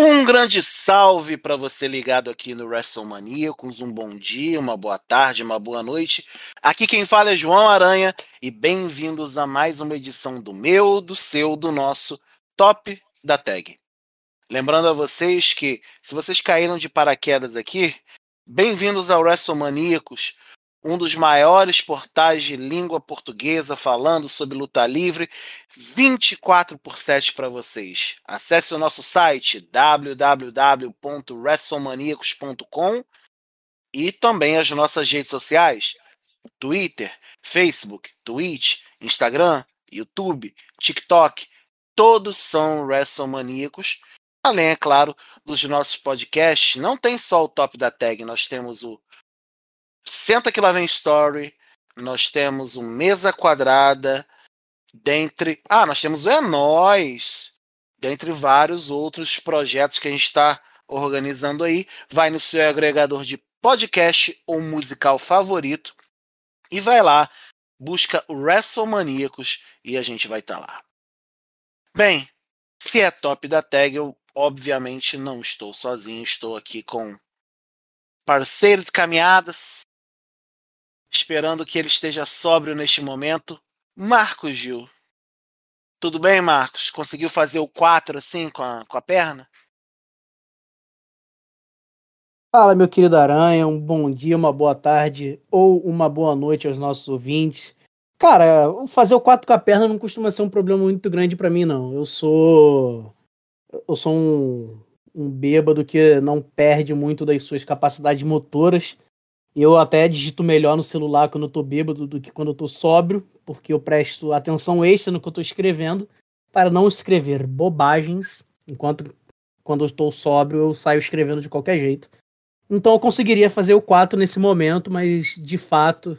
Um grande salve para você ligado aqui no WrestleManiacos. Um bom dia, uma boa tarde, uma boa noite. Aqui quem fala é João Aranha e bem-vindos a mais uma edição do meu, do seu, do nosso Top da Tag. Lembrando a vocês que, se vocês caíram de paraquedas aqui, bem-vindos ao WrestleManiacos, um dos maiores portais de língua portuguesa falando sobre luta livre, 24 por 7 para vocês. Acesse o nosso site www.wrestlemaniacos.com e também as nossas redes sociais: Twitter, Facebook, Twitch, Instagram, YouTube, TikTok, todos são WrestleManiacos. Além, é claro, dos nossos podcasts, não tem só o top da tag, nós temos o Senta que lá vem story. Nós temos o Mesa Quadrada. Dentre. Ah, nós temos o É Nós. Dentre vários outros projetos que a gente está organizando aí. Vai no seu agregador de podcast ou musical favorito. E vai lá, busca WrestleManiacos e a gente vai estar tá lá. Bem, se é top da tag, eu obviamente não estou sozinho, estou aqui com parceiros de caminhadas, esperando que ele esteja sóbrio neste momento, Marcos Gil. Tudo bem, Marcos? Conseguiu fazer o 4 assim com a, com a perna? Fala, meu querido Aranha, um bom dia, uma boa tarde ou uma boa noite aos nossos ouvintes. Cara, fazer o 4 com a perna não costuma ser um problema muito grande para mim, não. Eu sou. Eu sou um, um bêbado que não perde muito das suas capacidades motoras. Eu até digito melhor no celular quando eu tô bêbado do que quando eu tô sóbrio, porque eu presto atenção extra no que eu tô escrevendo para não escrever bobagens, enquanto quando eu estou sóbrio eu saio escrevendo de qualquer jeito. Então eu conseguiria fazer o 4 nesse momento, mas de fato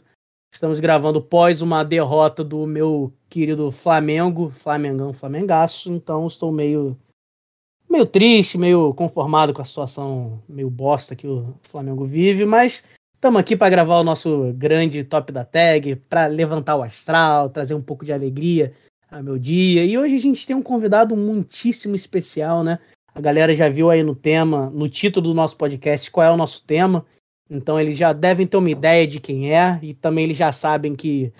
estamos gravando pós uma derrota do meu querido Flamengo, Flamengão, Flamengaço, então estou meio meio triste, meio conformado com a situação meio bosta que o Flamengo vive, mas Estamos aqui para gravar o nosso grande top da tag, para levantar o astral, trazer um pouco de alegria ao meu dia. E hoje a gente tem um convidado muitíssimo especial, né? A galera já viu aí no tema, no título do nosso podcast, qual é o nosso tema. Então eles já devem ter uma ideia de quem é e também eles já sabem que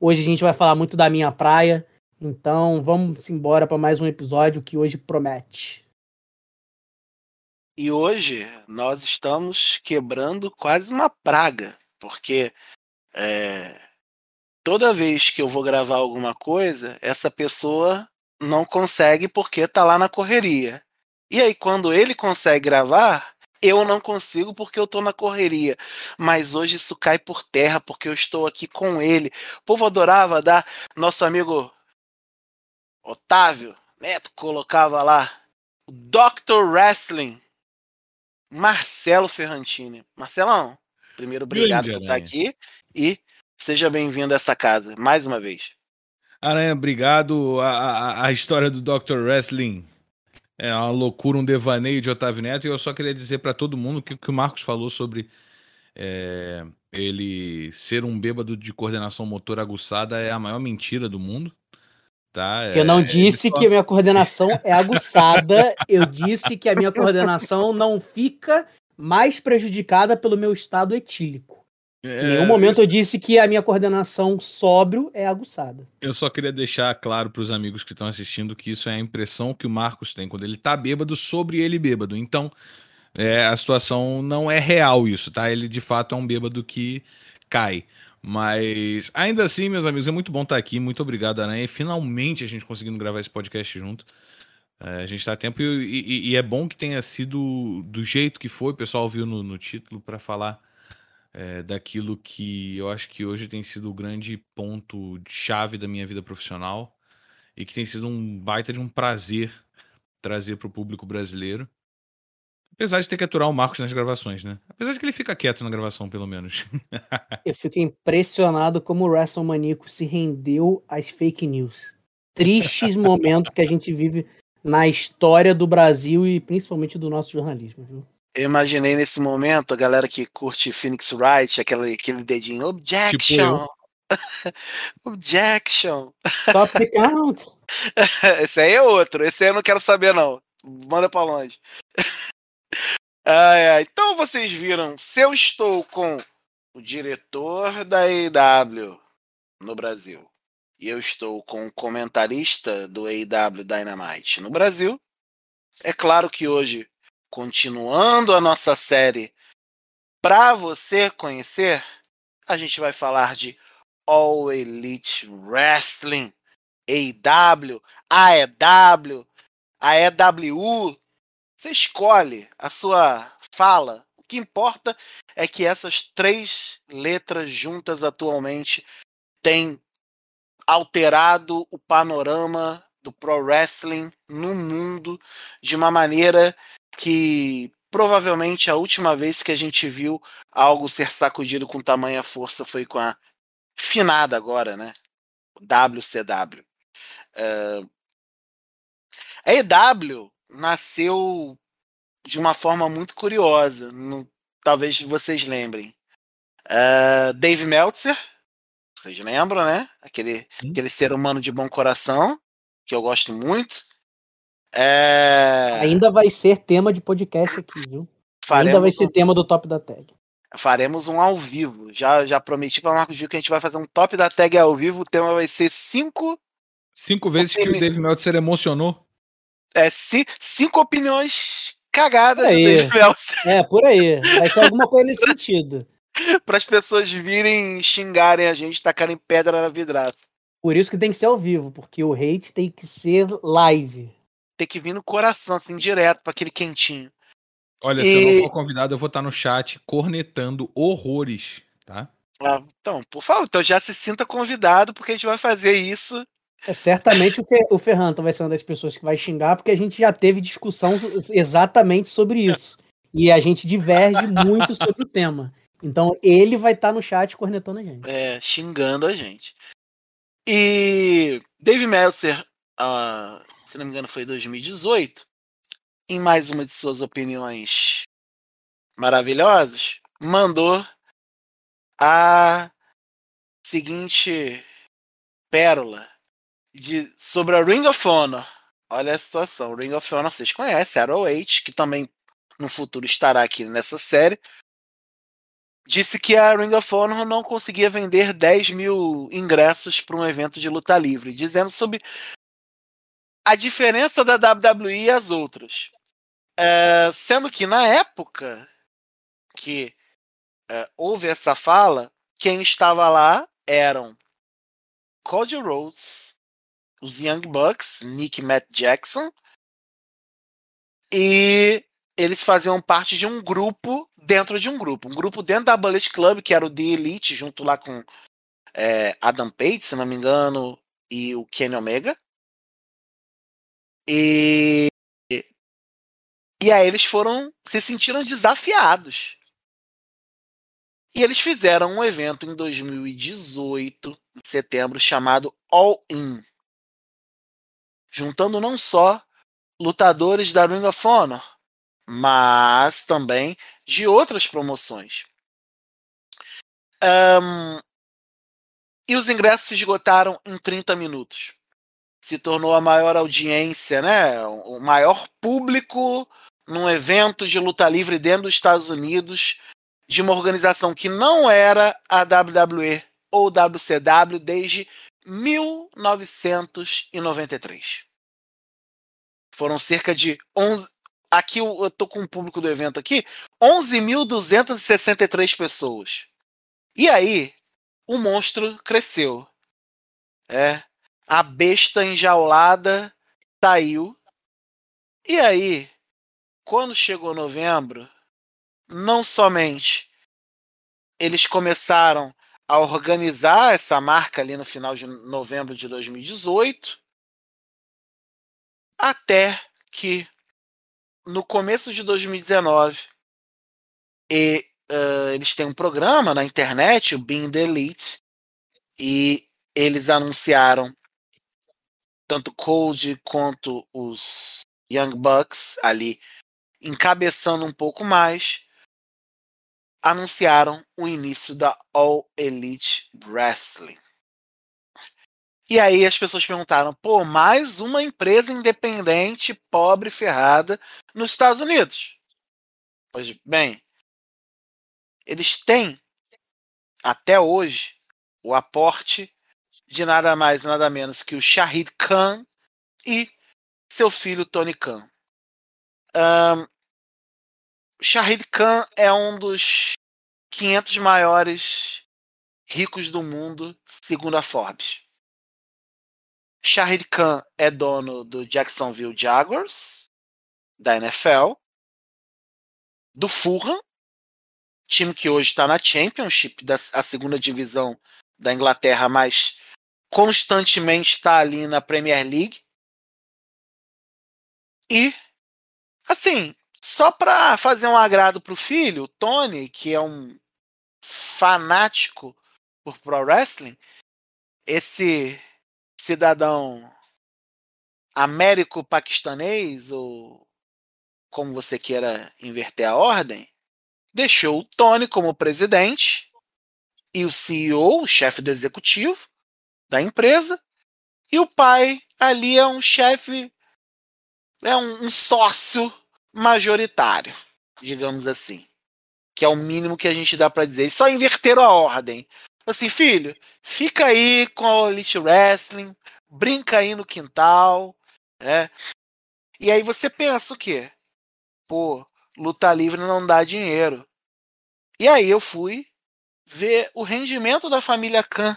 hoje a gente vai falar muito da minha praia. Então vamos embora para mais um episódio que hoje promete. E hoje nós estamos quebrando quase uma praga, porque é, toda vez que eu vou gravar alguma coisa, essa pessoa não consegue porque tá lá na correria. E aí, quando ele consegue gravar, eu não consigo porque eu tô na correria. Mas hoje isso cai por terra porque eu estou aqui com ele. O povo adorava dar nosso amigo Otávio Neto colocava lá Dr. Wrestling Marcelo Ferrantini. Marcelão, primeiro obrigado Grande por estar aqui e seja bem-vindo a essa casa, mais uma vez. Aranha, obrigado. A, a, a, história do Dr. Wrestling é uma loucura, um devaneio de Otávio Neto. E eu só queria dizer para todo mundo que, que o Marcos falou sobre é, ele ser um bêbado de coordenação motor aguçada é a maior mentira do mundo. Tá? Eu não é, disse só... que a minha coordenação é aguçada, eu disse que a minha coordenação não fica mais prejudicada pelo meu estado etílico. É, em nenhum momento eu disse que a minha coordenação sóbrio é aguçada. Eu só queria deixar claro para os amigos que estão assistindo que isso é a impressão que o Marcos tem quando ele tá bêbado sobre ele bêbado. Então, é, a situação não é real isso, tá? Ele de fato é um bêbado que cai. Mas ainda assim, meus amigos, é muito bom estar aqui. Muito obrigado, Aranha. Finalmente a gente conseguindo gravar esse podcast junto. É, a gente está a tempo e, e, e, é bom que tenha sido do jeito que foi. O pessoal viu no, no título para falar é, daquilo que eu acho que hoje tem sido o grande ponto chave da minha vida profissional e que tem sido um baita de um prazer trazer para o público brasileiro. Apesar de ter que aturar o Marcos nas gravações, né? Apesar de que ele fica quieto na gravação, pelo menos. Eu fico impressionado como o WrestleManiaco se rendeu às fake news. Tristes momentos que a gente vive na história do Brasil e principalmente do nosso jornalismo, viu? Eu imaginei nesse momento a galera que curte Phoenix Wright, aquele, aquele dedinho, objection! Tipo objection! Stop the count! Esse aí é outro, esse aí eu não quero saber, não. Manda pra longe. Ah, então vocês viram, se eu estou com o diretor da EW no Brasil e eu estou com o comentarista do AEW Dynamite no Brasil, é claro que hoje, continuando a nossa série para você conhecer, a gente vai falar de All Elite Wrestling, AEW, AEW, AEW. Você escolhe a sua fala. O que importa é que essas três letras juntas atualmente têm alterado o panorama do pro wrestling no mundo de uma maneira que provavelmente a última vez que a gente viu algo ser sacudido com tamanha força foi com a finada agora, né? WCW. Uh, a EW nasceu de uma forma muito curiosa, no, talvez vocês lembrem. Uh, Dave Meltzer, vocês lembram, né? Aquele, hum. aquele ser humano de bom coração, que eu gosto muito. É... Ainda vai ser tema de podcast aqui, viu? Faremos Ainda vai ser um... tema do top da tag. Faremos um ao vivo. Já, já prometi para Marcos Gil que a gente vai fazer um top da tag ao vivo. O tema vai ser cinco. Cinco vezes que o Dave Meltzer emocionou. É, cinco opiniões cagadas do Dave Meltzer. É, por aí. Vai ser alguma coisa nesse sentido. para as pessoas virem xingarem a gente, tacarem pedra na vidraça. Por isso que tem que ser ao vivo, porque o hate tem que ser live. Tem que vir no coração, assim, direto, para aquele quentinho. Olha, e... se eu não for convidado, eu vou estar no chat cornetando horrores, tá? Ah, então, por favor, então já se sinta convidado, porque a gente vai fazer isso. É, certamente o, Fer o Ferranto vai ser uma das pessoas que vai xingar, porque a gente já teve discussão exatamente sobre isso. E a gente diverge muito sobre o tema. Então ele vai estar tá no chat cornetando a gente. É, xingando a gente. E Dave Meltzer, uh, se não me engano, foi em 2018, em mais uma de suas opiniões maravilhosas, mandou a seguinte pérola de, sobre a Ring of Honor. Olha a situação. Ring of Honor vocês conhecem, ROH, que também no futuro estará aqui nessa série disse que a Ring of Honor não conseguia vender 10 mil ingressos para um evento de luta livre, dizendo sobre a diferença da WWE e as outras. É, sendo que na época que é, houve essa fala, quem estava lá eram Cody Rhodes, os Young Bucks, Nick Matt Jackson, e eles faziam parte de um grupo dentro de um grupo. Um grupo dentro da Bullet Club, que era o The Elite, junto lá com é, Adam Page, se não me engano, e o Kenny Omega. E, e aí eles foram, se sentiram desafiados. E eles fizeram um evento em 2018, em setembro, chamado All In. Juntando não só lutadores da Ring of Honor, mas também de outras promoções. Um, e os ingressos se esgotaram em 30 minutos. Se tornou a maior audiência, né? o maior público num evento de luta livre dentro dos Estados Unidos de uma organização que não era a WWE ou WCW desde 1993. Foram cerca de 11, aqui eu, tô com o público do evento aqui, 11.263 pessoas. E aí, o monstro cresceu. É, a besta enjaulada saiu. E aí, quando chegou novembro, não somente eles começaram a organizar essa marca ali no final de novembro de 2018, até que no começo de 2019, e, uh, eles têm um programa na internet, o Being the Elite, e eles anunciaram tanto Cold quanto os Young Bucks ali encabeçando um pouco mais, anunciaram o início da All Elite Wrestling. E aí as pessoas perguntaram: pô, mais uma empresa independente, pobre, ferrada nos Estados Unidos. Pois bem, eles têm até hoje o aporte de nada mais nada menos que o Shahid Khan e seu filho Tony Khan. Um, Shahid Khan é um dos 500 maiores ricos do mundo, segundo a Forbes. Shahid Khan é dono do Jacksonville Jaguars, da NFL, do Fulham, time que hoje está na Championship, da, a segunda divisão da Inglaterra, mas constantemente está ali na Premier League. E, assim, só para fazer um agrado pro filho, o Tony, que é um fanático por pro wrestling, esse cidadão américo-paquistanês, ou como você queira inverter a ordem, deixou o Tony como presidente e o CEO, o chefe do executivo da empresa, e o pai ali é um chefe, é um, um sócio majoritário, digamos assim, que é o mínimo que a gente dá para dizer. Só inverteram a ordem assim, filho, fica aí com o Elite Wrestling, brinca aí no quintal, né? E aí você pensa o quê? Pô, luta livre não dá dinheiro. E aí eu fui ver o rendimento da família Khan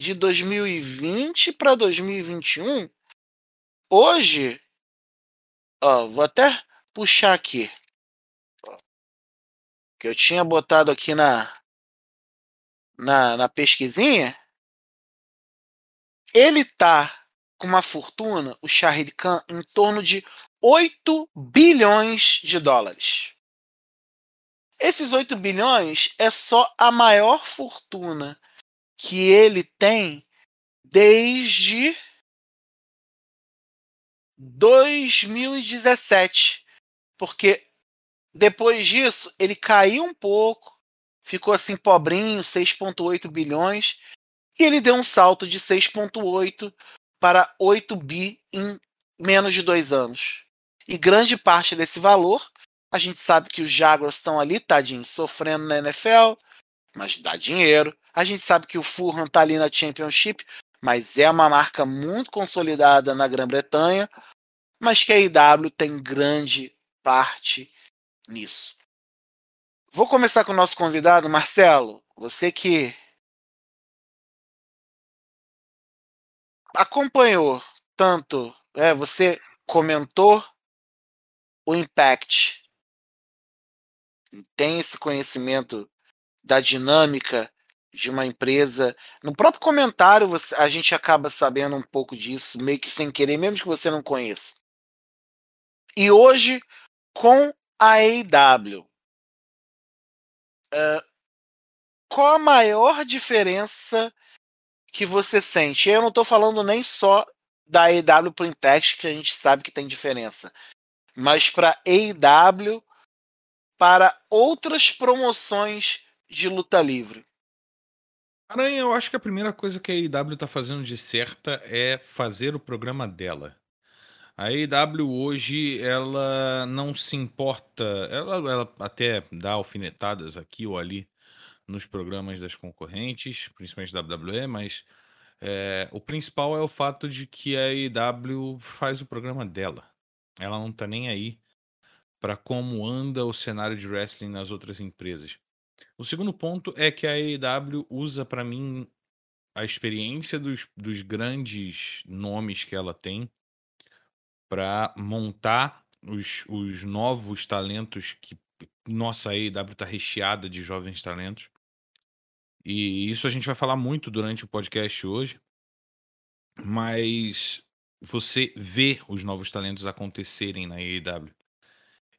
de 2020 para 2021. Hoje, ó, vou até puxar aqui. Que eu tinha botado aqui na na, na pesquisinha, ele tá com uma fortuna, o Shahid Khan, em torno de 8 bilhões de dólares. Esses 8 bilhões é só a maior fortuna que ele tem desde 2017. Porque depois disso ele caiu um pouco, ficou assim pobrinho, 6,8 bilhões, e ele deu um salto de 6,8 para 8 bi em menos de dois anos. E grande parte desse valor, a gente sabe que os Jaguars estão ali, tadinho, sofrendo na NFL, mas dá dinheiro. A gente sabe que o Fulham está ali na Championship, mas é uma marca muito consolidada na Grã-Bretanha, mas que a IW tem grande parte nisso. Vou começar com o nosso convidado, Marcelo. Você que acompanhou tanto, é, você comentou o Impact, tem esse conhecimento da dinâmica de uma empresa. No próprio comentário, você, a gente acaba sabendo um pouco disso, meio que sem querer, mesmo que você não conheça. E hoje, com a AEW, Uh, qual a maior diferença que você sente? Eu não estou falando nem só da EW Impact, que a gente sabe que tem diferença, mas para EW para outras promoções de luta livre. Aranha, eu acho que a primeira coisa que a EW está fazendo de certa é fazer o programa dela. A AEW hoje, ela não se importa, ela, ela até dá alfinetadas aqui ou ali nos programas das concorrentes, principalmente da WWE, mas é, o principal é o fato de que a AEW faz o programa dela. Ela não tá nem aí para como anda o cenário de wrestling nas outras empresas. O segundo ponto é que a AEW usa para mim a experiência dos, dos grandes nomes que ela tem para montar os, os novos talentos que nossa AEW está recheada de jovens talentos. E isso a gente vai falar muito durante o podcast hoje. Mas você vê os novos talentos acontecerem na AEW.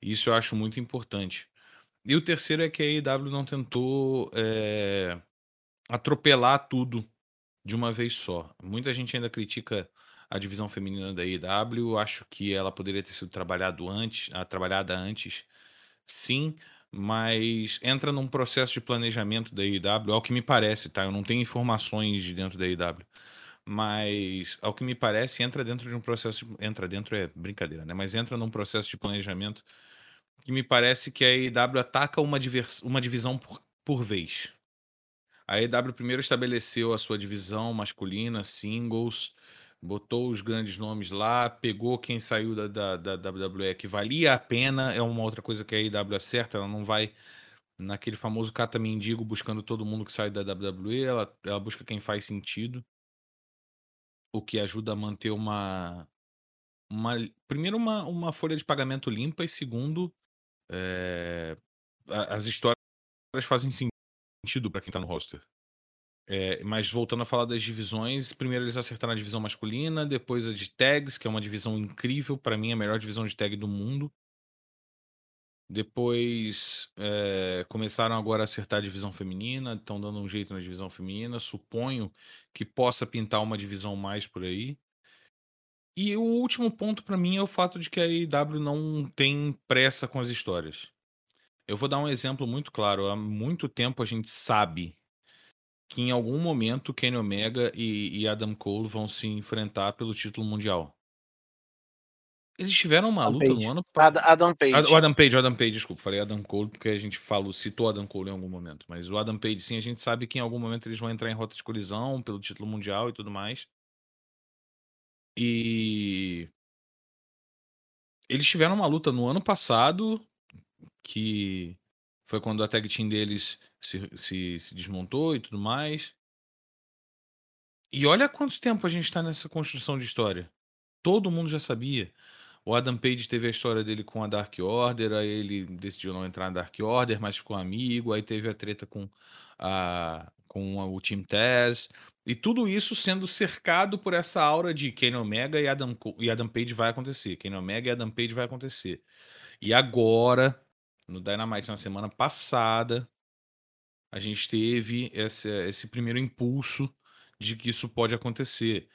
Isso eu acho muito importante. E o terceiro é que a AEW não tentou é, atropelar tudo de uma vez só. Muita gente ainda critica a divisão feminina da IW. Acho que ela poderia ter sido trabalhado antes, uh, trabalhada antes, sim, mas entra num processo de planejamento da IW, ao que me parece, tá? Eu não tenho informações de dentro da IW, mas ao que me parece entra dentro de um processo, entra dentro é brincadeira, né? Mas entra num processo de planejamento que me parece que a EW ataca uma, divers, uma divisão por, por vez. A EW primeiro estabeleceu a sua divisão masculina, singles, botou os grandes nomes lá, pegou quem saiu da, da, da WWE que valia a pena, é uma outra coisa que a EW acerta, ela não vai naquele famoso cata mendigo buscando todo mundo que sai da WWE, ela, ela busca quem faz sentido, o que ajuda a manter uma, uma primeiro uma, uma folha de pagamento limpa e segundo é, as histórias fazem sentido para quem tá no roster. É, mas voltando a falar das divisões, primeiro eles acertaram a divisão masculina, depois a de tags, que é uma divisão incrível, para mim a melhor divisão de tag do mundo. Depois é, começaram agora a acertar a divisão feminina, estão dando um jeito na divisão feminina. Suponho que possa pintar uma divisão mais por aí. E o último ponto para mim é o fato de que a AEW não tem pressa com as histórias. Eu vou dar um exemplo muito claro. Há muito tempo a gente sabe que em algum momento Kenny Omega e, e Adam Cole vão se enfrentar pelo título mundial. Eles tiveram uma Adam luta Page. no ano Ad- Adam Page. Ad- Adam Page, Adam Page, desculpa, falei Adam Cole porque a gente falou, citou Adam Cole em algum momento, mas o Adam Page sim, a gente sabe que em algum momento eles vão entrar em rota de colisão pelo título mundial e tudo mais. E eles tiveram uma luta no ano passado que foi quando a tag team deles se, se, se desmontou e tudo mais. E olha quanto tempo a gente tá nessa construção de história. Todo mundo já sabia. O Adam Page teve a história dele com a Dark Order, aí ele decidiu não entrar na Dark Order, mas ficou amigo, aí teve a treta com, a, com a- o Team Taz, e tudo isso sendo cercado por essa aura de Kenny Omega e Adam, e Adam Page vai acontecer, Kenny Omega e Adam Page vai acontecer. E agora, no Dynamite na semana passada, a gente teve esse, esse primeiro impulso de que isso pode acontecer.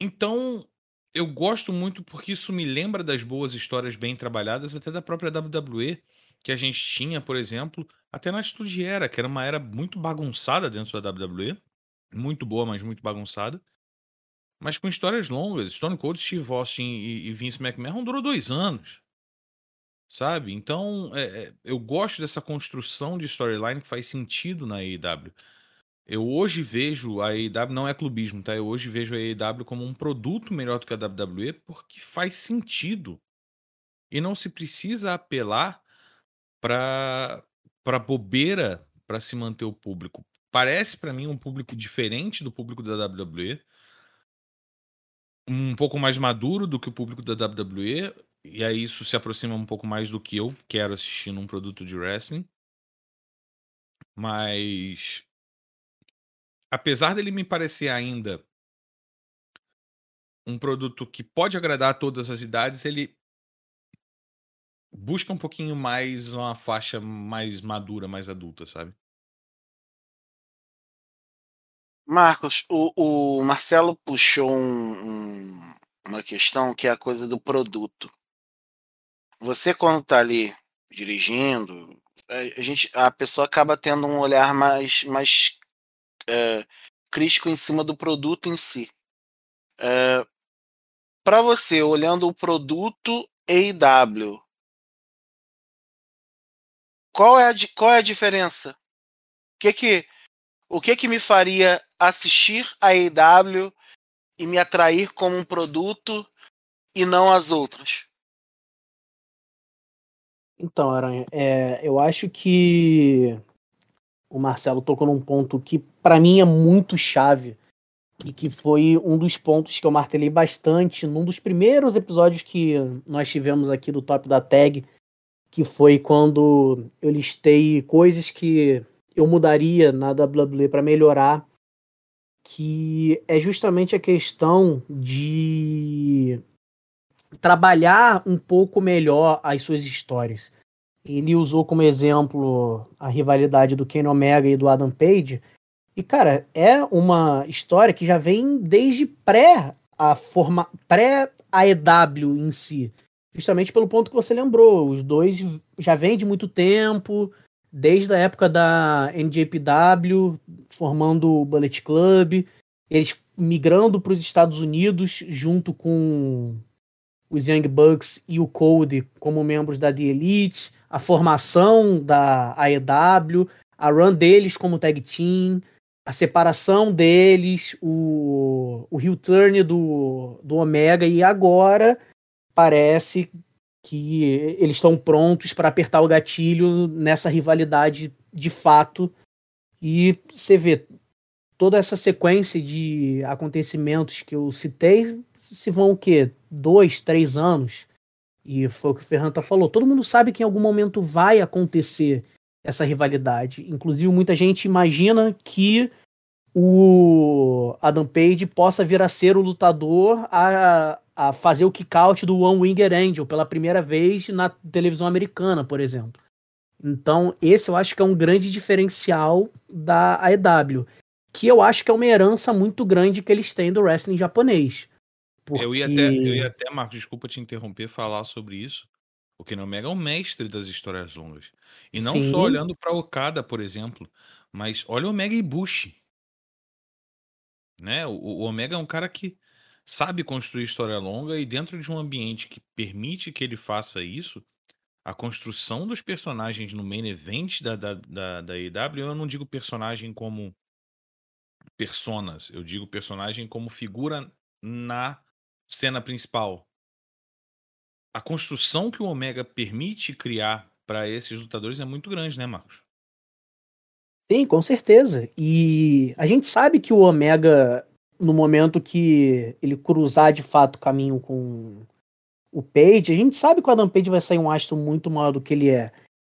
Então, eu gosto muito porque isso me lembra das boas histórias bem trabalhadas, até da própria WWE, que a gente tinha, por exemplo, até na Atitude Era, que era uma era muito bagunçada dentro da WWE. Muito boa, mas muito bagunçada. Mas com histórias longas. Stone Cold, Steve Austin e, e Vince McMahon durou dois anos. Sabe? Então, é, é, eu gosto dessa construção de storyline que faz sentido na AEW. Eu hoje vejo a AEW, não é clubismo, tá? Eu hoje vejo a AEW como um produto melhor do que a WWE porque faz sentido. E não se precisa apelar para para bobeira para se manter o público. Parece para mim um público diferente do público da WWE, um pouco mais maduro do que o público da WWE, e aí isso se aproxima um pouco mais do que eu quero assistir num produto de wrestling. Mas apesar dele me parecer ainda um produto que pode agradar a todas as idades, ele busca um pouquinho mais uma faixa mais madura, mais adulta, sabe? Marcos, o, o Marcelo puxou um- um- uma questão que é a coisa do produto. Você, quando está ali dirigindo, a, gente, a pessoa acaba tendo um olhar mais, mais é, crítico em cima do produto em si. Para você, olhando o produto EIW, qual é a, qual é a diferença? O que que, o que que me faria assistir a EIW e me atrair como um produto e não as outras? Então, Aranha, é, eu acho que o Marcelo tocou num ponto que pra mim é muito chave e que foi um dos pontos que eu martelei bastante num dos primeiros episódios que nós tivemos aqui do Top da Tag, que foi quando eu listei coisas que eu mudaria na WWE para melhorar, que é justamente a questão de trabalhar um pouco melhor as suas histórias. Ele usou como exemplo a rivalidade do Kenny Omega e do Adam Page. E, cara, é uma história que já vem desde pré a forma pré AEW em si. Justamente pelo ponto que você lembrou. Os dois já vêm de muito tempo, desde a época da NJPW, formando o Bullet Club. Eles migrando para os Estados Unidos junto com os Young Bucks e o Cody como membros da The Elite, a formação da AEW, a run deles como tag team, a separação deles, o, o heel turn do, do Omega e agora parece que eles estão prontos para apertar o gatilho nessa rivalidade de fato. E você vê toda essa sequência de acontecimentos que eu citei, se vão o quê? Dois, três anos. E foi o que o Ferranta falou. Todo mundo sabe que em algum momento vai acontecer essa rivalidade. Inclusive, muita gente imagina que o Adam Page possa vir a ser o lutador a, a fazer o kick-out do One Winger Angel pela primeira vez na televisão americana, por exemplo. Então, esse eu acho que é um grande diferencial da AEW, que eu acho que é uma herança muito grande que eles têm do wrestling japonês. Porque... Eu, ia até, eu ia até, Marcos, desculpa te interromper, falar sobre isso. Porque o Omega é um mestre das histórias longas. E não Sim. só olhando para Okada, por exemplo, mas olha o Omega Ibushi. Né? O, o Omega é um cara que sabe construir história longa e dentro de um ambiente que permite que ele faça isso, a construção dos personagens no main event da, da, da, da EW, eu não digo personagem como personas, eu digo personagem como figura na cena principal. A construção que o Omega permite criar para esses lutadores é muito grande, né, Marcos? Sim, com certeza. E a gente sabe que o Omega, no momento que ele cruzar de fato o caminho com o Page, a gente sabe que o Adam Page vai sair um astro muito maior do que ele é.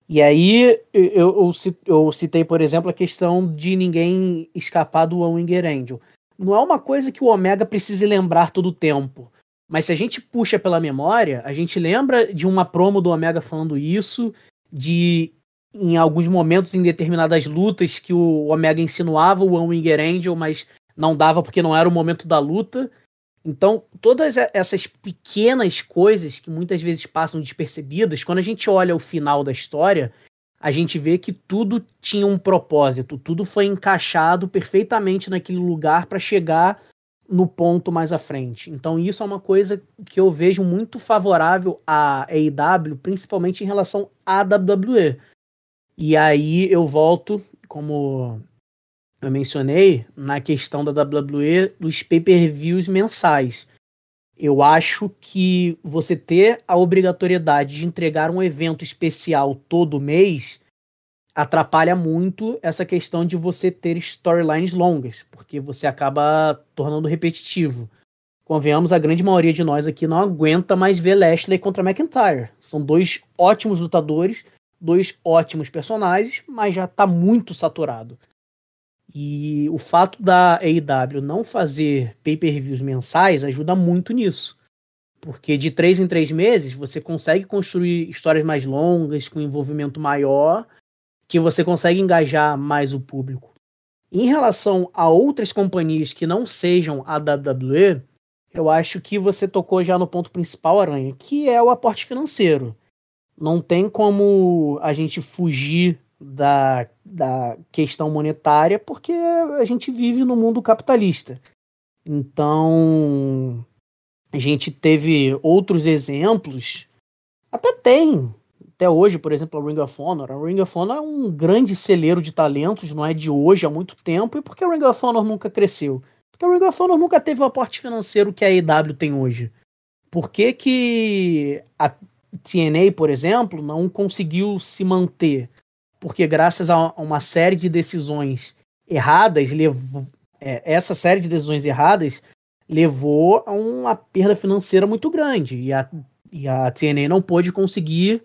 E aí eu, eu, eu citei, por exemplo, a questão de ninguém escapar do Winger Angel não é uma coisa que o Omega precise lembrar todo o tempo. Mas se a gente puxa pela memória, a gente lembra de uma promo do Omega falando isso, de em alguns momentos, em determinadas lutas, que o Omega insinuava o One Winger Angel, mas não dava porque não era o momento da luta. Então, todas essas pequenas coisas que muitas vezes passam despercebidas, quando a gente olha o final da história, a gente vê que tudo tinha um propósito, tudo foi encaixado perfeitamente naquele lugar para chegar no ponto mais à frente. Então isso é uma coisa que eu vejo muito favorável à AEW, principalmente em relação à WWE. E aí eu volto, como eu mencionei, na questão da WWE dos pay-per-views mensais eu acho que você ter a obrigatoriedade de entregar um evento especial todo mês atrapalha muito essa questão de você ter storylines longas, porque você acaba tornando repetitivo. Convenhamos, a grande maioria de nós aqui não aguenta mais ver Lashley contra McIntyre. São dois ótimos lutadores, dois ótimos personagens, mas já está muito saturado. E o fato da AEW não fazer pay-per-views mensais ajuda muito nisso. Porque de três em três meses você consegue construir histórias mais longas, com envolvimento maior, que você consegue engajar mais o público. Em relação a outras companhias que não sejam a WWE, eu acho que você tocou já no ponto principal, Aranha, que é o aporte financeiro. Não tem como a gente fugir da, da questão monetária, porque a gente vive no mundo capitalista. Então, a gente teve outros exemplos, até tem, até hoje, por exemplo, a Ring of Honor. A Ring of Honor é um grande celeiro de talentos, não é de hoje, há muito tempo. E por que a Ring of Honor nunca cresceu? Porque a Ring of Honor nunca teve o aporte financeiro que a EW tem hoje. Por que, que a TNA, por exemplo, não conseguiu se manter? Porque graças a uma série de decisões erradas, levou, é, essa série de decisões erradas levou a uma perda financeira muito grande. E a, e a TNA não pôde conseguir,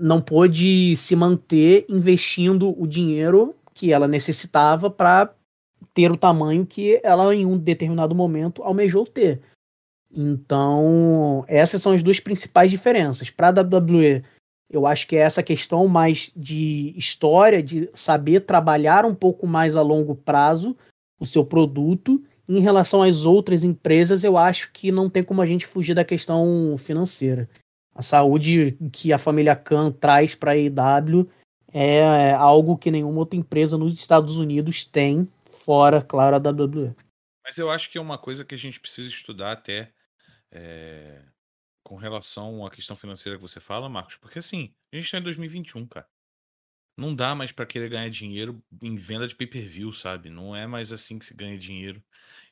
não pôde se manter investindo o dinheiro que ela necessitava para ter o tamanho que ela, em um determinado momento, almejou ter. Então, essas são as duas principais diferenças. Para a WWE eu acho que é essa questão mais de história, de saber trabalhar um pouco mais a longo prazo o seu produto. Em relação às outras empresas, eu acho que não tem como a gente fugir da questão financeira. A saúde que a família Khan traz para a EW é algo que nenhuma outra empresa nos Estados Unidos tem, fora, claro, a WWE. Mas eu acho que é uma coisa que a gente precisa estudar até é, com relação à questão financeira que você fala, Marcos, porque assim, a gente está em 2021, cara. Não dá mais para querer ganhar dinheiro em venda de pay-per-view, sabe? Não é mais assim que se ganha dinheiro.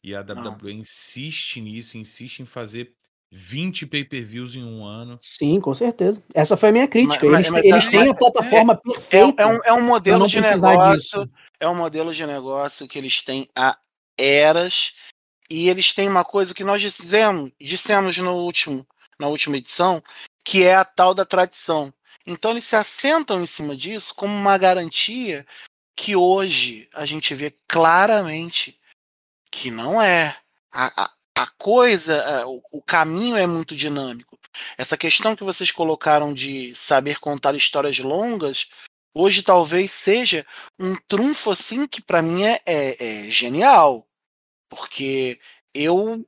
E a WWE insiste nisso, insiste em fazer 20 pay-per-views em um ano. Sim, com certeza. Essa foi a minha crítica. Mas- eles mas- eles mas- têm a plataforma É, perfeita. é um, é um modelo não de negócio. disso. É um modelo de negócio que eles têm há eras. E eles têm uma coisa que nós dissemos, dissemos no último, na última edição, que é a tal da tradição. Então eles se assentam em cima disso como uma garantia que hoje a gente vê claramente que não é. A, a, a coisa, a- o, o caminho é muito dinâmico. Essa questão que vocês colocaram de saber contar histórias longas, hoje talvez seja um trunfo assim que para mim é, é- é genial. Porque eu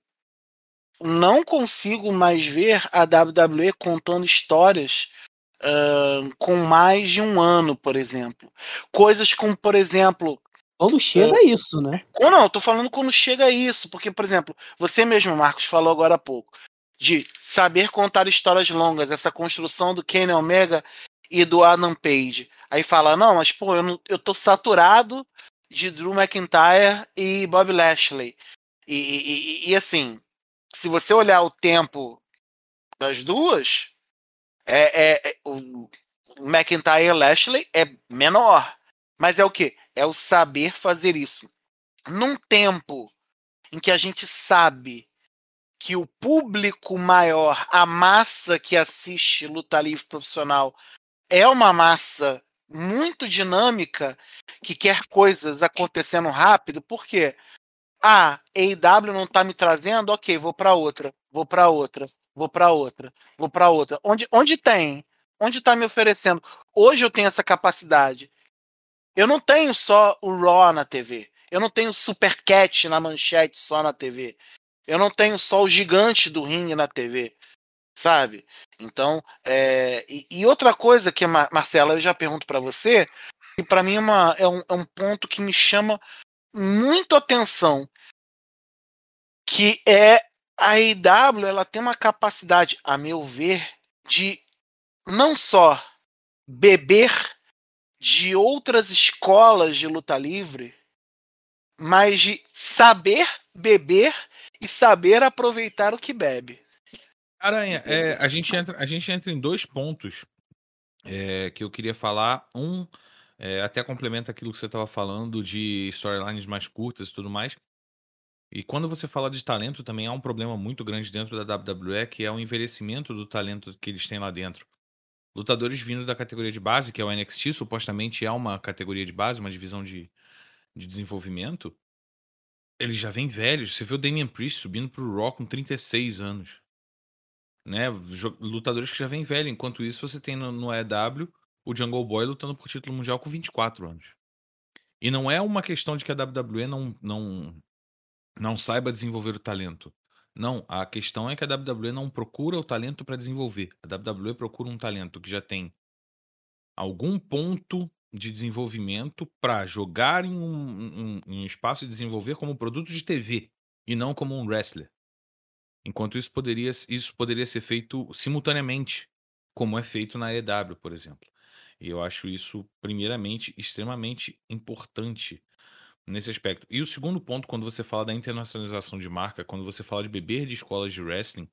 não consigo mais ver a WWE contando histórias ahn, com mais de um ano, por exemplo. Coisas como, por exemplo, Quando chega É. isso, né? ou não, eu tô falando quando chega a isso, porque, por exemplo, você mesmo, Marcos, falou agora há pouco, de saber contar histórias longas, essa construção do Kenny Omega e do Adam Page. Aí fala, não, mas pô, eu, não, eu tô saturado de Drew McIntyre e Bob Lashley. E, e- e- e, assim, se você olhar o tempo das duas, é, é- é- o McIntyre e Lashley é menor. Mas é o quê? É o saber fazer isso. Num tempo em que a gente sabe que o público maior, a massa que assiste luta livre profissional, é uma massa muito dinâmica que quer coisas acontecendo rápido, por quê? Ah, AEW não tá me trazendo, ok, vou para outra, vou para outra, vou para outra, vou para outra. Onde, onde tem? Onde tá me oferecendo? Hoje eu tenho essa capacidade. Eu não tenho só o Raw na TV. Eu não tenho o Supercat na manchete só na TV. Eu não tenho só o gigante do ringue na TV. Sabe? Então, é, e, e outra coisa que, Mar- Marcela, eu já pergunto para você, e para mim é, uma- é um, é um ponto que me chama muito atenção, que é a IW, ela tem uma capacidade, a meu ver, de não só beber de outras escolas de luta livre, mas de saber beber e saber aproveitar o que bebe. Aranha, é, a, gente entra, a gente entra em dois pontos é, que eu queria falar. Um, é, até complementa aquilo que você estava falando de storylines mais curtas e tudo mais. E quando você fala de talento, também há um problema muito grande dentro da WWE, que é o envelhecimento do talento que eles têm lá dentro. Lutadores vindos da categoria de base, que é o NXT, supostamente é uma categoria de base, uma divisão de, de desenvolvimento. Eles já vêm velhos. Você vê o Damian Priest subindo pro Raw com 36 anos né? Lutadores que já vêm velho. Enquanto isso, você tem no, no EW o Jungle Boy lutando por título mundial com 24 anos. E não é uma questão de que a WWE não, não, não saiba desenvolver o talento. Não, a questão é que a WWE não procura o talento para desenvolver. A WWE procura um talento que já tem algum ponto de desenvolvimento para jogar em um, um- um espaço e desenvolver como produto de TV e não como um wrestler. Enquanto isso poderia, isso poderia ser feito simultaneamente, como é feito na EW, por exemplo. E eu acho isso, primeiramente, extremamente importante nesse aspecto. E o segundo ponto, quando você fala da internacionalização de marca, quando você fala de beber de escolas de wrestling,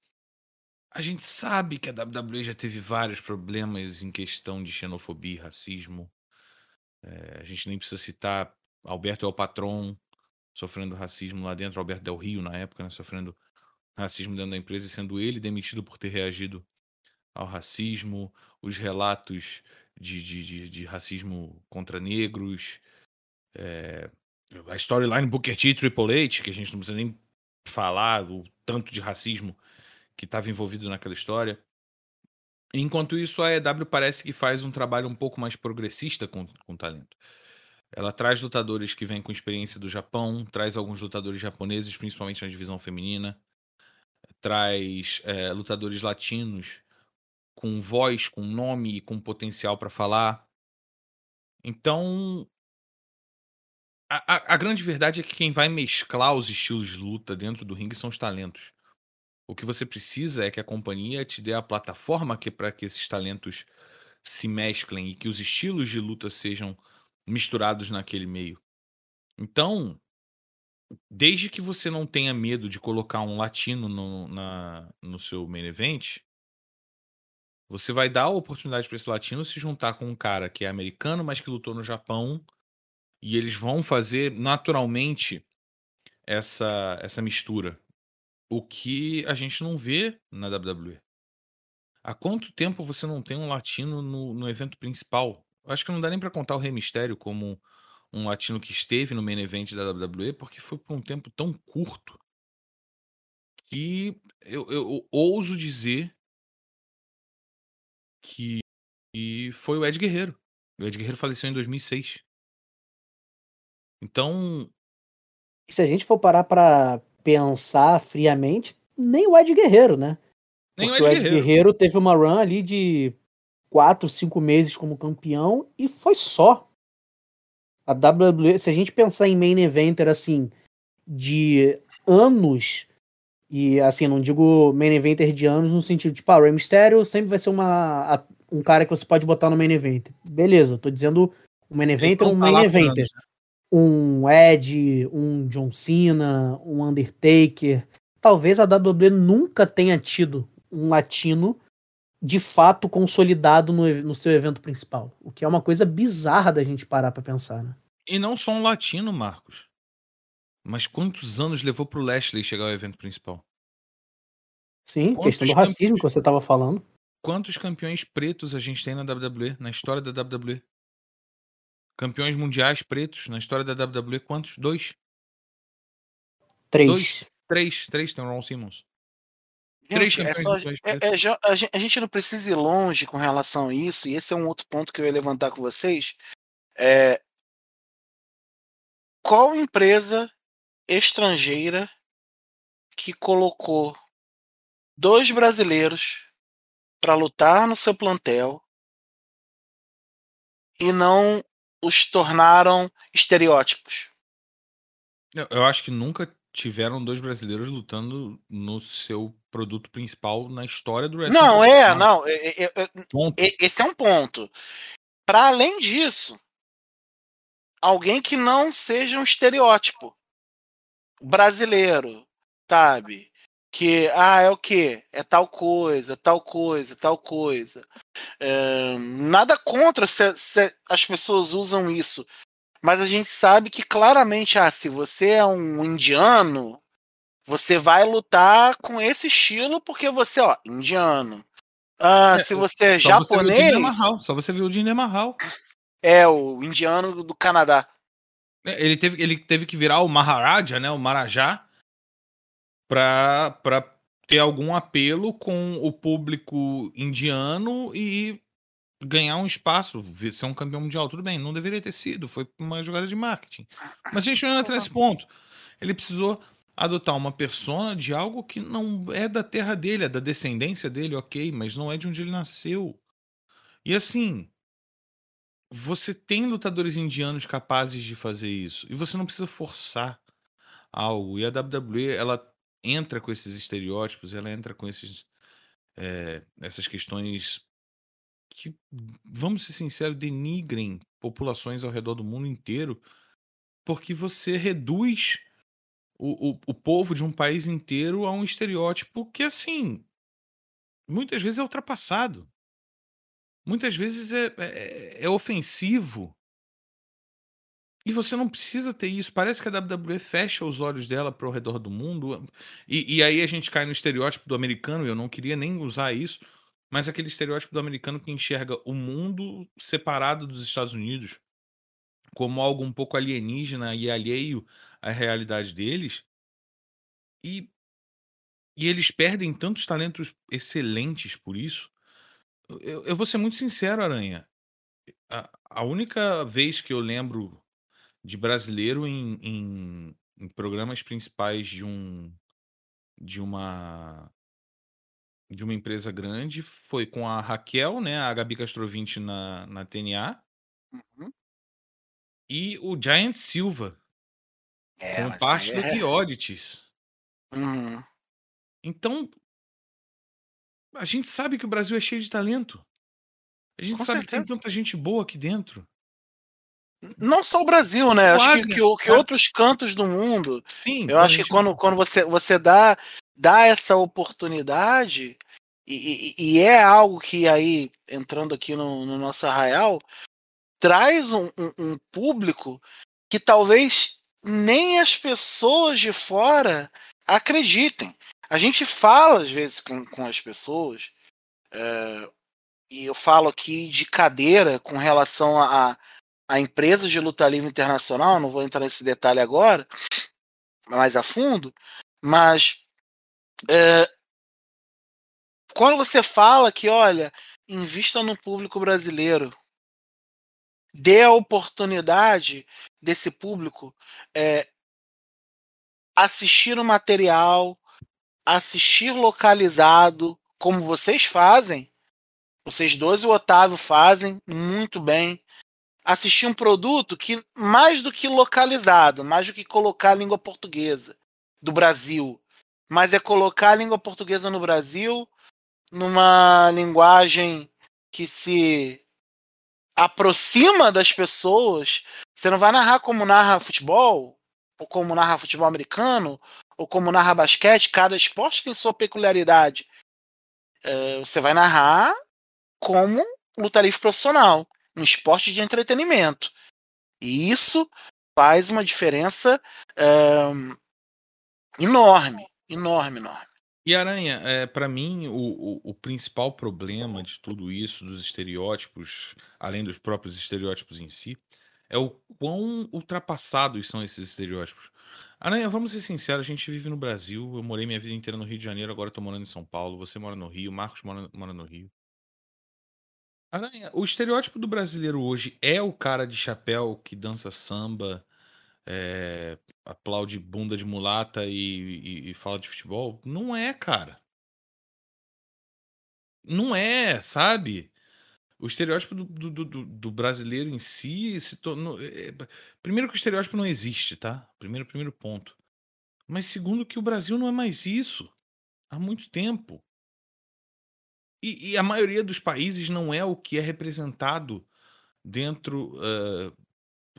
a gente sabe que a WWE já teve vários problemas em questão de xenofobia racismo. É, a gente nem precisa citar Alberto é o Patron sofrendo racismo lá dentro, Alberto Del Rio na época, né, sofrendo racismo dentro da empresa sendo ele demitido por ter reagido ao racismo, os relatos de, de, de, de racismo contra negros, é, a storyline Booker T e Triple H, que a gente não precisa nem falar o tanto de racismo que estava envolvido naquela história. Enquanto isso, a EW parece que faz um trabalho um pouco mais progressista com, com talento. Ela traz lutadores que vêm com experiência do Japão, traz alguns lutadores japoneses, principalmente na divisão feminina, traz é, lutadores latinos com voz, com nome e com potencial para falar. Então, A, a, a grande verdade é que quem vai mesclar os estilos de luta dentro do ringue são os talentos. O que você precisa é que a companhia te dê a plataforma que para que esses talentos se mesclem e que os estilos de luta sejam misturados naquele meio. Então, desde que você não tenha medo de colocar um latino no, na, no seu main event, você vai dar a oportunidade para esse latino se juntar com um cara que é americano, mas que lutou no Japão, e eles vão fazer naturalmente essa, essa mistura. O que a gente não vê na WWE. Há quanto tempo você não tem um latino no, no evento principal? Acho que não dá nem para contar o Rei Mistério como um latino que esteve no main event da WWE, porque foi por um tempo tão curto que eu, eu, eu ouso dizer que foi o Ed Guerreiro. O Ed Guerreiro faleceu em 2006. Então. Se a gente for parar para pensar friamente, nem o Ed Guerreiro, né? Nem Porque o Ed, o Ed Guerreiro. Guerreiro teve uma run ali de quatro, cinco meses como campeão e foi só. A WWE, se a gente pensar em main eventer assim, de anos, e assim, não digo main eventer de anos no sentido de, tipo, ah, o Rey Mysterio sempre vai ser uma, um cara que você pode botar no main eventer. Beleza, tô dizendo um main eventer, um main eventer. Né? Um Ed, um John Cena, um Undertaker. Talvez a WWE nunca tenha tido um latino de fato consolidado no, no seu evento principal. O que é uma coisa bizarra da gente parar pra pensar, né? E não só um latino, Marcos. Mas quantos anos levou pro Lashley chegar ao evento principal? Sim, quantos questão do racismo que você estava falando. Quantos campeões pretos a gente tem na WWE, na história da WWE? Campeões mundiais pretos na história da WWE, quantos? Dois? Três. Dois? Três, três tem o Ron Simmons. Gente, é só, é, é, já, a, gente, a, gente, não precisa ir longe com relação a isso, e esse é um outro ponto que eu ia levantar com vocês. É, qual empresa estrangeira que colocou dois brasileiros para lutar no seu plantel e não os tornaram estereótipos? Eu, acho que nunca tiveram dois brasileiros lutando no seu produto principal na história do wrestling. Não, é, não. É, é, é esse é um ponto. Para além disso, alguém que não seja um estereótipo brasileiro, sabe? Que, ah, é o quê? É tal coisa, tal coisa, tal coisa. É, nada contra se, se as pessoas usam isso mas a gente sabe que claramente, ah, se você é um indiano, você vai lutar com esse estilo porque você, ó, indiano. Ah, é, se você é japonês. Você só você viu o Jinder Mahal. É, o indiano do Canadá. É, ele teve, ele teve que virar o Maharaja, né? O Marajá, pra, pra ter algum apelo com o público indiano e ganhar um espaço, ser um campeão mundial. Tudo bem, não deveria ter sido, foi uma jogada de marketing. Mas a gente não entra nesse ponto. Ele precisou adotar uma persona de algo que não é da terra dele, é da descendência dele, ok, mas não é de onde ele nasceu. E assim, você tem lutadores indianos capazes de fazer isso, e você não precisa forçar algo. E a WWE, ela entra com esses estereótipos, ela entra com esses, é, essas questões que, vamos ser sinceros, denigrem populações ao redor do mundo inteiro, porque você reduz o, o, o povo de um país inteiro a um estereótipo que, assim, muitas vezes é ultrapassado. Muitas vezes é, é, é ofensivo. E você não precisa ter isso. Parece que a WWE fecha os olhos dela para o redor do mundo. E, e, aí a gente cai no estereótipo do americano. Eu não queria nem usar isso mas aquele estereótipo do americano que enxerga o mundo separado dos Estados Unidos como algo um pouco alienígena e alheio à realidade deles. E, e eles perdem tantos talentos excelentes por isso. Eu, eu vou ser muito sincero, Aranha. A, a, única vez que eu lembro de brasileiro em, em, em programas principais de um de uma de uma empresa grande, foi com a Raquel, né, a Gabi Castrovinte na na TNA. Uhum. E o Giant Silva, É, com parte aí do é. Commodities. Uhum. Então, a gente sabe que o Brasil é cheio de talento. A gente Com sabe que tem certeza. tanta gente boa aqui dentro. Não só o Brasil, né? O Acho que, que, que outros cantos do mundo. Sim, Eu acho que quando, quando você, você dá, dá essa oportunidade, e, e- e é algo que aí, entrando aqui no, no nosso arraial, traz um, um- um público que talvez nem as pessoas de fora acreditem. A gente fala, às vezes, com, com as pessoas, é, e eu falo aqui de cadeira com relação a, a empresas de luta livre internacional, não vou entrar nesse detalhe agora, mais a fundo, mas é, quando você fala que, olha, invista no público brasileiro, dê a oportunidade desse público é, assistir o material, assistir localizado, como vocês fazem, vocês dois e o Otávio fazem muito bem. Assistir um produto que, mais do que localizado, mais do que colocar a língua portuguesa do Brasil, mas é colocar a língua portuguesa no Brasil numa linguagem que se aproxima das pessoas. Você não vai narrar como narra futebol, ou como narra futebol americano, ou como narra basquete. Cada esporte tem sua peculiaridade. É, você vai narrar como luta livre profissional, um esporte de entretenimento. E isso faz uma diferença é, enorme, enorme, enorme. E Aranha, é, para mim, o, o, o principal problema de tudo isso, dos estereótipos, além dos próprios estereótipos em si, é o quão ultrapassados são esses estereótipos. Aranha, vamos ser sinceros, a gente vive no Brasil, eu morei minha vida inteira no Rio de Janeiro, agora estou morando em São Paulo, você mora no Rio, Marcos mora, mora no Rio. Aranha, o estereótipo do brasileiro hoje é o cara de chapéu que dança samba, é, aplaude bunda de mulata e, e- e fala de futebol? Não é, cara. Não é, sabe? O estereótipo do, do- do- do- brasileiro em si se tornou. é, primeiro que o estereótipo não existe, tá? Primeiro, primeiro ponto. Mas segundo que o Brasil não é mais isso. Há muito tempo. E, e a maioria dos países não é o que é representado dentro. ah,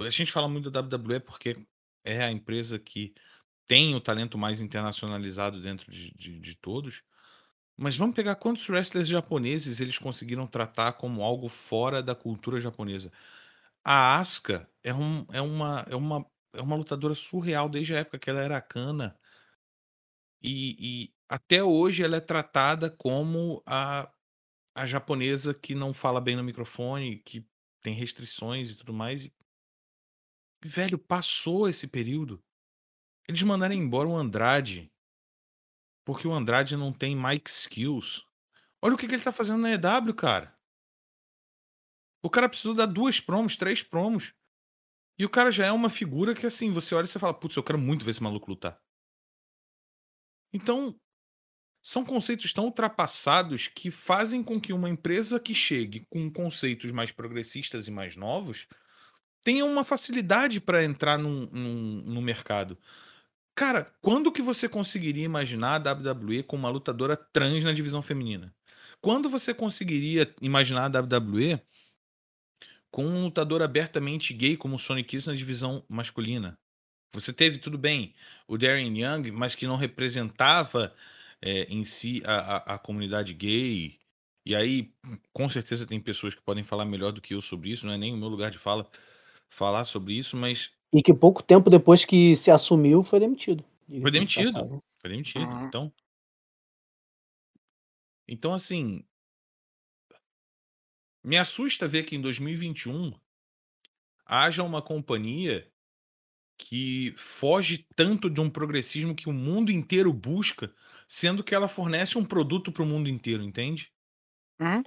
a gente fala muito da WWE porque é a empresa que tem o talento mais internacionalizado dentro de, de- de todos. Mas vamos pegar quantos wrestlers japoneses eles conseguiram tratar como algo fora da cultura japonesa. A Asuka é, um, é, uma, é, uma, é uma lutadora surreal desde a época que ela era cana. E, e até hoje ela é tratada como a, a japonesa que não fala bem no microfone, que tem restrições e tudo mais. E, velho, passou esse período. Eles mandaram embora o Andrade. Porque o Andrade não tem mic skills. Olha o que, que ele tá fazendo na EW, cara. O cara precisou dar duas promos, três promos. E o cara já é uma figura que, assim, você olha e você fala, putz, eu quero muito ver esse maluco lutar. Então, são conceitos tão ultrapassados que fazem com que uma empresa que chegue com conceitos mais progressistas e mais novos tenha uma facilidade para entrar num, num- no mercado. Cara, quando que você conseguiria imaginar a WWE com uma lutadora trans na divisão feminina? Quando você conseguiria imaginar a WWE com um lutador abertamente gay como o Sonic Kiss na divisão masculina? Você teve, tudo bem, o Darren Young, mas que não representava é, em si a, a, a comunidade gay. E aí, com certeza, tem pessoas que podem falar melhor do que eu sobre isso, não é nem o meu lugar de fala falar sobre isso, mas E que pouco tempo depois que se assumiu, foi demitido. Foi de demitido. passagem. Foi demitido. Uhum. Então. Então, assim. Me assusta ver que em 2021 haja uma companhia que foge tanto de um progressismo que o mundo inteiro busca, sendo que ela fornece um produto para o mundo inteiro, entende? Uhum.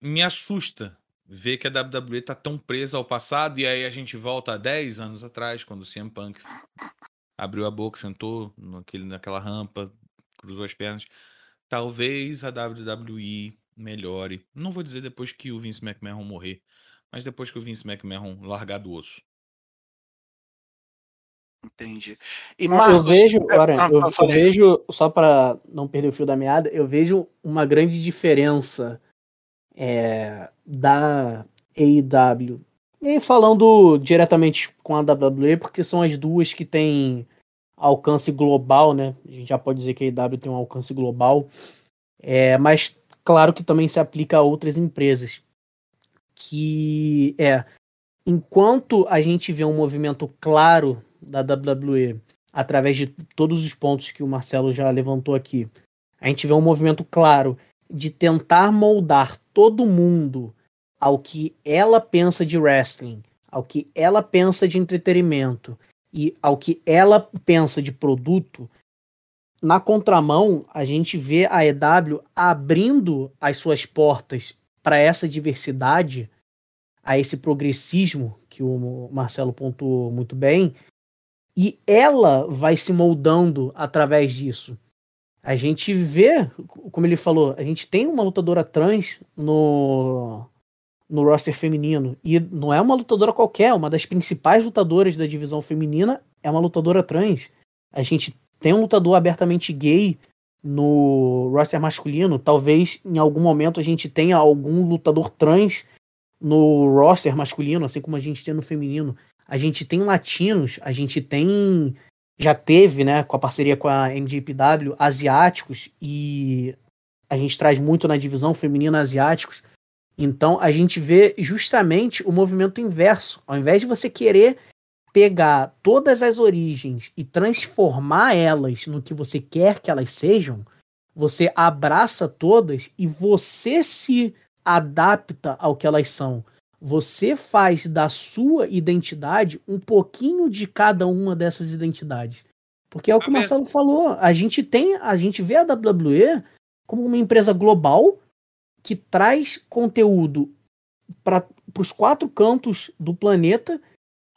Me assusta ver que a WWE tá tão presa ao passado e aí a gente volta a 10 anos atrás, quando o CM Punk abriu a boca, sentou naquele, naquela rampa, cruzou as pernas. Talvez a WWE melhore. Não vou dizer depois que o Vince McMahon morrer, mas depois que o Vince McMahon largar do osso. Entendi. E Marcos, eu vejo, é, ah, eu, eu eu falei. vejo, só para não perder o fio da meada, eu vejo uma grande diferença é, da AEW. E falando diretamente com a WWE, porque são as duas que têm alcance global, né? A gente já pode dizer que a AEW tem um alcance global. É, mas claro que também se aplica a outras empresas. Que é, enquanto a gente vê um movimento claro da WWE através de todos os pontos que o Marcelo já levantou aqui, a gente vê um movimento claro de tentar moldar todo mundo ao que ela pensa de wrestling, ao que ela pensa de entretenimento e ao que ela pensa de produto. Na contramão, a gente vê a EW abrindo as suas portas para essa diversidade, a esse progressismo que o Marcelo pontuou muito bem, e ela vai se moldando através disso. A gente vê, como ele falou, a gente tem uma lutadora trans no, no roster feminino. E não é uma lutadora qualquer, uma das principais lutadoras da divisão feminina é uma lutadora trans. A gente tem um lutador abertamente gay no roster masculino. Talvez em algum momento a gente tenha algum lutador trans no roster masculino, assim como a gente tem no feminino. A gente tem latinos, a gente tem. Já teve, né, com a parceria com a NJPW, asiáticos, e a gente traz muito na divisão feminina asiáticos. Então a gente vê justamente o movimento inverso. Ao invés de você querer pegar todas as origens e transformar elas no que você quer que elas sejam, você abraça todas e você se adapta ao que elas são. Você faz da sua identidade um pouquinho de cada uma dessas identidades. Porque é o que o Marcelo falou. A gente tem, a gente vê a WWE como uma empresa global que traz conteúdo para os quatro cantos do planeta.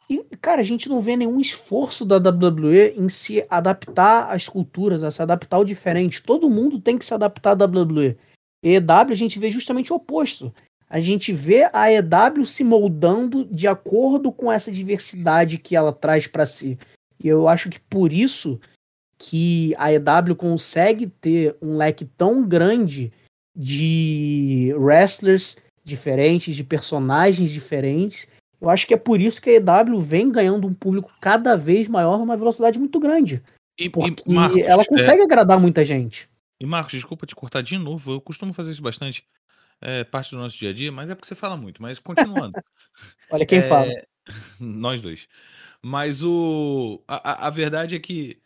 E, cara, a gente não vê nenhum esforço da WWE em se adaptar às culturas, a se adaptar ao diferente. Todo mundo tem que se adaptar à WWE. EW a gente vê justamente o oposto. A gente vê a EW se moldando de acordo com essa diversidade que ela traz para si. E eu acho que por isso que a EW consegue ter um leque tão grande de wrestlers diferentes, de personagens diferentes. Eu acho que é por isso que a EW vem ganhando um público cada vez maior numa velocidade muito grande. E, Porque e, Marcos, ela consegue é, agradar muita gente. e Marcos, desculpa te cortar de novo, eu costumo fazer isso bastante, é parte do nosso dia a dia, mas é porque você fala muito, mas continuando. Olha quem É, fala. Nós dois. Mas o, a, a- verdade é que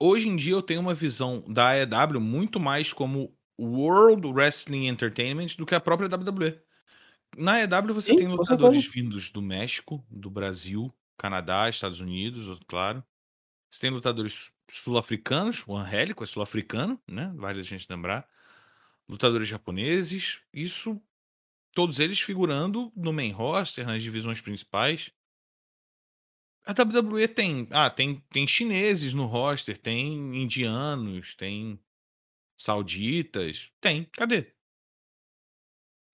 hoje em dia eu tenho uma visão da AEW muito mais como World Wrestling Entertainment do que a própria WWE. Na AEW você Sim, tem lutadores certeza. vindos do México, do Brasil, Canadá, Estados Unidos, claro. Você tem lutadores sul-africanos, o Angélico é sul-africano, né? Vale a gente lembrar. Lutadores japoneses, isso, todos eles figurando no main roster, nas divisões principais. A WWE tem, ah, tem, tem chineses no roster, tem indianos, tem sauditas, tem. Cadê?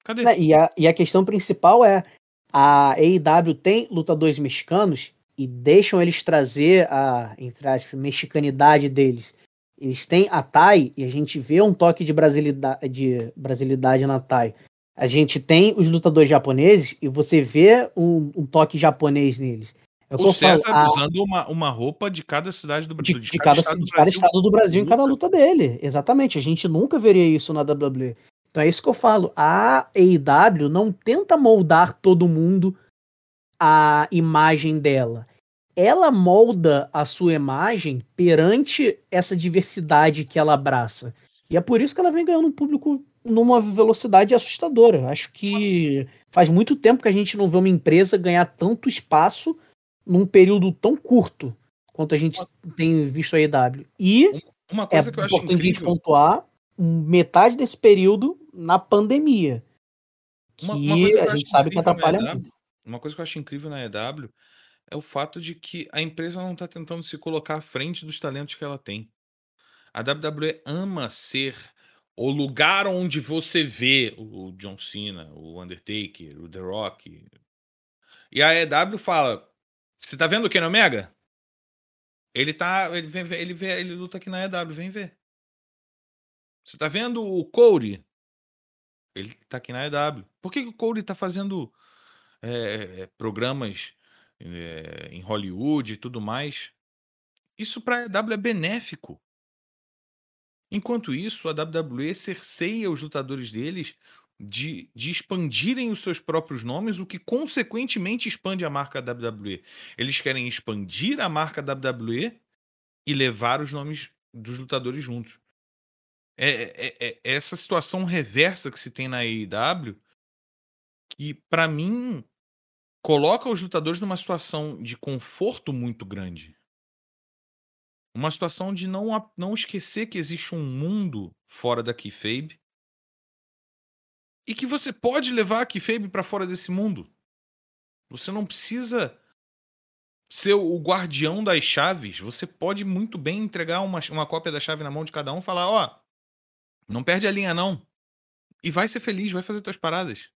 Cadê? Né, E a, e a questão principal é a AEW tem lutadores mexicanos e deixam eles trazer a, entre aspas, mexicanidade deles. Eles têm a Thai e a gente vê um toque de brasilidade, de brasilidade na Thai. A gente tem os lutadores japoneses e você vê um, um toque japonês neles. É o O eu falo, César a- usando uma, uma roupa de cada cidade do de, Brasil. de cada, de cada estado do Brasil em cada luta. luta dele. Exatamente. A gente nunca veria isso na WWE. Então é isso que eu falo. A AEW não tenta moldar todo mundo a imagem dela. Ela molda a sua imagem perante essa diversidade que ela abraça. E é por isso que ela vem ganhando um público numa velocidade assustadora. Acho que faz muito tempo que a gente não vê uma empresa ganhar tanto espaço num período tão curto quanto a gente tem visto a EW. E Uma é coisa que eu acho importante a gente pontuar metade desse período na pandemia. Que Uma- uma a gente sabe que atrapalha muito. Uma coisa que eu acho incrível na EW é o fato de que a empresa não está tentando se colocar à frente dos talentos que ela tem. A WWE ama ser o lugar onde você vê o John Cena, o Undertaker, o The Rock. E a EW fala: Você tá vendo o Kenny Omega? Ele tá. Ele, vem, ele, vê, ele luta aqui na EW, vem ver. Você tá vendo o Cody? Ele tá aqui na EW. Por que, que o Cody tá fazendo é, programas é, em Hollywood e tudo mais? Isso pra EW é benéfico. Enquanto isso, a WWE cerceia os lutadores deles de, de expandirem os seus próprios nomes, o que consequentemente expande a marca WWE. Eles querem expandir a marca WWE e levar os nomes dos lutadores juntos. É, é, é, é essa situação reversa que se tem na AEW que, para mim, coloca os lutadores numa situação de conforto muito grande. Uma situação de não, não esquecer que existe um mundo fora da kayfabe e que você pode levar a kayfabe para fora desse mundo. Você não precisa ser o guardião das chaves. Você pode muito bem entregar uma, uma cópia da chave na mão de cada um e falar: ó, oh, não perde a linha não. E vai ser feliz, vai fazer tuas paradas.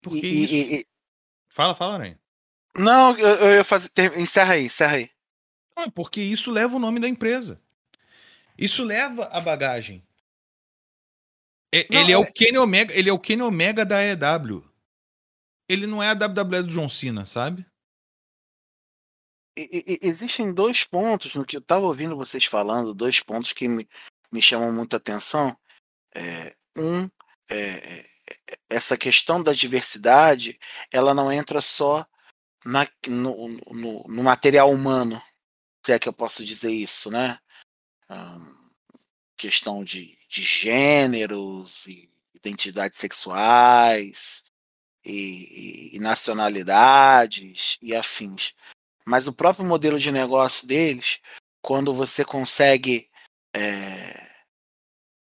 Porque e, isso. E, e... Fala, fala, Aranha. Não, eu, eu ia fazer. Encerra aí, encerra aí. Ah, porque isso leva o nome da empresa. Isso leva a bagagem. É, não, ele é, é, o Kenny Omega, ele é o Kenny Omega da EW. Ele não é a WWE do John Cena, sabe? E, e, existem dois pontos no que eu estava ouvindo vocês falando, dois pontos que me, me chamam muita atenção. É, um, é, é, essa questão da diversidade, ela não entra só na, no, no, no material humano, se é que eu posso dizer isso, né? questão de, de gêneros e identidades sexuais e, e, nacionalidades e afins. Mas o próprio modelo de negócio deles, quando você consegue é,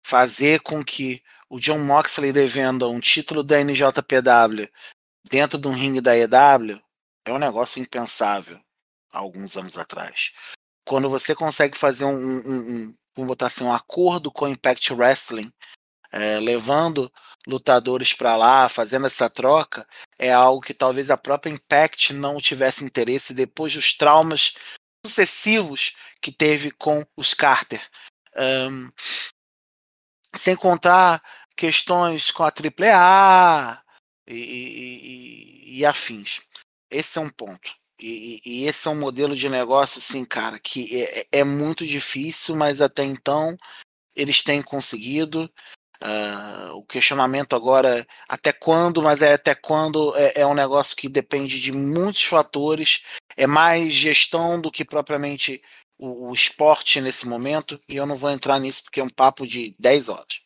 fazer com que o John Moxley devenda um título da NJPW dentro de um ringue da EW, é um negócio impensável há alguns anos atrás. Quando você consegue fazer um, um, um vamos botar assim, um acordo com o Impact Wrestling, é, levando lutadores para lá, fazendo essa troca, é algo que talvez a própria Impact não tivesse interesse depois dos traumas sucessivos que teve com os Carter. Um, sem contar questões com a AAA e, e, e afins. Esse é um ponto. E, e, esse é um modelo de negócio, assim, cara, que é, é muito difícil, mas até então eles têm conseguido. Uh, o questionamento agora, até quando, mas é até quando é, é, um negócio que depende de muitos fatores, é mais gestão do que propriamente o, o, esporte nesse momento, e eu não vou entrar nisso porque é um papo de 10 horas.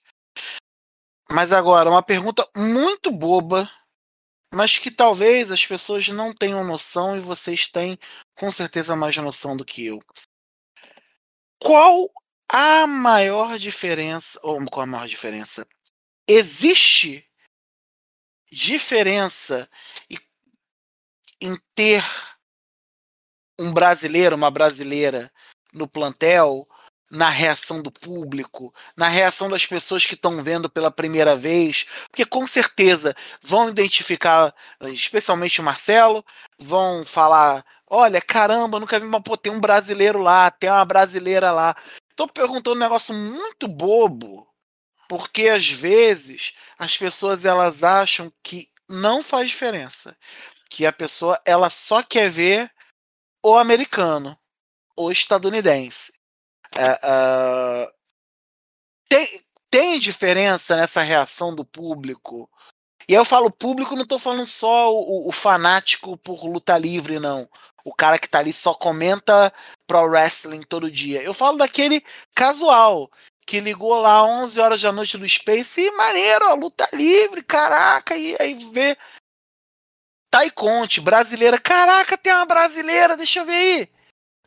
Mas agora, uma pergunta muito boba mas que talvez as pessoas não tenham noção e vocês têm com certeza mais noção do que eu. Qual a maior diferença, ou qual a maior diferença? Existe diferença em ter um brasileiro, uma brasileira no plantel na reação do público, na reação das pessoas que estão vendo pela primeira vez, porque com certeza vão identificar, especialmente o Marcelo, vão falar: olha, caramba, nunca vi, mas pô, tem um brasileiro lá, tem uma brasileira lá. Tô perguntando um negócio muito bobo, porque às vezes as pessoas elas acham que não faz diferença, que a pessoa ela só quer ver o americano, o estadunidense. Uh, tem, tem diferença nessa reação do público. E eu falo público, não estou falando só o, o, fanático por luta livre, não. O cara que tá ali só comenta pro wrestling todo dia. Eu falo daquele casual que ligou lá 11 horas da noite no Space e maneiro, ó, luta livre, caraca, e aí vê Tai Conte, brasileira, caraca, tem uma brasileira, deixa eu ver aí.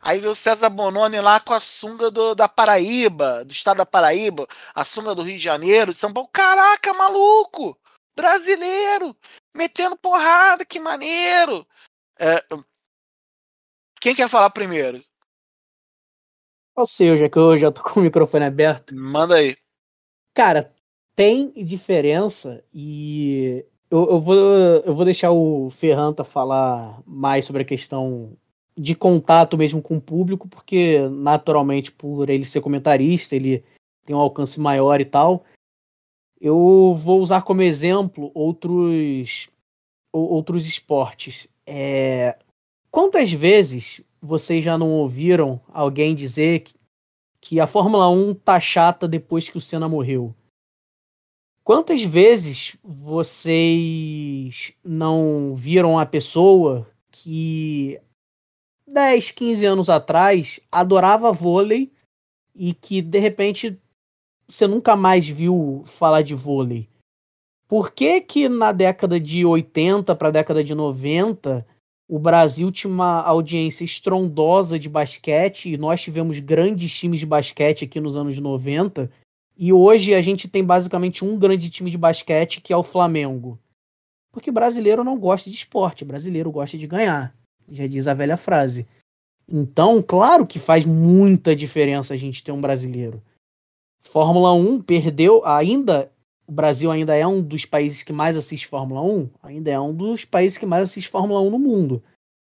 Aí vê o César Bononi lá com a sunga do, da Paraíba, do estado da Paraíba, a sunga do Rio de Janeiro, de São Paulo. Caraca, maluco! Brasileiro! Metendo porrada, que maneiro! É, quem quer falar primeiro? É o seu, já que eu já tô com o microfone aberto. Manda aí. Cara, tem diferença e eu, eu, vou, eu vou deixar o Ferranta falar mais sobre a questão de contato mesmo com o público, porque naturalmente por ele ser comentarista, ele tem um alcance maior e tal. Eu vou usar como exemplo outros outros esportes. É, quantas vezes vocês já não ouviram alguém dizer que, que a Fórmula 1 tá chata depois que o Senna morreu? Quantas vezes vocês não viram a pessoa que 10, 15 anos atrás adorava vôlei e que de repente você nunca mais viu falar de vôlei? Por que que na década de 80 para a década de 90 o Brasil tinha uma audiência estrondosa de basquete e nós tivemos grandes times de basquete aqui nos anos 90 e hoje a gente tem basicamente um grande time de basquete que é o Flamengo. Porque brasileiro não gosta de esporte, brasileiro gosta de ganhar. Já diz a velha frase. Então, claro que faz muita diferença a gente ter um brasileiro. Fórmula 1 perdeu, ainda o Brasil ainda é um dos países que mais assiste Fórmula 1, ainda é um dos países que mais assiste Fórmula 1 no mundo.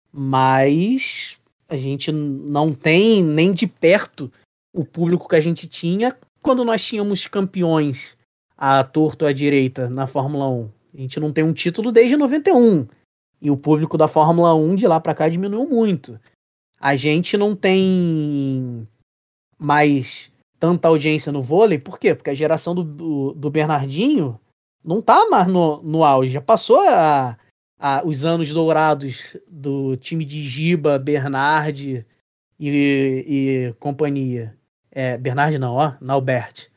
Mas a gente não tem nem de perto o público que a gente tinha quando nós tínhamos campeões à torto à direita na Fórmula 1. A gente não tem um título desde 91. E o público da Fórmula 1 de lá para cá diminuiu muito. A gente não tem mais tanta audiência no vôlei, por quê? Porque a geração do, do, do Bernardinho não tá mais no, no auge, já passou a, a, os anos dourados do time de Giba, Bernard e, e companhia. É, Bernard não, ó, Naubert.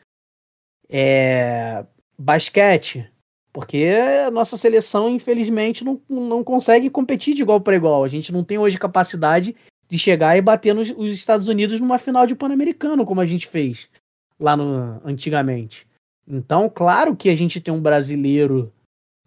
É, basquete, porque a nossa seleção, infelizmente, não, não consegue competir de igual para igual. A gente não tem hoje capacidade de chegar e bater nos os Estados Unidos numa final de Pan-Americano, como a gente fez lá no, antigamente. Então, claro que a gente tem um brasileiro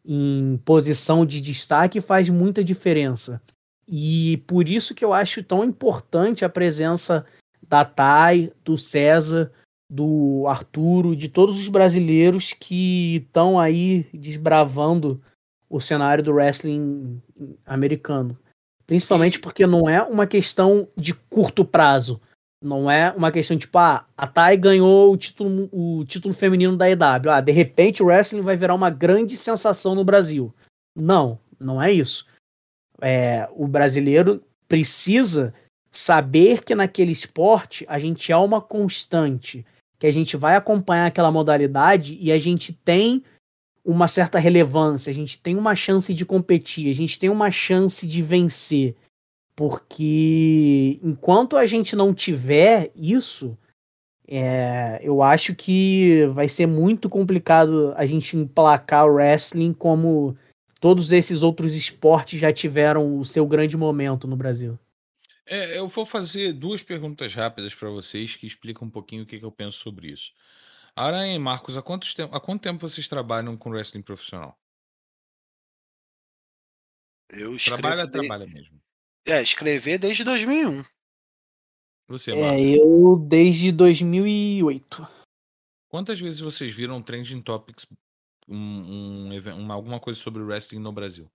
em posição de destaque faz muita diferença. E por isso que eu acho tão importante a presença da Thay, do César, do Arturo, de todos os brasileiros que estão aí desbravando o cenário do wrestling americano. Principalmente porque não é uma questão de curto prazo. Não é uma questão tipo, ah, a Thay ganhou o título, o título feminino da EW. Ah, de repente o wrestling vai virar uma grande sensação no Brasil. Não, não é isso. É, o brasileiro precisa saber que naquele esporte a gente é uma constante, que a gente vai acompanhar aquela modalidade e a gente tem uma certa relevância, a gente tem uma chance de competir, a gente tem uma chance de vencer. Porque enquanto a gente não tiver isso, é, eu acho que vai ser muito complicado a gente emplacar o wrestling como todos esses outros esportes já tiveram o seu grande momento no Brasil. É, eu vou fazer duas perguntas rápidas para vocês que explicam um pouquinho o que, que eu penso sobre isso. Aranha e Marcos, há, quantos há quanto tempo vocês trabalham com wrestling profissional? Eu Trabalha, escrevo. de- trabalha mesmo. É, escrever desde 2001. Você, É, Marcos, eu desde 2008. quantas vezes vocês viram Trending Topics, um, um even- uma, alguma coisa sobre wrestling no Brasil?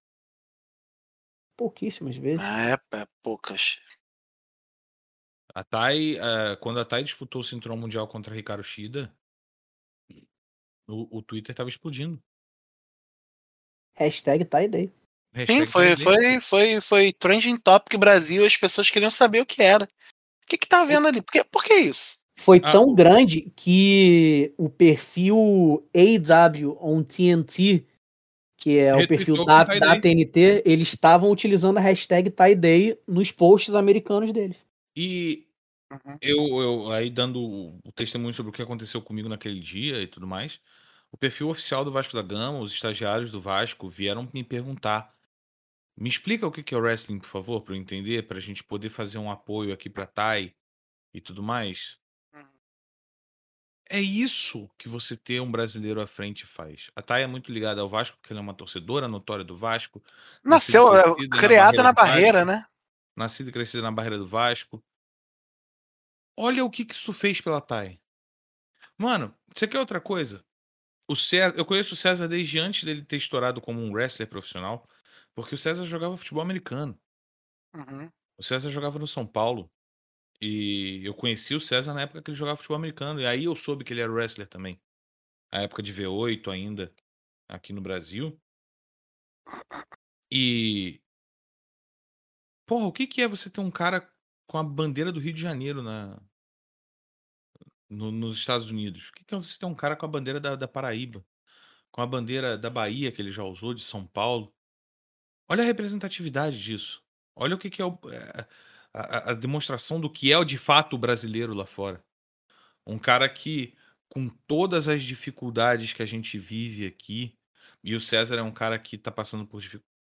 Pouquíssimas vezes. É, é poucas. A Thay, eh, quando a Thay disputou o cinturão mundial contra Ricardo Shida, o, o Twitter tava explodindo. Hashtag ideia. Sim, foi, foi, foi, foi Trending Topic Brasil, as pessoas queriam saber o que era. O que que tá vendo ali? Por que, por que isso? Foi Ah, tão grande que o perfil AW on TNT, que é o perfil da, da. TNT, eles estavam utilizando a hashtag TieDay nos posts americanos deles. E Uhum. eu, eu aí dando o- testemunho sobre o que aconteceu comigo naquele dia e tudo mais, o perfil oficial do Vasco da Gama, os estagiários do Vasco vieram me perguntar. Me explica o que é o wrestling, por favor, para eu entender, para a gente poder fazer um apoio aqui para Thay e tudo mais. Uhum. É isso que você ter um brasileiro à frente faz. A Thay é muito ligada ao Vasco, porque ela é uma torcedora notória do Vasco. Nasceu, é, criada na barreira, né? Nascida e crescida na barreira do Vasco. Olha o que, que isso fez pela Thay. Mano, você quer outra coisa? O César, eu conheço o César desde antes dele ter estourado como um wrestler profissional, porque o César jogava futebol americano. Uhum. O César jogava no São Paulo. E eu conheci o César na época que ele jogava futebol americano. E aí eu soube que ele era wrestler também. A época de V8 ainda, aqui no Brasil. E. Porra, o que, que é você ter um cara com a bandeira do Rio de Janeiro na, no- nos Estados Unidos? O que, que é você ter um cara com a bandeira da, da Paraíba? Com a bandeira da Bahia que ele já usou, de São Paulo? Olha a representatividade disso. Olha o que, que é o- é, a, a- demonstração do que é o de fato o brasileiro lá fora. Um cara que, com todas as dificuldades que a gente vive aqui, e o César é um cara que tá passando por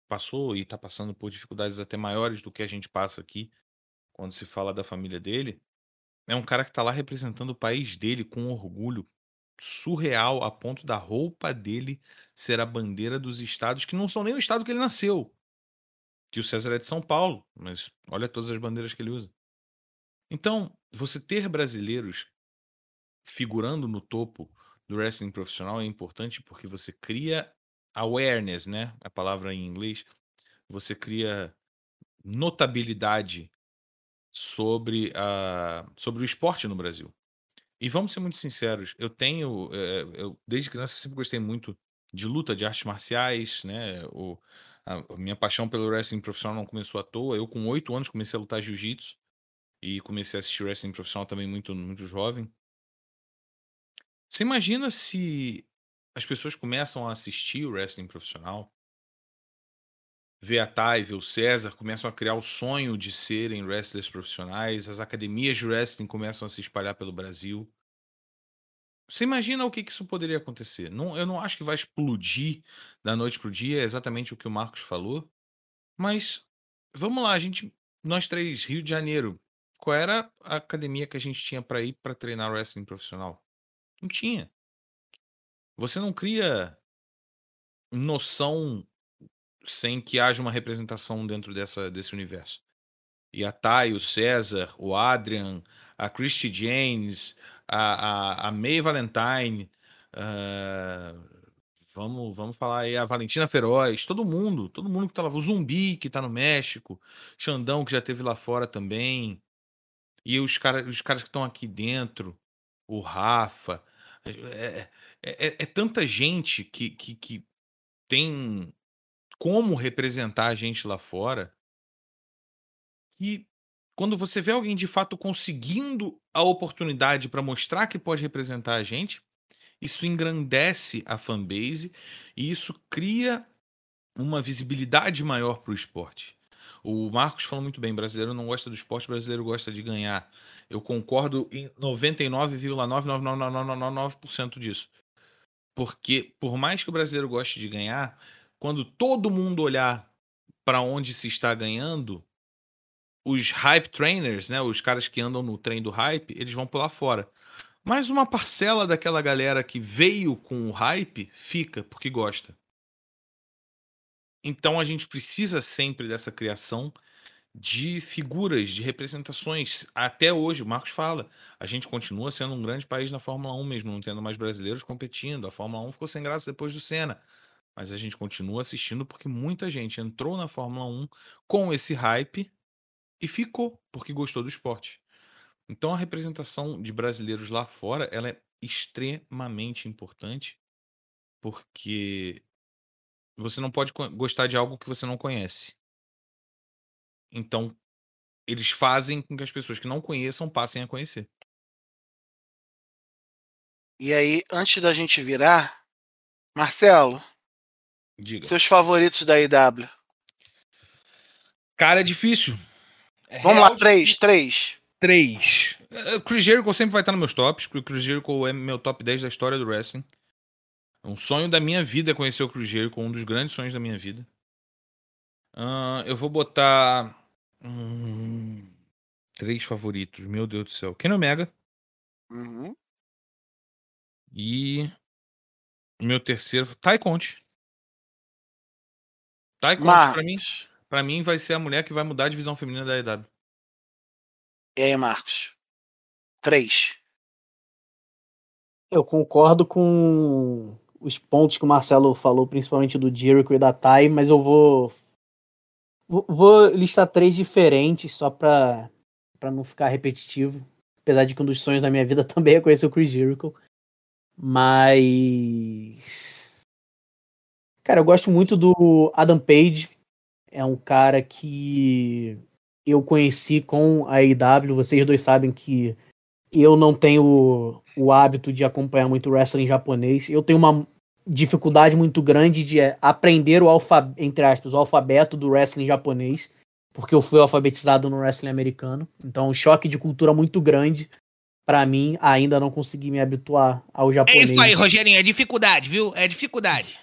passou e está passando por dificuldades até maiores do que a gente passa aqui, quando se fala da família dele. É um cara que está lá representando o país dele com orgulho surreal, a ponto da roupa dele ser a bandeira dos estados que não são nem o estado que ele nasceu. Que o César é de São Paulo, mas olha todas as bandeiras que ele usa. Então, você ter brasileiros figurando no topo do wrestling profissional é importante porque você cria awareness, né? A palavra em inglês. Você cria notabilidade sobre, a, sobre o esporte no Brasil. E vamos ser muito sinceros, eu tenho, eh, eu desde criança sempre gostei muito de luta, de artes marciais, né? O, a, minha paixão pelo wrestling profissional não começou à toa. Eu com oito anos comecei a lutar jiu-jitsu e comecei a assistir wrestling profissional também muito muito jovem. Você imagina se as pessoas começam a assistir o wrestling profissional, vê a Thay, vê o César, começam a criar o sonho de serem wrestlers profissionais, as academias de wrestling começam a se espalhar pelo Brasil. Você imagina o que, que isso poderia acontecer? Não, eu não acho que vai explodir da noite pro dia, é exatamente o que o Marcos falou. Mas vamos lá, a gente, nós três, Rio de Janeiro, qual era a academia que a gente tinha para ir para treinar wrestling profissional? Não tinha. Você não cria noção sem que haja uma representação dentro dessa, desse universo. E a Thay, o César, o Adrian, a Christy James, a, a, a May Valentine, ah, vamos, vamos falar aí, a Valentina Feroz, todo mundo, todo mundo que tá lá, o Zumbi que tá no México, Xandão que já teve lá fora também, e os, cara, os caras que estão aqui dentro, o Rafa, é, é, é- é tanta gente que, que, que tem como representar a gente lá fora que quando você vê alguém de fato conseguindo a oportunidade para mostrar que pode representar a gente, isso engrandece a fanbase e isso cria uma visibilidade maior para o esporte. O Marcos falou muito bem: brasileiro não gosta do esporte, brasileiro gosta de ganhar. Eu concordo em 99,99999% disso. Porque, por mais que o brasileiro goste de ganhar, quando todo mundo olhar para onde se está ganhando, os hype trainers, né, os caras que andam no trem do hype, eles vão pular fora. Mas uma parcela daquela galera que veio com o hype fica porque gosta. Então a gente precisa sempre dessa criação de figuras, de representações. Até hoje, o Marcos fala, a gente continua sendo um grande país na Fórmula 1 mesmo, não tendo mais brasileiros competindo. A Fórmula 1 ficou sem graça depois do Senna. Mas a gente continua assistindo porque muita gente entrou na Fórmula 1 com esse hype e ficou porque gostou do esporte. Então a representação de brasileiros lá fora, ela é extremamente importante porque você não pode gostar de algo que você não conhece. Então, eles fazem com que as pessoas que não conheçam passem a conhecer. E aí, antes da gente virar, Marcelo, Diga. seus favoritos da IW. Cara, é difícil. É Vamos lá, três, difícil. três. Três. O Chris Jericho sempre vai estar nos meus tops, o Chris Jericho é meu top 10 da história do wrestling. Um sonho da minha vida é conhecer o Chris Jericho, um dos grandes sonhos da minha vida. Ahn, eu vou botar. hum, três favoritos, meu Deus do céu. Ken Omega Uhum. e. Meu terceiro. Ty Conte. Ty Conte, pra mim, pra mim, vai ser a mulher que vai mudar a divisão feminina da EW. E aí, Marcos? Três. Eu concordo com os pontos que o Marcelo falou, principalmente do Jericho e da Tai, mas eu vou Vou listar três diferentes, só pra, pra não ficar repetitivo. Apesar de que um dos sonhos da minha vida também é conhecer o Chris Jericho. Mas. Cara, eu gosto muito do Adam Page. É um cara que eu conheci com a AEW. Vocês dois sabem que eu não tenho o hábito de acompanhar muito wrestling japonês. Eu tenho uma dificuldade muito grande de aprender o alfa, entre aspas, o alfabeto do wrestling japonês, porque eu fui alfabetizado no wrestling americano. Então, um choque de cultura muito grande para mim, ainda não consegui me habituar ao japonês. É isso aí, Rogerinho, é dificuldade, viu? É dificuldade.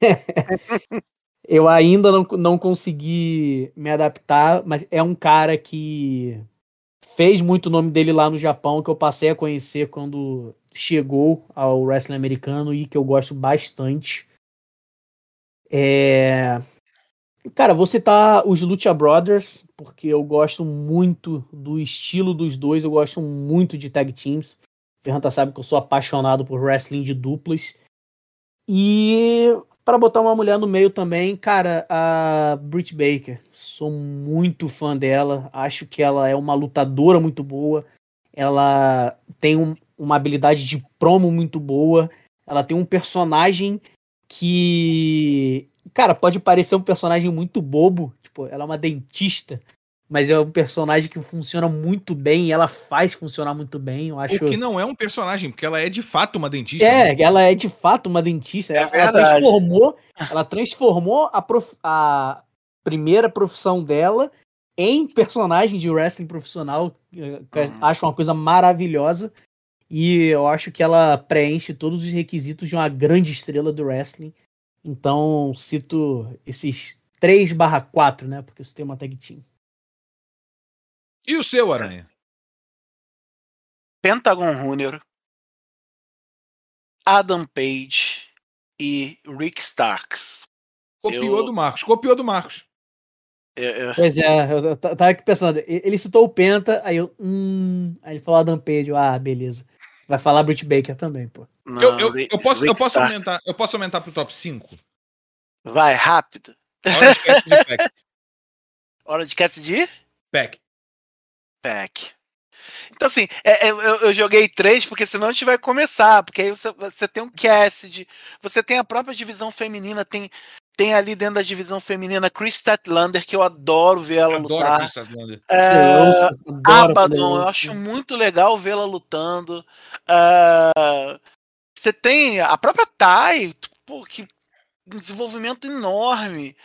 eu ainda não, não consegui me adaptar, mas é um cara que fez muito o nome dele lá no Japão, que eu passei a conhecer quando chegou ao wrestling americano e que eu gosto bastante. É... Cara, vou citar os Lucha Brothers, porque eu gosto muito do estilo dos dois, eu gosto muito de tag teams. Ferranta sabe que eu sou apaixonado por wrestling de duplas. E para botar uma mulher no meio também, cara, a Britt Baker. Sou muito fã dela, acho que ela é uma lutadora muito boa. Ela tem um, uma habilidade de promo muito boa. Ela tem um personagem que Cara, pode parecer um personagem muito bobo, tipo, ela é uma dentista, mas é um personagem que funciona muito bem e ela faz funcionar muito bem, eu acho. O que não é um personagem, porque ela é de fato uma dentista. É, né? ela é de fato uma dentista. É ela, ela transformou, ela transformou a, prof... a primeira profissão dela em personagem de wrestling profissional. Uhum. Acho uma coisa maravilhosa. E eu acho que ela preenche todos os requisitos de uma grande estrela do wrestling. Então, cito esses 3 barra 4, né? Porque você tem uma tag team. E o seu, Aranha? Pentagon Junior, Adam Page e Rick Starks. Copiou eu... do Marcos, copiou do Marcos. Eu, eu... Pois é, eu tava aqui pensando, ele citou o Penta, aí eu. Hum, aí ele falou Adam Page, eu, ah, beleza. Vai falar Britt Baker também, pô. Não, eu, eu, eu, posso, eu, posso aumentar, eu posso aumentar pro top 5? Vai, rápido. Hora de cast de pack. Hora de cast de? Pack. Pack. Então, assim, é, é, eu, eu, joguei três, porque senão a gente vai começar. Porque aí você, você tem um cast, você tem a própria divisão feminina, tem, tem ali dentro da divisão feminina Chris Statlander, que eu adoro ver ela adoro lutar. Chris Statlander. É, eu Abaddon, eu acho muito legal vê-la lutando. Uh, você tem a própria Tai, pô, que desenvolvimento enorme.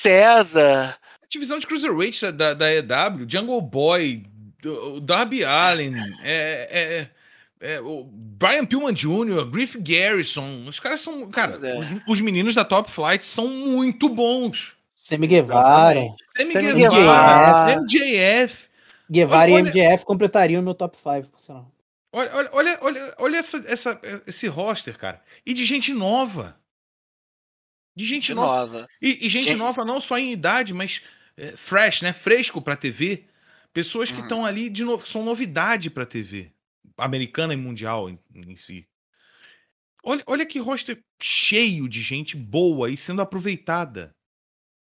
César. A divisão de Cruiserweight da, da EW, Jungle Boy, Darby Allen, é, é, é, o Brian Pillman Jr., Griff Garrison. Os caras são. Cara, é. os, os, meninos da Top Flight são muito bons. Semi Guevara. Semi Guevara. MJF. Guevara olha, e MJF completariam o meu top 5, Olha, olha, olha, olha, olha essa, essa, esse roster, cara. E de gente nova. De gente nova. nova. E, e gente nova não só em idade, mas é, fresh, né? Fresco pra TV. Pessoas que estão hum. ali de novo, são novidade pra TV. Americana e mundial em, em si. Olha, olha que roster cheio de gente boa e sendo aproveitada.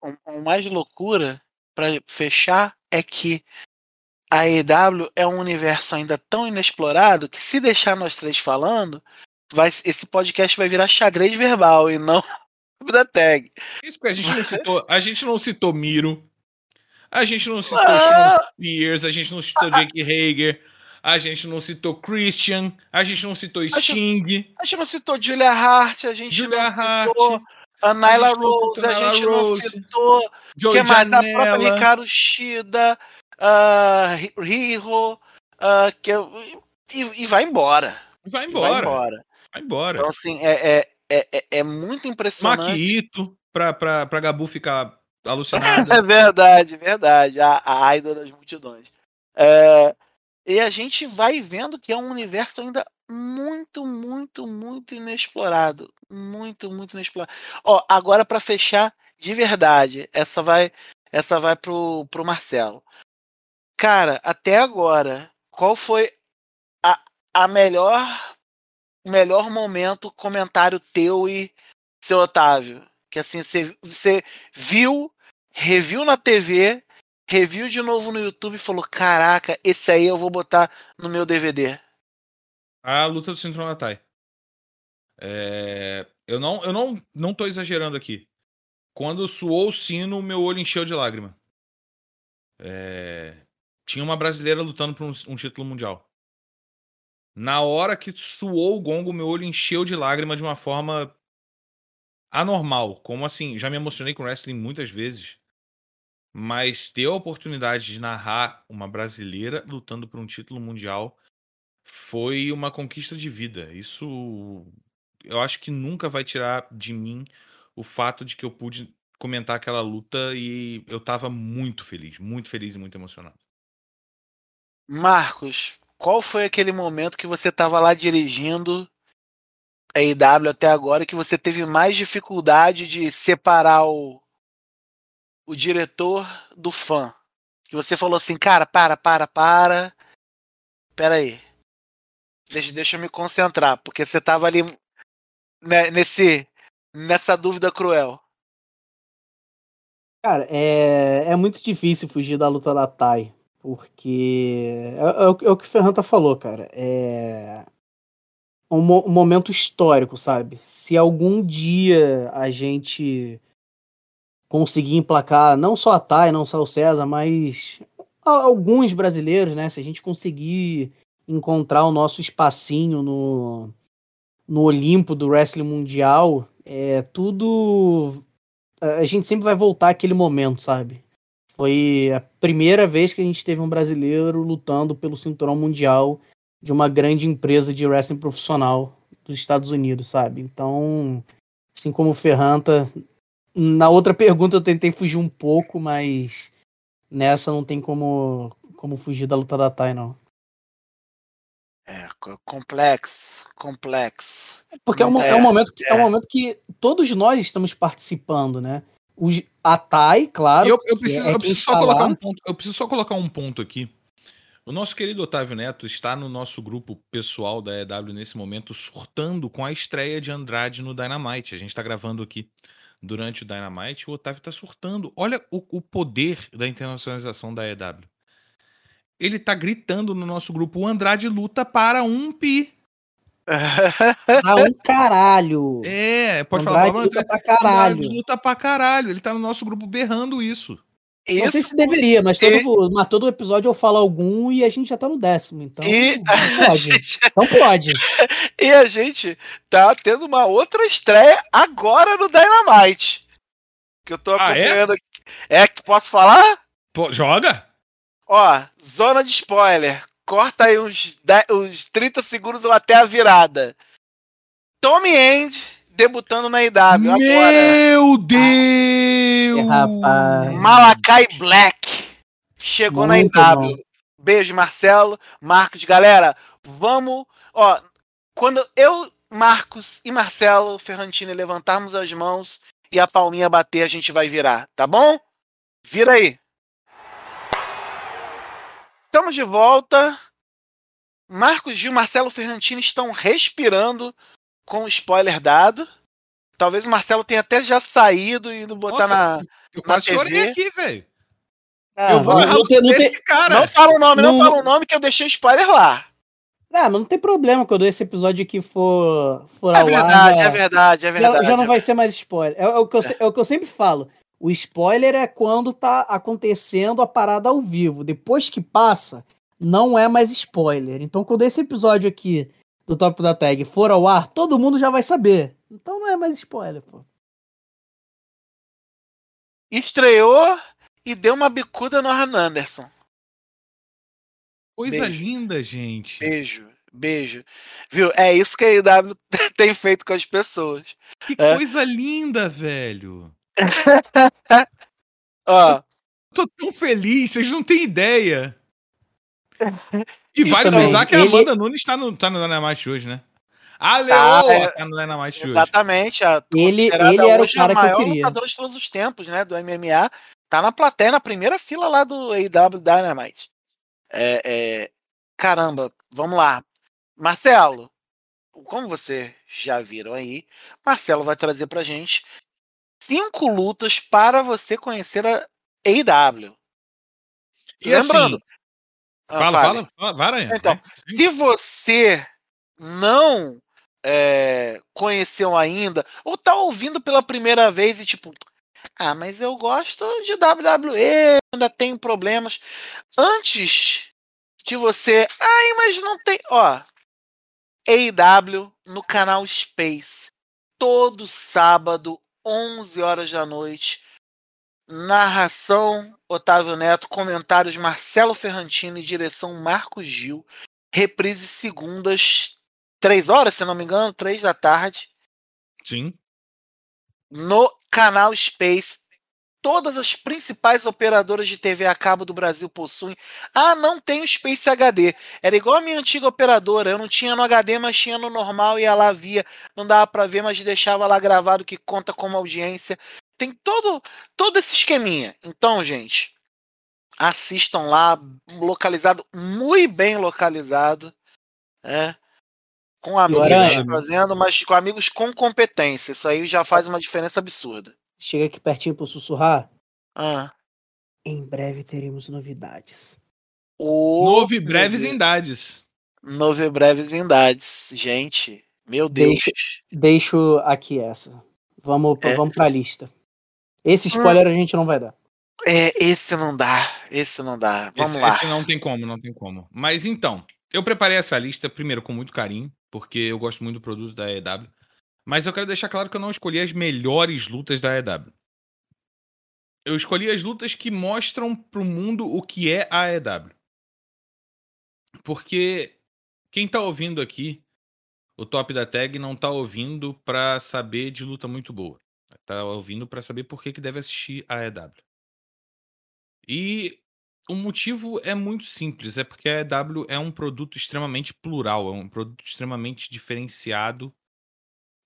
O, o mais loucura para fechar é que a EW é um universo ainda tão inexplorado que se deixar nós três falando, vai, esse podcast vai virar xadrez verbal e não da tag. Isso porque a gente não citou, a gente não citou Miro, a gente não citou ah, Spears, a gente não citou ah, Jake Hager, a gente não citou Christian, a gente não citou Sting. A gente, a não citou Julia Hart, a gente Julia não Hart, citou a Nyla Rose, a gente não citou. O que mais? A própria Ricardo Shida, uh, Riho, uh, que, e, e vai embora. Vai embora. Vai embora. Vai embora. Então, assim, é, é é, é, é muito impressionante. Maquito, pra, pra, pra Gabu ficar alucinado. é verdade, verdade. A, a Aida das multidões. É, e a gente vai vendo que é um universo ainda muito, muito, muito inexplorado. Muito, muito inexplorado. Ó, agora para fechar de verdade, essa vai essa vai pro, pro Marcelo. Cara, até agora, qual foi a, a melhor melhor momento, comentário teu e seu Otávio. Que assim, você, viu, reviu na TV, reviu de novo no YouTube e falou: Caraca, esse aí eu vou botar no meu DVD? A luta do Cinturão da Tai. É, eu não, eu não, não tô exagerando aqui. Quando soou o sino, meu olho encheu de lágrima. É, tinha uma brasileira lutando por um, um título mundial. Na hora que suou o gongo, meu olho encheu de lágrima de uma forma anormal. Como assim? Já me emocionei com wrestling muitas vezes. Mas ter a oportunidade de narrar uma brasileira lutando por um título mundial foi uma conquista de vida. Isso eu acho que nunca vai tirar de mim o fato de que eu pude comentar aquela luta e eu tava muito feliz, muito feliz e muito emocionado. Marcos, qual foi aquele momento que você estava lá dirigindo a IW até agora que você teve mais dificuldade de separar o, o diretor do fã? Que você falou assim, cara, para, para, para. Pera aí. Deixa, deixa eu me concentrar, porque você estava ali né, nesse, nessa dúvida cruel. Cara, é, é muito difícil fugir da luta da Tai. Porque é, é, é o que o Ferranta falou, cara. É um, um momento histórico, sabe? Se algum dia a gente conseguir emplacar não só a Tai, não só o César, mas alguns brasileiros, né? Se a gente conseguir encontrar o nosso espacinho no, no Olimpo do wrestling mundial, é tudo. A gente sempre vai voltar àquele momento, sabe? Foi a primeira vez que a gente teve um brasileiro lutando pelo cinturão mundial de uma grande empresa de wrestling profissional dos Estados Unidos, sabe? Então, assim como o Ferranta, na outra pergunta eu tentei fugir um pouco, mas nessa não tem como, como fugir da luta da Tai, não. É, complexo, complexo. Porque é um, é, um momento que, é. é um momento que todos nós estamos participando, né? Os, a TAI, claro. eu, eu preciso, é eu preciso só colocar um ponto. Eu preciso só colocar um ponto aqui. O nosso querido Otávio Neto está no nosso grupo pessoal da EW nesse momento, surtando com a estreia de Andrade no Dynamite. A gente está gravando aqui durante o Dynamite. O Otávio está surtando. Olha o, o poder da internacionalização da EW. Ele está gritando no nosso grupo: o Andrade luta para um pi. Ah, um caralho. É, pode Andrade falar. Luta pra caralho. Andrade luta pra caralho. Ele tá no nosso grupo berrando isso. Isso não sei se deveria, mas todo, e... mas todo episódio eu falo algum e a gente já tá no décimo. Então e... pode. Gente... Então pode. e a gente tá tendo uma outra estreia agora no Dynamite. Que eu tô acompanhando ah, é? é que posso falar? Pô, joga? Ó, zona de spoiler corta aí uns, 10, uns 30 segundos ou até a virada. Tommy End debutando na IW Meu agora. Deus! rapaz. Malakai Black chegou Muito na IW. Bom. Beijo, Marcelo, Marcos, galera. Vamos, ó, quando eu, Marcos e Marcelo Ferrantini levantarmos as mãos e a palminha bater, a gente vai virar, tá bom? Vira aí. Estamos de volta. Marcos Gil e Marcelo Ferrantini estão respirando com o spoiler dado. Talvez o Marcelo tenha até já saído e indo botar Nossa, na, eu na TV. aqui, velho. Ah, eu vou não, não, não tem, cara. Não fala o nome, não, não fala o nome que eu deixei spoiler lá. Ah, mas não tem problema quando esse episódio aqui for, for é verdade, ar, é verdade, é verdade. Já, já não vai ser mais spoiler. É, é, o que eu, é. é o que eu sempre falo. O spoiler é quando tá acontecendo a parada ao vivo. Depois que passa, não é mais spoiler. Então, quando esse episódio aqui do Top da Tag for ao ar, todo mundo já vai saber. Então não é mais spoiler, pô. Estreou e deu uma bicuda no Arn Anderson. Coisa beijo. linda, gente. Beijo, beijo. Viu? É isso que a IW tem feito com as pessoas. Que é. coisa linda, velho. Ó. Eu tô tão feliz, vocês não têm ideia. E, vale frisar que a Amanda Nunes tá no, tá no Dynamite hoje, né? A Leoa ah, é, tá no Dynamite hoje. Exatamente. A, ele ele era o cara que eu queria. lutador de todos os tempos, né? Do MMA. Tá na plateia, na primeira fila lá do AEW Dynamite. É, é... Caramba, vamos lá. Marcelo, como você já viram aí, Marcelo vai trazer pra gente cinco lutas para você conhecer a AEW. E Lembrando. assim, Ah, fala, fala, fala, Varanha. Então. Se você não é, conheceu ainda, ou tá ouvindo pela primeira vez e tipo, ah, mas eu gosto de WWE, ainda tenho problemas. Antes de você, ai, mas não tem, ó, AEW no canal Space, todo sábado, 11 horas da noite. Narração Otávio Neto, comentários Marcelo Ferrantini, direção Marcos Gil. Reprise segundas, 3 horas, se não me engano, 3 da tarde, Sim. no canal Space. Todas as principais operadoras de TV a cabo do Brasil possuem. Ah, não tem o Space HD. Era igual a minha antiga operadora. Eu não tinha no HD, mas tinha no normal, ia lá, via. Não dava pra ver, mas deixava lá gravado que conta como audiência. Tem todo, todo esse esqueminha. Então, gente, assistam lá, localizado, muito bem localizado. É, com amigos fazendo, mas com amigos com competência. Isso aí já faz uma diferença absurda. Chega aqui pertinho pra eu sussurrar. Ah. Em breve teremos novidades. Ô, Novo e meu breves Deus. indades. Novo e breves indades. Gente, meu Deus. Deixa- Deixo aqui essa. Vamos, É. vamos pra lista. Esse spoiler a gente não vai dar. É, esse não dá. Esse não dá. Vamos esse, lá. esse não tem como, não tem como. Mas então, eu preparei essa lista primeiro com muito carinho, porque eu gosto muito do produto da EW. Mas eu quero deixar claro que eu não escolhi as melhores lutas da EW. Eu escolhi as lutas que mostram pro mundo o que é a EW. Porque quem tá ouvindo aqui, o top da tag não tá ouvindo pra saber de luta muito boa. Tá ouvindo pra saber por que, que deve assistir a EW. E o motivo é muito simples, é porque a EW é um produto extremamente plural, é um produto extremamente diferenciado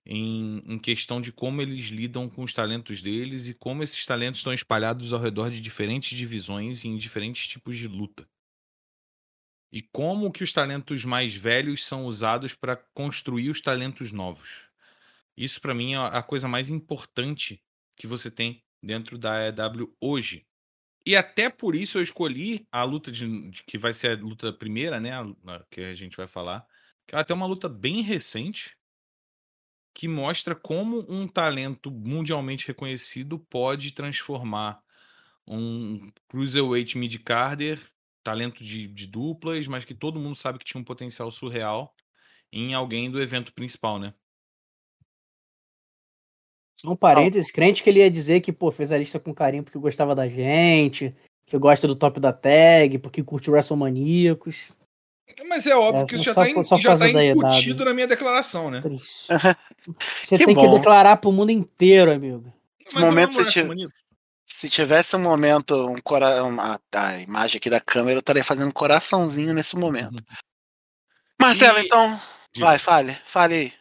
em, em questão de como eles lidam com os talentos deles e como esses talentos estão espalhados ao redor de diferentes divisões e em diferentes tipos de luta. E como que os talentos mais velhos são usados para construir os talentos novos. Isso para mim é a coisa mais importante que você tem dentro da EW hoje. E até por isso eu escolhi a luta de, de- que vai ser a luta primeira, né? a- que a gente vai falar. Que ela tem uma luta bem recente que mostra como um talento mundialmente reconhecido pode transformar um cruiserweight mid-carder, talento de, de duplas, mas que todo mundo sabe que tinha um potencial surreal, em alguém do evento principal, né? Só um parênteses, crente que ele ia dizer que, pô, fez a lista com carinho porque gostava da gente, que gosta do top da tag, porque curte o WrestleManiacos. Mas é óbvio É, que isso só já está tá idade. incutido na minha declaração, né? Você Que tem que bom. declarar pro mundo inteiro, amigo. Momento WrestleMania. Se tivesse um momento, um cora... uma- a imagem aqui da câmera, eu estaria fazendo um coraçãozinho nesse momento. Marcelo, E- então, Diga. vai, fale, fale aí.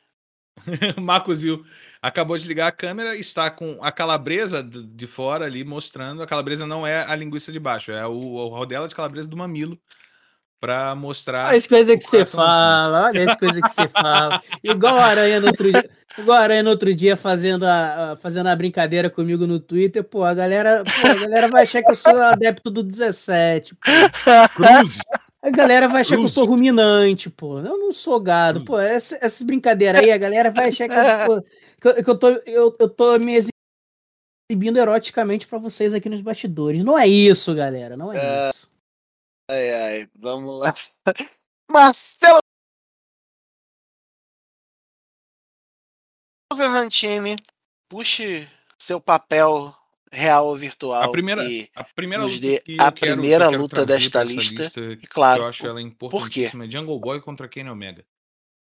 Marco Zil acabou de ligar a câmera e está com a calabresa de fora ali mostrando. A calabresa não é a linguiça de baixo, é o, o rodela de calabresa do mamilo para mostrar. Olha as coisas que você fala, olha as coisas que você fala. Igual a Aranha no outro dia, igual a Aranha no outro dia fazendo a, a- fazendo a brincadeira comigo no Twitter, pô, a galera, pô, a galera vai achar que eu sou adepto do 17, pô. Cruz. A galera vai achar que eu Cruz. sou ruminante, pô. Eu não sou gado, pô. Essa- essas brincadeiras aí, a galera vai achar que eu, pô, que eu, que eu tô, eu, eu tô me exibindo eroticamente pra vocês aqui nos bastidores. Não é isso, galera, não é, É. isso. Ai, ai, vamos lá. Marcelo Verrantini, puxe seu papel real ou virtual. A primeira, e, a primeira luta a primeira quero luta desta lista, que e claro, eu acho ela importantíssima. é Jungle Boy contra Kenny Omega.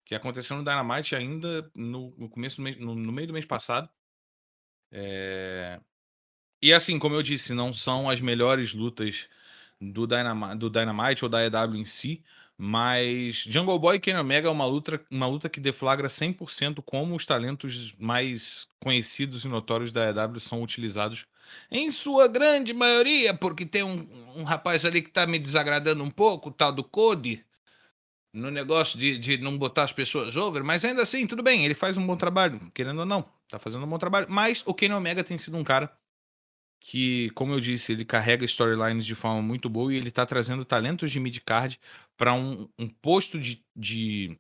Que aconteceu no Dynamite ainda no, no começo do mês, no, no meio do mês passado. É, E assim, como eu disse, não são as melhores lutas do Dynamite, do Dynamite ou da EW em si, mas Jungle Boy e Kenny Omega é uma luta, uma luta que deflagra 100% como os talentos mais conhecidos e notórios da EW são utilizados em sua grande maioria, porque tem um, um rapaz ali que tá me desagradando um pouco, o tal do Cody, no negócio de, de não botar as pessoas over, mas ainda assim, tudo bem, ele faz um bom trabalho, querendo ou não. Tá fazendo um bom trabalho. Mas o Kenny Omega tem sido um cara que, como eu disse, ele carrega storylines de forma muito boa e ele tá trazendo talentos de mid-card para um, um posto de, de,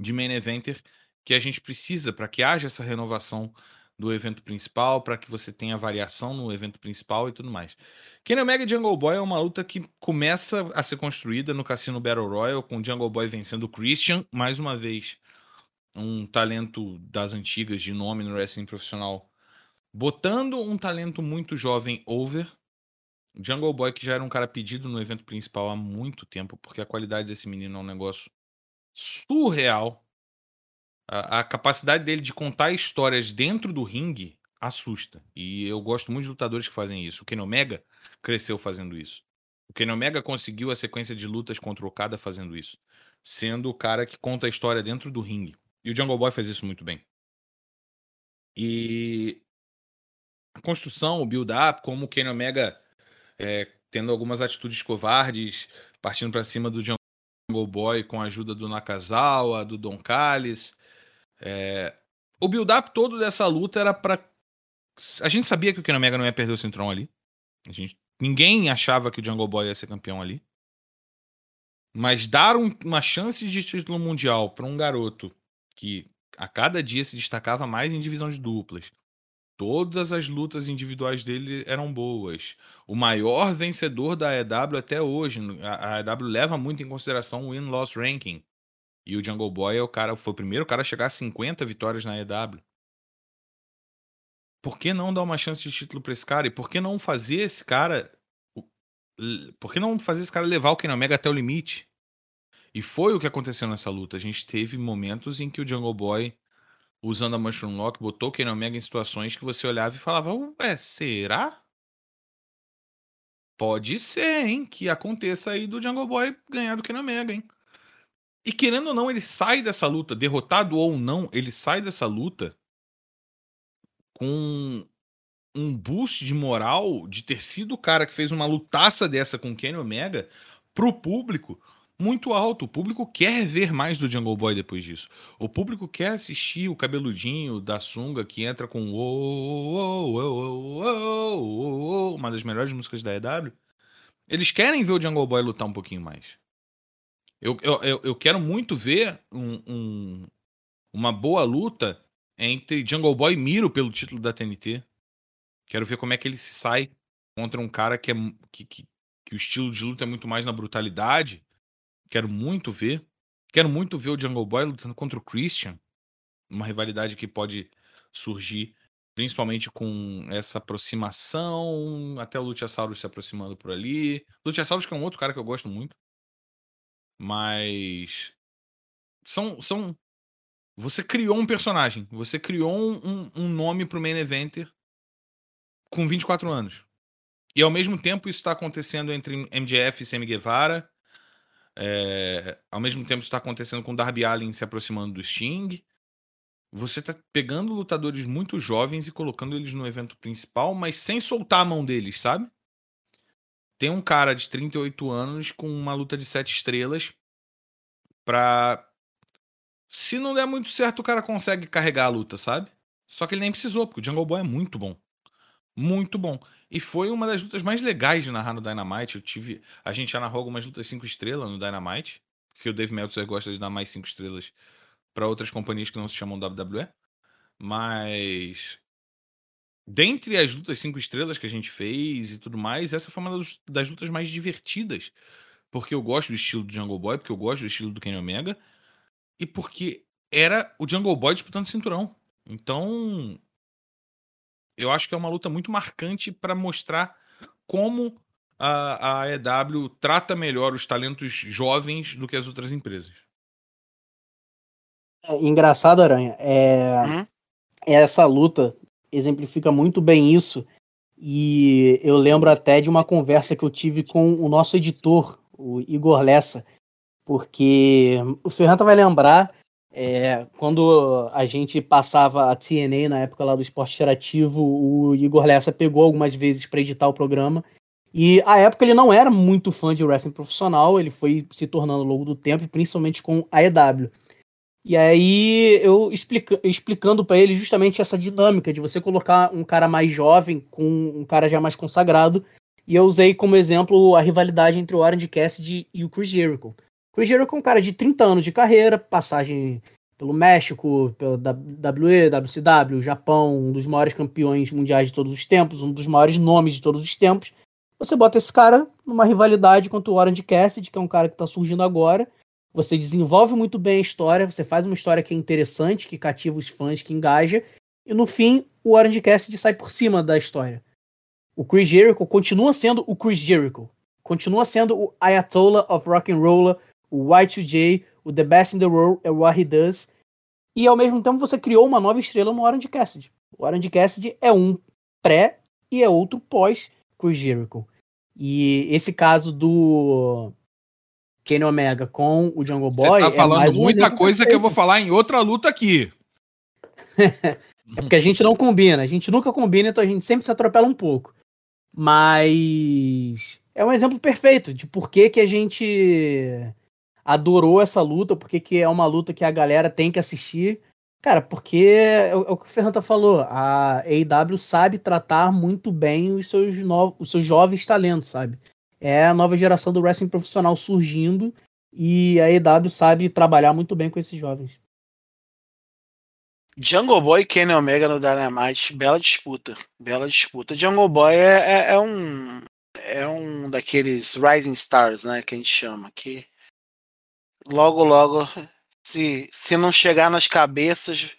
de main eventer que a gente precisa para que haja essa renovação do evento principal, para que você tenha variação no evento principal e tudo mais. Kenny Omega e Jungle Boy é uma luta que começa a ser construída no Cassino Battle Royal, com Jungle Boy vencendo o Christian, mais uma vez, um talento das antigas de nome no wrestling profissional, botando um talento muito jovem over. Jungle Boy, que já era um cara pedido no evento principal há muito tempo, porque a qualidade desse menino é um negócio surreal. A, a capacidade dele de contar histórias dentro do ringue assusta. E eu gosto muito de lutadores que fazem isso. O Kenny Omega cresceu fazendo isso. O Kenny Omega conseguiu a sequência de lutas contra o Okada fazendo isso. Sendo o cara que conta a história dentro do ringue. E o Jungle Boy faz isso muito bem. E construção, o build-up, como o Kenny Omega é, tendo algumas atitudes covardes, partindo para cima do Jungle Boy com a ajuda do Nakazawa, do Don Callis, é... O build-up todo dessa luta era para A gente sabia que o Kenny Omega não ia perder o cinturão ali. A gente... Ninguém achava que o Jungle Boy ia ser campeão ali. Mas dar um, uma chance de título mundial para um garoto que a cada dia se destacava mais em divisão de duplas. Todas as lutas individuais dele eram boas. O maior vencedor da EW até hoje. A EW leva muito em consideração o win-loss ranking. E o Jungle Boy é o cara, foi o primeiro cara a chegar a 50 vitórias na EW. Por que não dar uma chance de título para esse cara? E por que não fazer esse cara. Por que não fazer esse cara levar o Kenny Omega até o limite? E foi o que aconteceu nessa luta. A gente teve momentos em que o Jungle Boy, usando a Mushroom Lock, botou o Omega em situações que você olhava e falava: Ué, será? Pode ser, hein? Que aconteça aí do Jungle Boy ganhar do Kenny Omega, hein? E querendo ou não, ele sai dessa luta, derrotado ou não, ele sai dessa luta com um boost de moral de ter sido o cara que fez uma lutaça dessa com Kenny Omega pro público muito alto. O público quer ver mais do Jungle Boy depois disso. O público quer assistir o cabeludinho da sunga que entra com uma das melhores músicas da EW. Eles querem ver o Jungle Boy lutar um pouquinho mais. Eu, eu, eu quero muito ver um, um, uma boa luta entre Jungle Boy e Miro pelo título da TNT. Quero ver como é que ele se sai contra um cara que, é, que, que, que o estilo de luta é muito mais na brutalidade. Quero muito ver. Quero muito ver o Jungle Boy lutando contra o Christian. Uma rivalidade que pode surgir principalmente com essa aproximação, até o Luchasaurus se aproximando por ali. Luchasaurus que é um outro cara que eu gosto muito. Mas. São. são você criou um personagem. Você criou um, um nome pro main eventer com 24 anos. E ao mesmo tempo isso está acontecendo entre MJF e Sammy Guevara. É, ao mesmo tempo está acontecendo com Darby Allin se aproximando do Sting. Você está pegando lutadores muito jovens e colocando eles no evento principal, mas sem soltar a mão deles, sabe? tem um cara de 38 anos com uma luta de sete estrelas pra. Se não der muito certo, o cara consegue carregar a luta, sabe? Só que ele nem precisou, porque o Jungle Boy é muito bom. Muito bom. E foi uma das lutas mais legais de narrar no Dynamite. Eu tive. A gente já narrou algumas lutas 5 estrelas no Dynamite. Porque o Dave Meltzer gosta de dar mais 5 estrelas para outras companhias que não se chamam WWE. Mas dentre as lutas cinco estrelas que a gente fez e tudo mais, essa foi uma das lutas mais divertidas. Porque eu gosto do estilo do Jungle Boy, porque eu gosto do estilo do Kenny Omega, e porque era o Jungle Boy disputando cinturão. Então, eu acho que é uma luta muito marcante para mostrar como a, a EW trata melhor os talentos jovens do que as outras empresas. É, engraçado, Aranha. É, uhum. Essa luta exemplifica muito bem isso. E eu lembro até de uma conversa que eu tive com o nosso editor, o Igor Lessa, porque o Ferranta vai lembrar é, quando a gente passava a TNA na época lá do esporte interativo, o Igor Lessa pegou algumas vezes para editar o programa. E a época ele não era muito fã de wrestling profissional, ele foi se tornando ao longo do tempo, principalmente com a EW. E aí eu explica, explicando para ele justamente essa dinâmica de você colocar um cara mais jovem com um cara já mais consagrado. E eu usei como exemplo a rivalidade entre o Orange Cassidy e o Chris Jericho. Chris Jericho é um cara de 30 anos de carreira, passagem pelo México, pelo WWE, WCW, Japão, um dos maiores campeões mundiais de todos os tempos, um dos maiores nomes de todos os tempos. Você bota esse cara numa rivalidade contra o Orange Cassidy, que é um cara que está surgindo agora, você desenvolve muito bem a história, você faz uma história que é interessante, que cativa os fãs, que engaja, e no fim o Orange Cassidy sai por cima da história. O Chris Jericho continua sendo o Chris Jericho, continua sendo o Ayatollah of Rock and Roll, o Y2J, o The Best in the World, é what he does, e ao mesmo tempo você criou uma nova estrela no Orange Cassidy. O Orange Cassidy é um pré e é outro pós Chris Jericho. E esse caso do Kenny Omega com o Jungle Boy. Você tá falando é muita coisa que eu vou falar em outra luta aqui. é porque a gente não combina, a gente nunca combina, então a gente sempre se atropela um pouco. Mas é um exemplo perfeito de por que, que a gente adorou essa luta, porque que é uma luta que a galera tem que assistir. Cara, porque é o, é que o Fernanda falou, a AEW sabe tratar muito bem os seus, novos, os seus jovens talentos, sabe? é a nova geração do wrestling profissional surgindo e a EW sabe trabalhar muito bem com esses jovens. Jungle Boy e Kenny Omega no Dynamite, bela disputa, bela disputa. Jungle Boy é, é, é, um é um daqueles rising stars, né, que a gente chama, que logo logo se se não chegar nas cabeças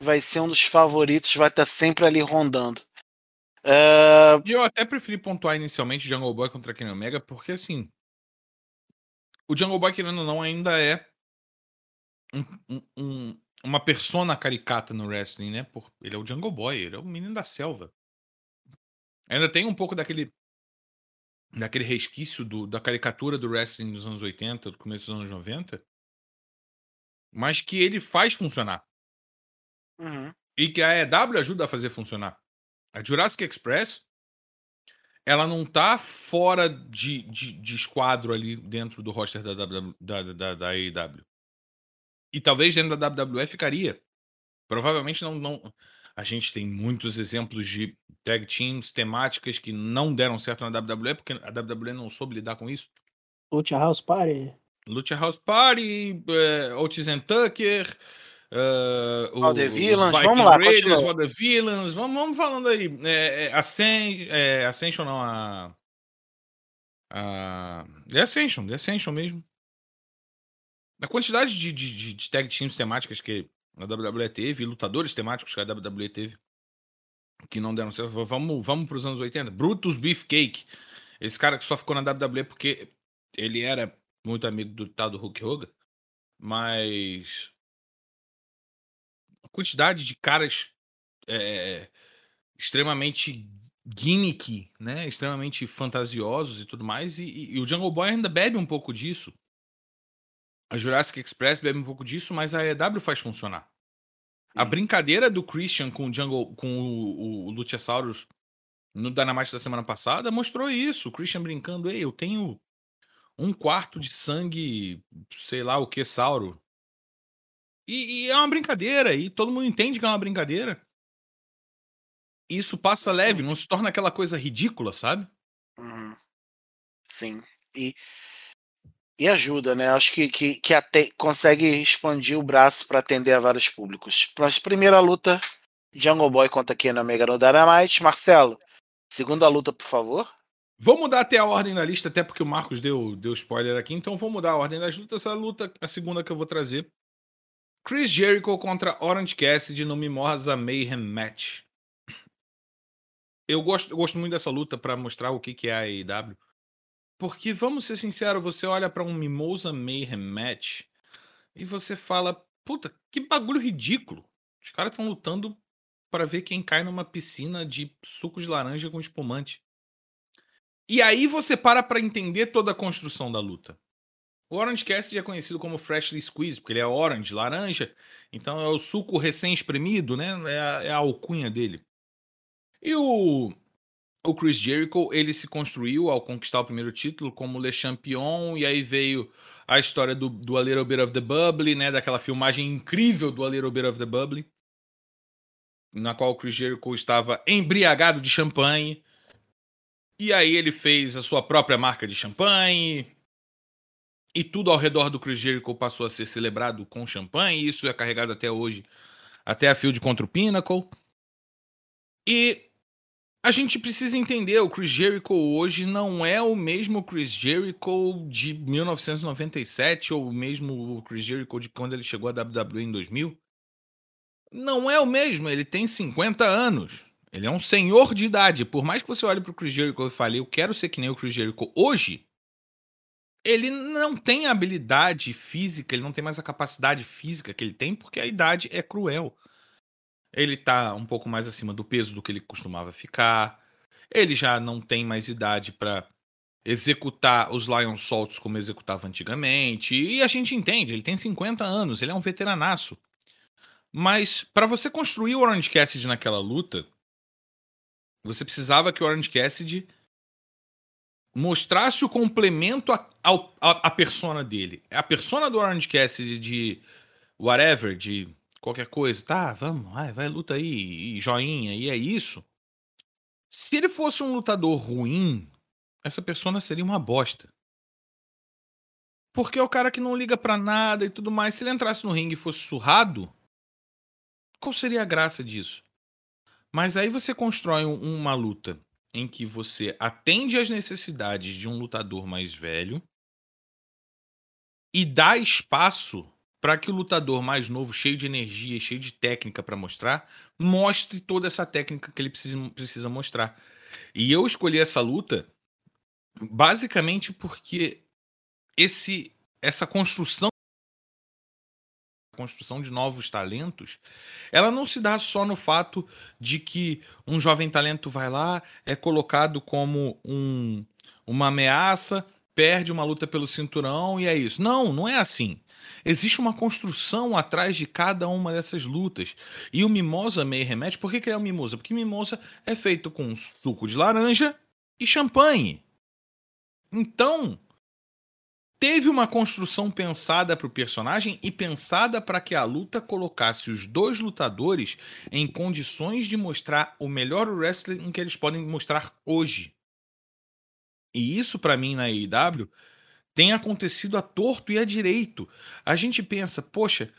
vai ser um dos favoritos, vai estar sempre ali rondando. Uh... E eu até preferi pontuar inicialmente Jungle Boy contra Kenny Omega, porque assim. O Jungle Boy, querendo ou não, ainda é um, um, uma persona caricata no wrestling, né? Por, ele é o Jungle Boy, ele é o menino da selva. Ainda tem um pouco daquele daquele resquício do, da caricatura do wrestling dos anos 80, do começo dos anos 90, mas que ele faz funcionar. Uhum. E que a EW ajuda a fazer funcionar. A Jurassic Express, ela não tá fora de, de, de esquadro ali dentro do roster da, da, da, da AEW. E talvez dentro da WWE ficaria. Provavelmente não, não. A gente tem muitos exemplos de tag teams temáticas que não deram certo na WWE porque a WWE não soube lidar com isso. Lucha House Party. Lucha House Party, uh, Otis and Tucker, Uh, o, the Villains, vamos lá, Raiders, continua. The Villains, vamos, vamos falando aí. É, é, Ascen, é, Ascension não, a. a The Ascension, The Ascension mesmo. A quantidade de, de, de tag teams temáticas que a WWE teve, lutadores temáticos que a WWE teve, que não deram certo. Vamos, vamos para os anos 80. Brutus Beefcake. Esse cara que só ficou na WWE porque ele era muito amigo do tal do Hulk Hogan. Mas quantidade de caras é, extremamente gimmick, né? Extremamente fantasiosos e tudo mais. E, e, e, o Jungle Boy ainda bebe um pouco disso. A Jurassic Express bebe um pouco disso, mas a EW faz funcionar. A brincadeira do Christian com o Jungle, com o, o, o Luchasaurus no Dynamite da semana passada mostrou isso. O Christian brincando, ei, eu tenho um quarto de sangue, sei lá o que, Sauro. E, e, é uma brincadeira, e todo mundo entende que é uma brincadeira. Isso passa leve, não se torna aquela coisa ridícula, sabe? Uhum. Sim. E, e ajuda, né? Acho que, que, que consegue expandir o braço para atender a vários públicos. Mas primeira luta, Jungle Boy contra Kenny Omega no Dynamite. Marcelo, segunda luta, por favor. Vou mudar até a ordem da lista, até porque o Marcos deu, deu spoiler aqui, então vou mudar a ordem das lutas. Essa luta, a segunda que eu vou trazer, Chris Jericho contra Orange Cassidy no Mimosa Mayhem Match. Eu gosto, eu gosto muito dessa luta para mostrar o que, que é a AEW. Porque, vamos ser sinceros, você olha para um Mimosa Mayhem Match e você fala, puta, que bagulho ridículo. Os caras estão lutando para ver quem cai numa piscina de suco de laranja com espumante. E aí você para para entender toda a construção da luta. O Orange Cassidy é conhecido como Freshly Squeezed, porque ele é orange, laranja, então é o suco recém-espremido, né? É a, é a, alcunha dele. E o, o Chris Jericho, ele se construiu ao conquistar o primeiro título como Le Champion, e aí veio a história do, do A Little Bit of the Bubbly, né? Daquela filmagem incrível do A Little Bit of the Bubbly, na qual o Chris Jericho estava embriagado de champanhe. E aí ele fez a sua própria marca de champanhe. E tudo ao redor do Chris Jericho passou a ser celebrado com champanhe. Isso é carregado até hoje, até a field contra o Pinnacle. E a gente precisa entender, o Chris Jericho hoje não é o mesmo Chris Jericho de 1997 ou o mesmo Chris Jericho de quando ele chegou à WWE em 2000. Não é o mesmo, ele tem 50 anos. Ele é um senhor de idade. Por mais que você olhe para o Chris Jericho e fale, eu quero ser que nem o Chris Jericho hoje, ele não tem a habilidade física, ele não tem mais a capacidade física que ele tem, porque a idade é cruel. Ele tá um pouco mais acima do peso do que ele costumava ficar. Ele já não tem mais idade para executar os Lion Salts como executava antigamente. E a gente entende, ele tem 50 anos, ele é um veteranaço. Mas para você construir o Orange Cassidy naquela luta, você precisava que o Orange Cassidy mostrasse o complemento à persona dele. A persona do Orange Cassidy de whatever, de qualquer coisa, tá, vamos, vai, vai, luta aí, e joinha, e é isso. Se ele fosse um lutador ruim, essa persona seria uma bosta. Porque é o cara que não liga para nada e tudo mais. Se ele entrasse no ringue e fosse surrado, qual seria a graça disso? Mas aí você constrói um, uma luta em que você atende às necessidades de um lutador mais velho e dá espaço para que o lutador mais novo, cheio de energia, cheio de técnica para mostrar, mostre toda essa técnica que ele precisa, precisa mostrar. E eu escolhi essa luta basicamente porque esse essa construção construção de novos talentos, ela não se dá só no fato de que um jovem talento vai lá, é colocado como um, uma ameaça, perde uma luta pelo cinturão e é isso. Não, não é assim. Existe uma construção atrás de cada uma dessas lutas. E o Mimosa May remete. Por que, que é o Mimosa? Porque Mimosa é feito com suco de laranja e champanhe. Então, teve uma construção pensada para o personagem e pensada para que a luta colocasse os dois lutadores em condições de mostrar o melhor wrestling que eles podem mostrar hoje. E isso, para mim, na AEW, tem acontecido a torto e a direito. A gente pensa, poxa,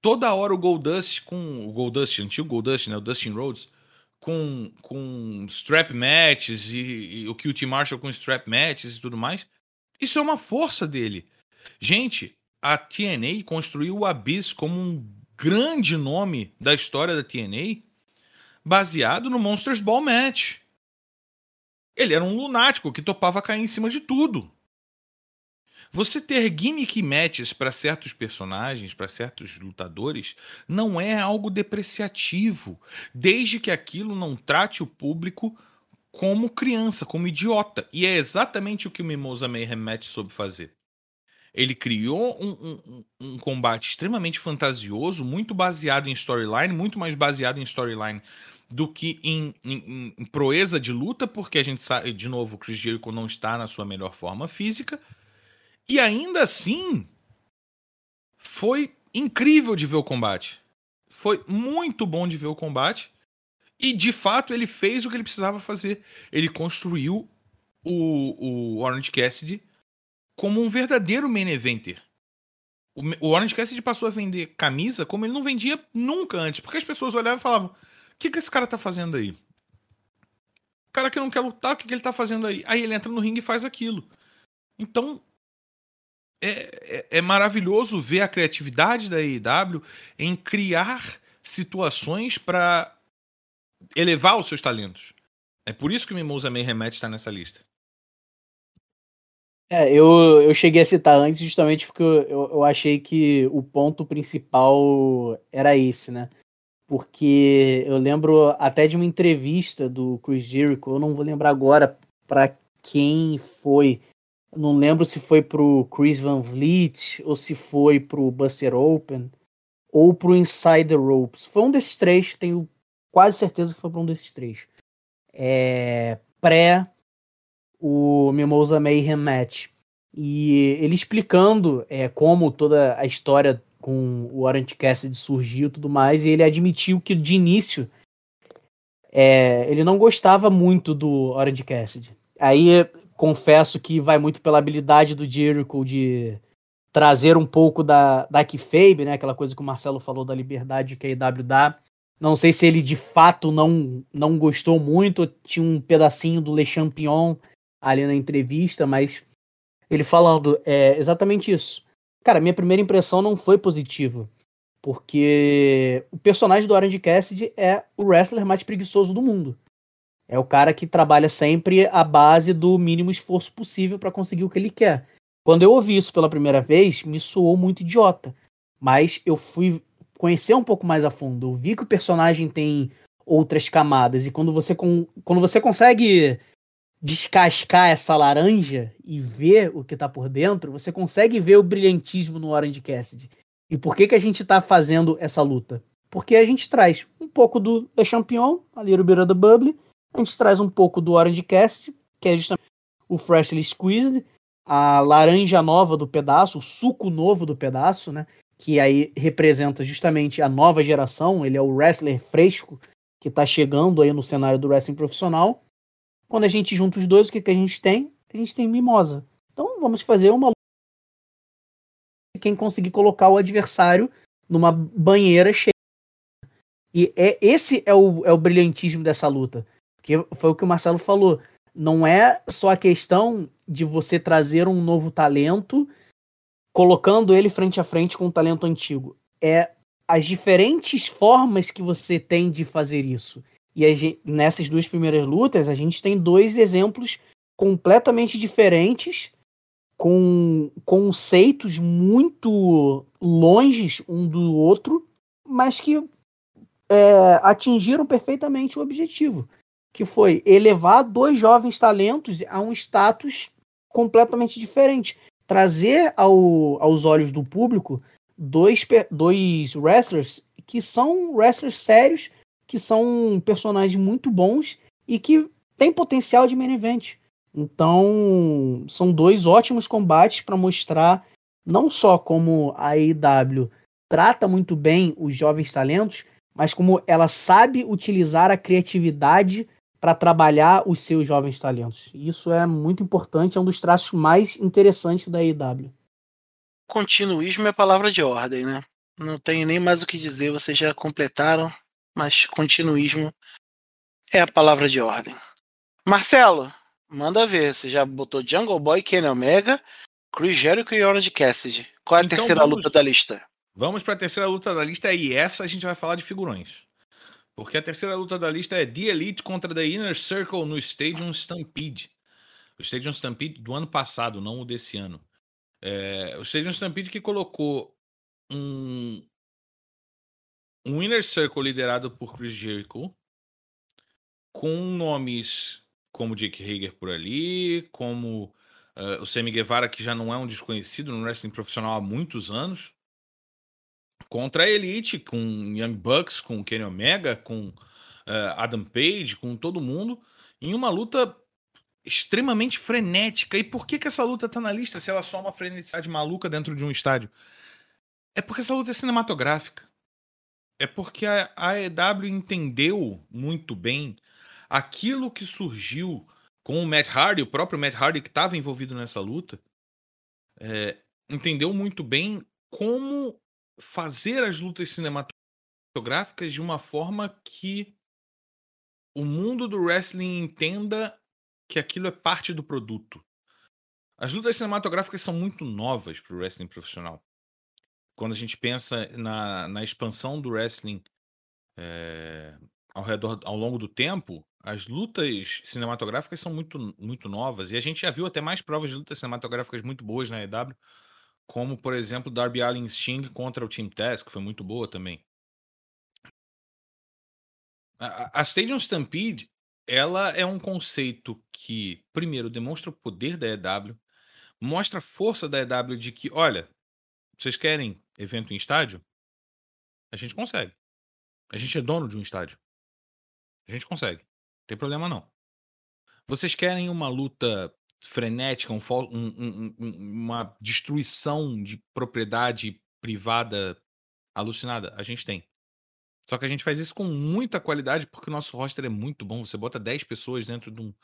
toda hora o Goldust com o Goldust, antigo Goldust, né, o Dustin Rhodes, com, com strap matches e, e o QT Marshall com strap matches e tudo mais. Isso é uma força dele. Gente, a TNA construiu o Abyss como um grande nome da história da TNA, baseado no Monsters Ball Match. Ele era um lunático que topava cair em cima de tudo. Você ter gimmick matches para certos personagens, para certos lutadores, não é algo depreciativo, desde que aquilo não trate o público como criança, como idiota. E é exatamente o que o Mimosa Mayhem Match soube fazer. Ele criou um, um, um combate extremamente fantasioso, muito baseado em storyline, muito mais baseado em storyline do que em, em, em, proeza de luta, porque a gente sabe, de novo, o Chris Jericho não está na sua melhor forma física. E ainda assim, foi incrível de ver o combate. Foi muito bom de ver o combate. E de fato ele fez o que ele precisava fazer. Ele construiu o, o Orange Cassidy como um verdadeiro main eventer. O, o Orange Cassidy passou a vender camisa como ele não vendia nunca antes. Porque as pessoas olhavam e falavam: O que, que esse cara tá fazendo aí? O cara que não quer lutar, o que, que ele tá fazendo aí? Aí ele entra no ringue e faz aquilo. Então, é, é, é, maravilhoso ver a criatividade da AEW em criar situações para elevar os seus talentos. É por isso que o Mimosa May remete está nessa lista. É, eu, eu cheguei a citar antes justamente porque eu, eu achei que o ponto principal era esse, né? Porque eu lembro até de uma entrevista do Chris Jericho, eu não vou lembrar agora para quem foi, não lembro se foi pro Chris Van Vliet ou se foi pro Buster Open ou pro Inside the Ropes. Foi um desses três, tenho quase certeza que foi para um desses três. É, pré o Mimosa Mayhem Match. E ele explicando é, como toda a história com o Orange Cassidy surgiu e tudo mais, e ele admitiu que de início é, ele não gostava muito do Orange Cassidy. Aí confesso que vai muito pela habilidade do Jericho de trazer um pouco da, da kayfabe, né? Aquela coisa que o Marcelo falou da liberdade que a IW dá. Não sei se ele de fato não, não gostou muito, tinha um pedacinho do Le Champion ali na entrevista, mas ele falando é exatamente isso. Cara, minha primeira impressão não foi positiva, porque o personagem do Orange Cassidy é o wrestler mais preguiçoso do mundo. É o cara que trabalha sempre à base do mínimo esforço possível para conseguir o que ele quer. Quando eu ouvi isso pela primeira vez, me soou muito idiota. Mas eu fui conhecer um pouco mais a fundo. Eu vi que o personagem tem outras camadas. E quando você, quando você consegue descascar essa laranja e ver o que tá por dentro, você consegue ver o brilhantismo no Orange Cassidy. E por que, que a gente tá fazendo essa luta? Porque a gente traz um pouco do Le Champion, ali no Beira do Bubble, a gente traz um pouco do Orange Cassidy, que é justamente o Freshly Squeezed, a laranja nova do pedaço, o suco novo do pedaço, né? Que aí representa justamente a nova geração. Ele é o wrestler fresco que tá chegando aí no cenário do wrestling profissional. Quando a gente junta os dois, o que, que a gente tem? A gente tem mimosa. Então vamos fazer uma quem conseguir colocar o adversário numa banheira cheia. E é, esse é o, é o brilhantismo dessa luta. Porque foi o que o Marcelo falou não é só a questão de você trazer um novo talento colocando ele frente a frente com um talento antigo. É as diferentes formas que você tem de fazer isso. E gente, nessas duas primeiras lutas, a gente tem dois exemplos completamente diferentes, com conceitos muito longes um do outro, mas que é, atingiram perfeitamente o objetivo que foi elevar dois jovens talentos a um status completamente diferente. Trazer ao, aos olhos do público dois, dois wrestlers que são wrestlers sérios, que são personagens muito bons e que têm potencial de main event. Então, são dois ótimos combates para mostrar não só como a AEW trata muito bem os jovens talentos, mas como ela sabe utilizar a criatividade para trabalhar os seus jovens talentos. Isso é muito importante, é um dos traços mais interessantes da EW. Continuismo é palavra de ordem, né? Não tenho nem mais o que dizer, vocês já completaram, mas continuismo é a palavra de ordem. Marcelo, manda ver, você já botou Jungle Boy, Kenny Omega, Chris Jericho e Orange Cassidy. Qual é a então terceira vamos, luta da lista? Vamos para a terceira luta da lista e essa a gente vai falar de figurões. Porque a terceira luta da lista é The Elite contra The Inner Circle no Stadium Stampede. O Stadium Stampede do ano passado, não o desse ano. É, o Stadium Stampede que colocou um, um Inner Circle liderado por Chris Jericho, com nomes como Jake Hager por ali, como uh, o Sammy Guevara, que já não é um desconhecido no wrestling profissional há muitos anos contra a Elite, com Young Bucks, com Kenny Omega, com uh, Adam Page, com todo mundo, em uma luta extremamente frenética. E por que, que essa luta tá na lista se ela só é uma freneticidade maluca dentro de um estádio? É porque essa luta é cinematográfica. É porque a AEW entendeu muito bem aquilo que surgiu com o Matt Hardy, o próprio Matt Hardy que estava envolvido nessa luta, é, entendeu muito bem como fazer as lutas cinematográficas de uma forma que o mundo do wrestling entenda que aquilo é parte do produto. As lutas cinematográficas são muito novas para o wrestling profissional. Quando a gente pensa na, na expansão do wrestling é, ao redor, ao longo do tempo, as lutas cinematográficas são muito, muito novas. E a gente já viu até mais provas de lutas cinematográficas muito boas na EW como, por exemplo, Darby Allin Sting contra o Team Test, que foi muito boa também. A, a Stadium Stampede, ela é um conceito que, primeiro, demonstra o poder da EW, mostra a força da EW de que, olha, vocês querem evento em estádio? A gente consegue. A gente é dono de um estádio. A gente consegue. Não tem problema não. Vocês querem uma luta frenética, um um- uma destruição de propriedade privada alucinada? A gente tem. Só que a gente faz isso com muita qualidade porque o nosso roster é muito bom. Você bota 10 pessoas dentro de um,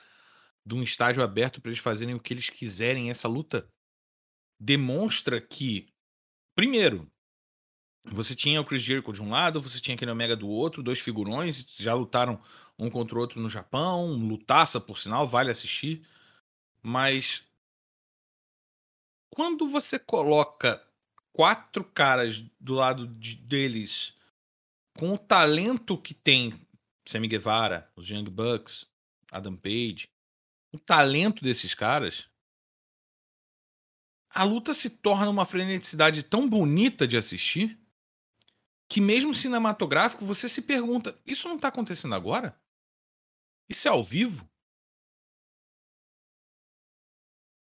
de um estágio aberto para eles fazerem o que eles quiserem. Essa luta demonstra que, primeiro, você tinha o Chris Jericho de um lado, você tinha aquele Omega do outro, dois figurões, já lutaram um contra o outro no Japão, lutaça por sinal, vale assistir. Mas quando você coloca quatro caras do lado de- deles com o talento que tem Sammy Guevara, os Young Bucks, Adam Page, o talento desses caras, a luta se torna uma freneticidade tão bonita de assistir que mesmo cinematográfico você se pergunta, isso não tá acontecendo agora? Isso é ao vivo?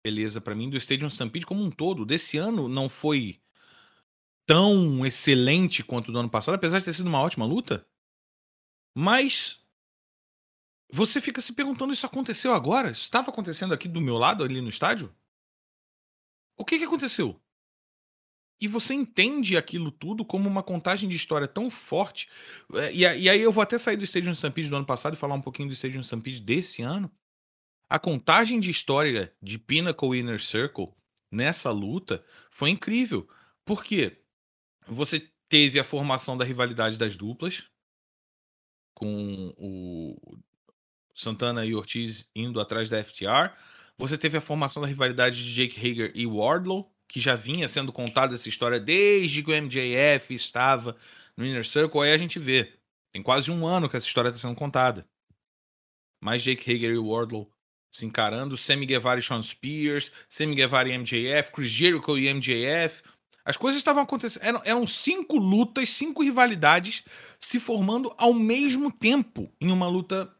Beleza, pra mim do Stadium Stampede como um todo, desse ano não foi tão excelente quanto do ano passado, apesar de ter sido uma ótima luta. Mas você fica se perguntando, isso aconteceu agora? Isso estava acontecendo aqui do meu lado, ali no estádio? O que, que aconteceu? E você entende aquilo tudo como uma contagem de história tão forte. É, E, e aí eu vou até sair do Stadium Stampede do ano passado e falar um pouquinho do Stadium Stampede desse ano. A contagem de história de Pinnacle Inner Circle nessa luta foi incrível. Por quê? Você teve a formação da rivalidade das duplas, com o Santana e Ortiz indo atrás da FTR. Você teve a formação da rivalidade de Jake Hager e Wardlow, que já vinha sendo contada essa história desde que o MJF estava no Inner Circle. Aí a gente vê, tem quase um ano que essa história está sendo contada. Mais Jake Hager e Wardlow se encarando, Sammy Guevara e Sean Spears, Sammy Guevara e MJF, Chris Jericho e MJF. As coisas estavam acontecendo. Eram, eram cinco lutas, cinco rivalidades se formando ao mesmo tempo em uma luta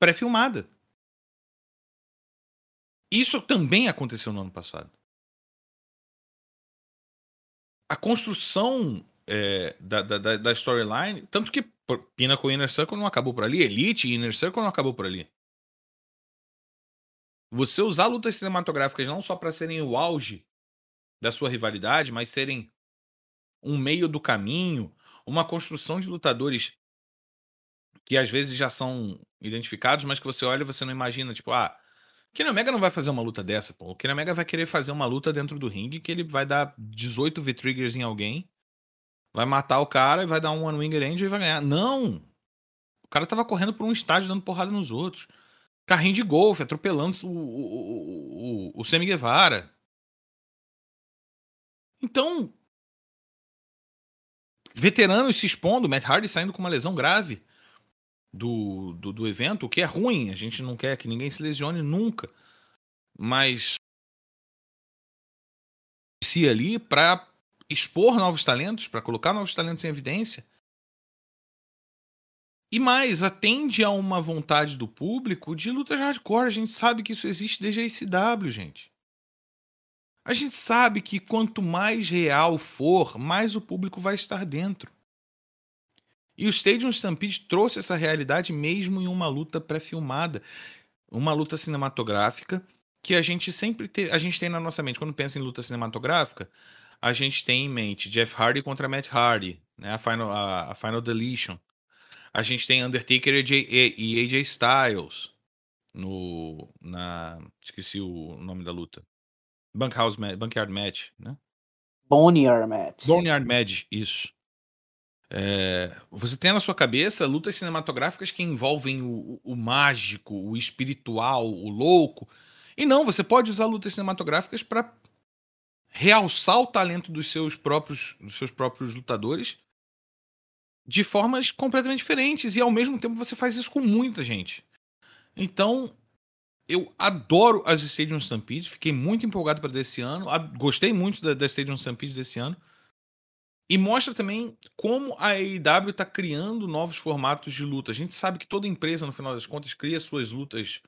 pré-filmada. Isso também aconteceu no ano passado. A construção é, da, da, da- storyline, tanto que Pinnacle e Inner Circle não acabou por ali, Elite e Inner Circle não acabou por ali. Você usar lutas cinematográficas não só para serem o auge da sua rivalidade, mas serem um meio do caminho, uma construção de lutadores que às vezes já são identificados, mas que você olha e você não imagina, tipo, ah, Kenny Omega não vai fazer uma luta dessa, pô. O Kenny Omega vai querer fazer uma luta dentro do ringue que ele vai dar 18 V-triggers em alguém, vai matar o cara e vai dar um One Winged Angel e vai ganhar. Não! O cara tava correndo por um estádio dando porrada nos outros. Carrinho de golfe, atropelando o, o, o, o, Sammy Guevara. Então, veteranos se expondo, Matt Hardy saindo com uma lesão grave do, do, do evento, o que é ruim, a gente não quer que ninguém se lesione nunca. Mas se ali para expor novos talentos, para colocar novos talentos em evidência. E mais, atende a uma vontade do público de lutas hardcore. A gente sabe que isso existe desde a ICW, gente. A gente sabe que quanto mais real for, mais o público vai estar dentro. E o Stadium Stampede trouxe essa realidade mesmo em uma luta pré-filmada, uma luta cinematográfica que a gente sempre te, a gente tem na nossa mente quando pensa em luta cinematográfica, a gente tem em mente Jeff Hardy contra Matt Hardy, né, a final a, a final deletion. A gente tem Undertaker e, e- AJ Styles no na esqueci o nome da luta. Bunkhouse Bunkyard Match, né? Boneyard Matt. Boneyard Match, isso. É, você tem na sua cabeça lutas cinematográficas que envolvem o, o- o mágico, o espiritual, o louco. E não, você pode usar lutas cinematográficas para realçar o talento dos seus próprios, dos seus próprios lutadores de formas completamente diferentes. E ao mesmo tempo você faz isso com muita gente. Então, eu adoro as Stadium Stampede, fiquei muito empolgado para desse ano, gostei muito da, da Stadium Stampede desse ano. E mostra também como a AEW está criando novos formatos de luta. A gente sabe que toda empresa, no final das contas, cria suas lutas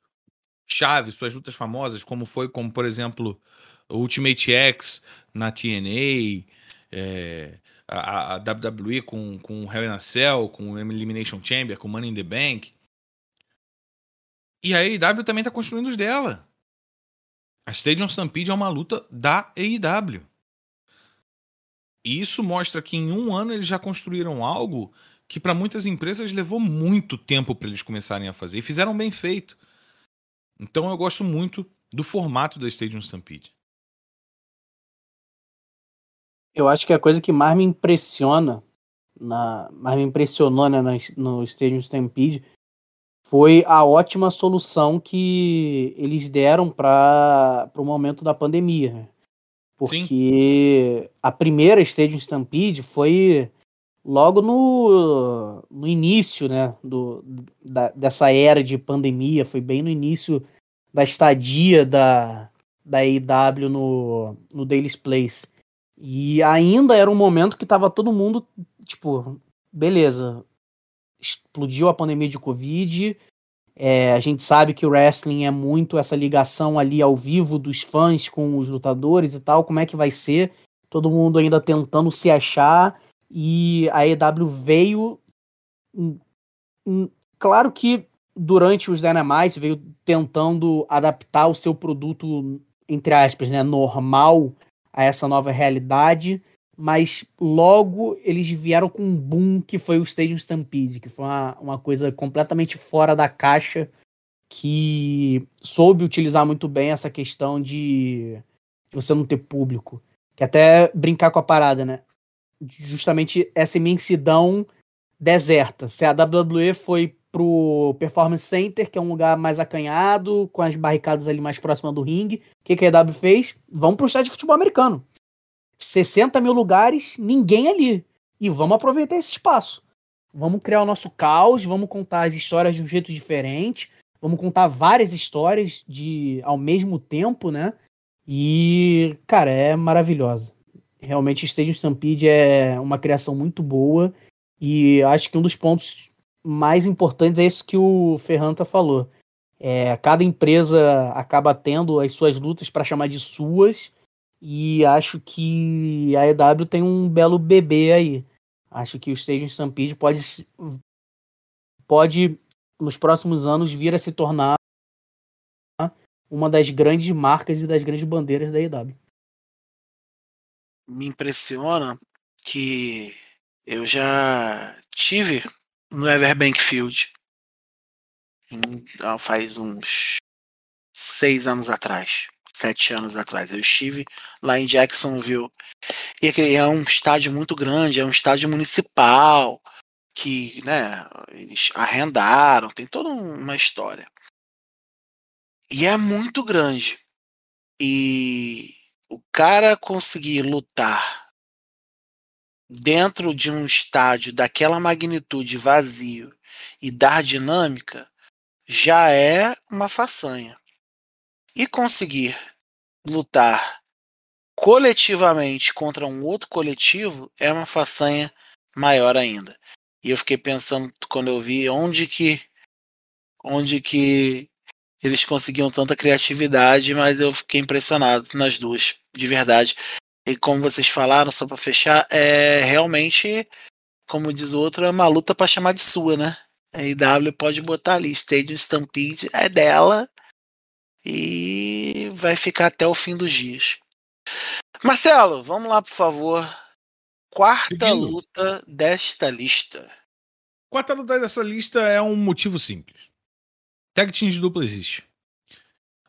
chave, suas lutas famosas, como foi, como por exemplo, Ultimate X na TNA, é, a, a- WWE com, com Hell in a Cell, com Elimination Chamber, com Money in the Bank. E a AEW também está construindo os dela. A Stadium Stampede é uma luta da AEW. E isso mostra que em um ano eles já construíram algo que para muitas empresas levou muito tempo para eles começarem a fazer e fizeram bem feito. Então eu gosto muito do formato da Stadium Stampede. Eu acho que a coisa que mais me impressiona, na, mais me impressionou né, no Stadium Stampede foi a ótima solução que eles deram para o momento da pandemia. Né? Porque Sim. a primeira Stadium Stampede foi logo no, no início né, do, da, dessa era de pandemia, foi bem no início da estadia da, da AEW no, no Daily's Place. E ainda era um momento que tava todo mundo, tipo, beleza, explodiu a pandemia de Covid. É, a gente sabe que o wrestling é muito essa ligação ali ao vivo dos fãs com os lutadores e tal. Como é que vai ser? Todo mundo ainda tentando se achar. E a EW veio. Hum, hum, claro que durante os Dynamites veio tentando adaptar o seu produto, entre aspas, né, normal a essa nova realidade, mas logo eles vieram com um boom que foi o Stadium Stampede, que foi uma, uma coisa completamente fora da caixa, que soube utilizar muito bem essa questão de você não ter público. Que até brincar com a parada, né? Justamente essa imensidão deserta. Se a WWE foi pro Performance Center, que é um lugar mais acanhado, com as barricadas ali mais próximas do ringue. O que, que a EW fez? Vamos pro estádio de futebol americano. 60 mil lugares, ninguém ali. E vamos aproveitar esse espaço. Vamos criar o nosso caos, vamos contar as histórias de um jeito diferente, vamos contar várias histórias de ao mesmo tempo, né? E, cara, é maravilhosa. Realmente, Stadium Stampede é uma criação muito boa. E acho que um dos pontos mais importantes é isso que o Ferranta falou. É, cada empresa acaba tendo as suas lutas para chamar de suas, e acho que a EW tem um belo bebê aí. Acho que o Stage Stampede pode, pode, nos próximos anos, vir a se tornar uma das grandes marcas e das grandes bandeiras da EW. Me impressiona que eu já tive no Everbank Field. Faz uns seis anos atrás, sete anos atrás. Eu estive lá em Jacksonville. E é um estádio muito grande, é um estádio municipal que né, eles arrendaram, tem toda uma história. E é muito grande. E o cara conseguir lutar dentro de um estádio daquela magnitude vazio e dar dinâmica já é uma façanha. E conseguir lutar coletivamente contra um outro coletivo é uma façanha maior ainda. E eu fiquei pensando quando eu vi onde que onde que eles conseguiam tanta criatividade, mas eu fiquei impressionado nas duas, de verdade. E como vocês falaram, só para fechar, é realmente, como diz o outro, é uma luta para chamar de sua, né? A IW pode botar ali, Stadium Stampede é dela e vai ficar até o fim dos dias. Marcelo, vamos lá, por favor. Quarta Seguindo. luta desta lista. Quarta luta dessa lista é um motivo simples. Tag Team de dupla existe.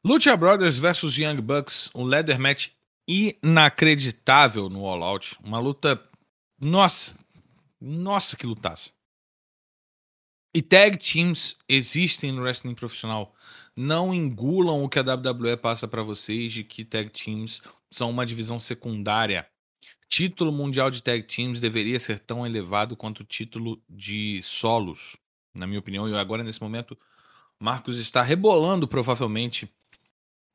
Lucha Brothers versus Young Bucks, um leather match inacreditável no All Out. Uma luta. Nossa! Nossa, que lutaça. E tag teams existem no wrestling profissional. Não engulam o que a WWE passa para vocês de que tag teams são uma divisão secundária. Título mundial de tag teams deveria ser tão elevado quanto o título de solos, na minha opinião. E agora, nesse momento, Marcos está rebolando provavelmente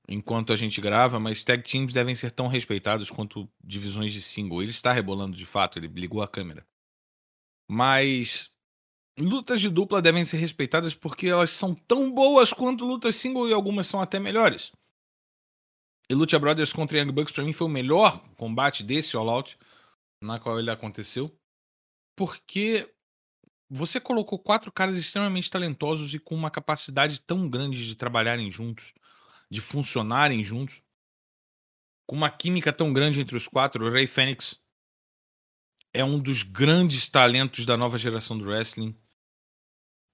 enquanto a gente grava, mas tag teams devem ser tão respeitados quanto divisões de single. Ele está rebolando de fato, ele ligou a câmera. Mas lutas de dupla devem ser respeitadas porque elas são tão boas quanto lutas single e algumas são até melhores. E Lucha Brothers contra Young Bucks para mim foi o melhor combate desse All Out na qual ele aconteceu, porque você colocou quatro caras extremamente talentosos e com uma capacidade tão grande de trabalharem juntos de funcionarem juntos. com uma química tão grande entre os quatro, o Ray Fênix é um dos grandes talentos da nova geração do wrestling.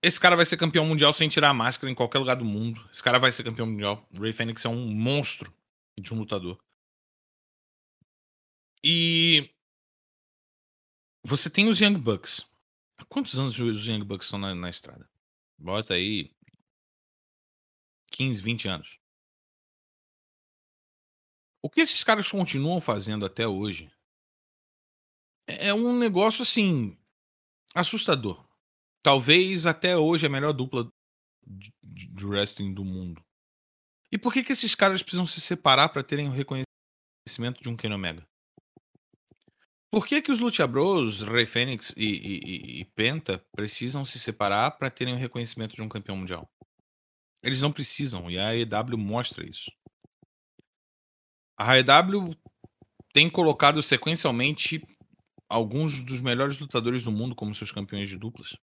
Esse cara vai ser campeão mundial sem tirar a máscara em qualquer lugar do mundo. Esse cara vai ser campeão mundial. O Ray Fênix é um monstro de um lutador. E você tem os Young Bucks. Há quantos anos os Young Bucks estão na, na estrada? Bota aí 15, 20 anos. O que esses caras continuam fazendo até hoje é um negócio assim assustador. Talvez até hoje a melhor dupla de, wrestling do mundo. E por que que esses caras precisam se separar para terem o reconhecimento de um Kenny Omega? Por que que os Lucha Bros, Rey Fênix e, e, e Penta precisam se separar para terem o reconhecimento de um campeão mundial? Eles não precisam, e a AEW mostra isso. A AEW tem colocado sequencialmente alguns dos melhores lutadores do mundo como seus campeões de duplas.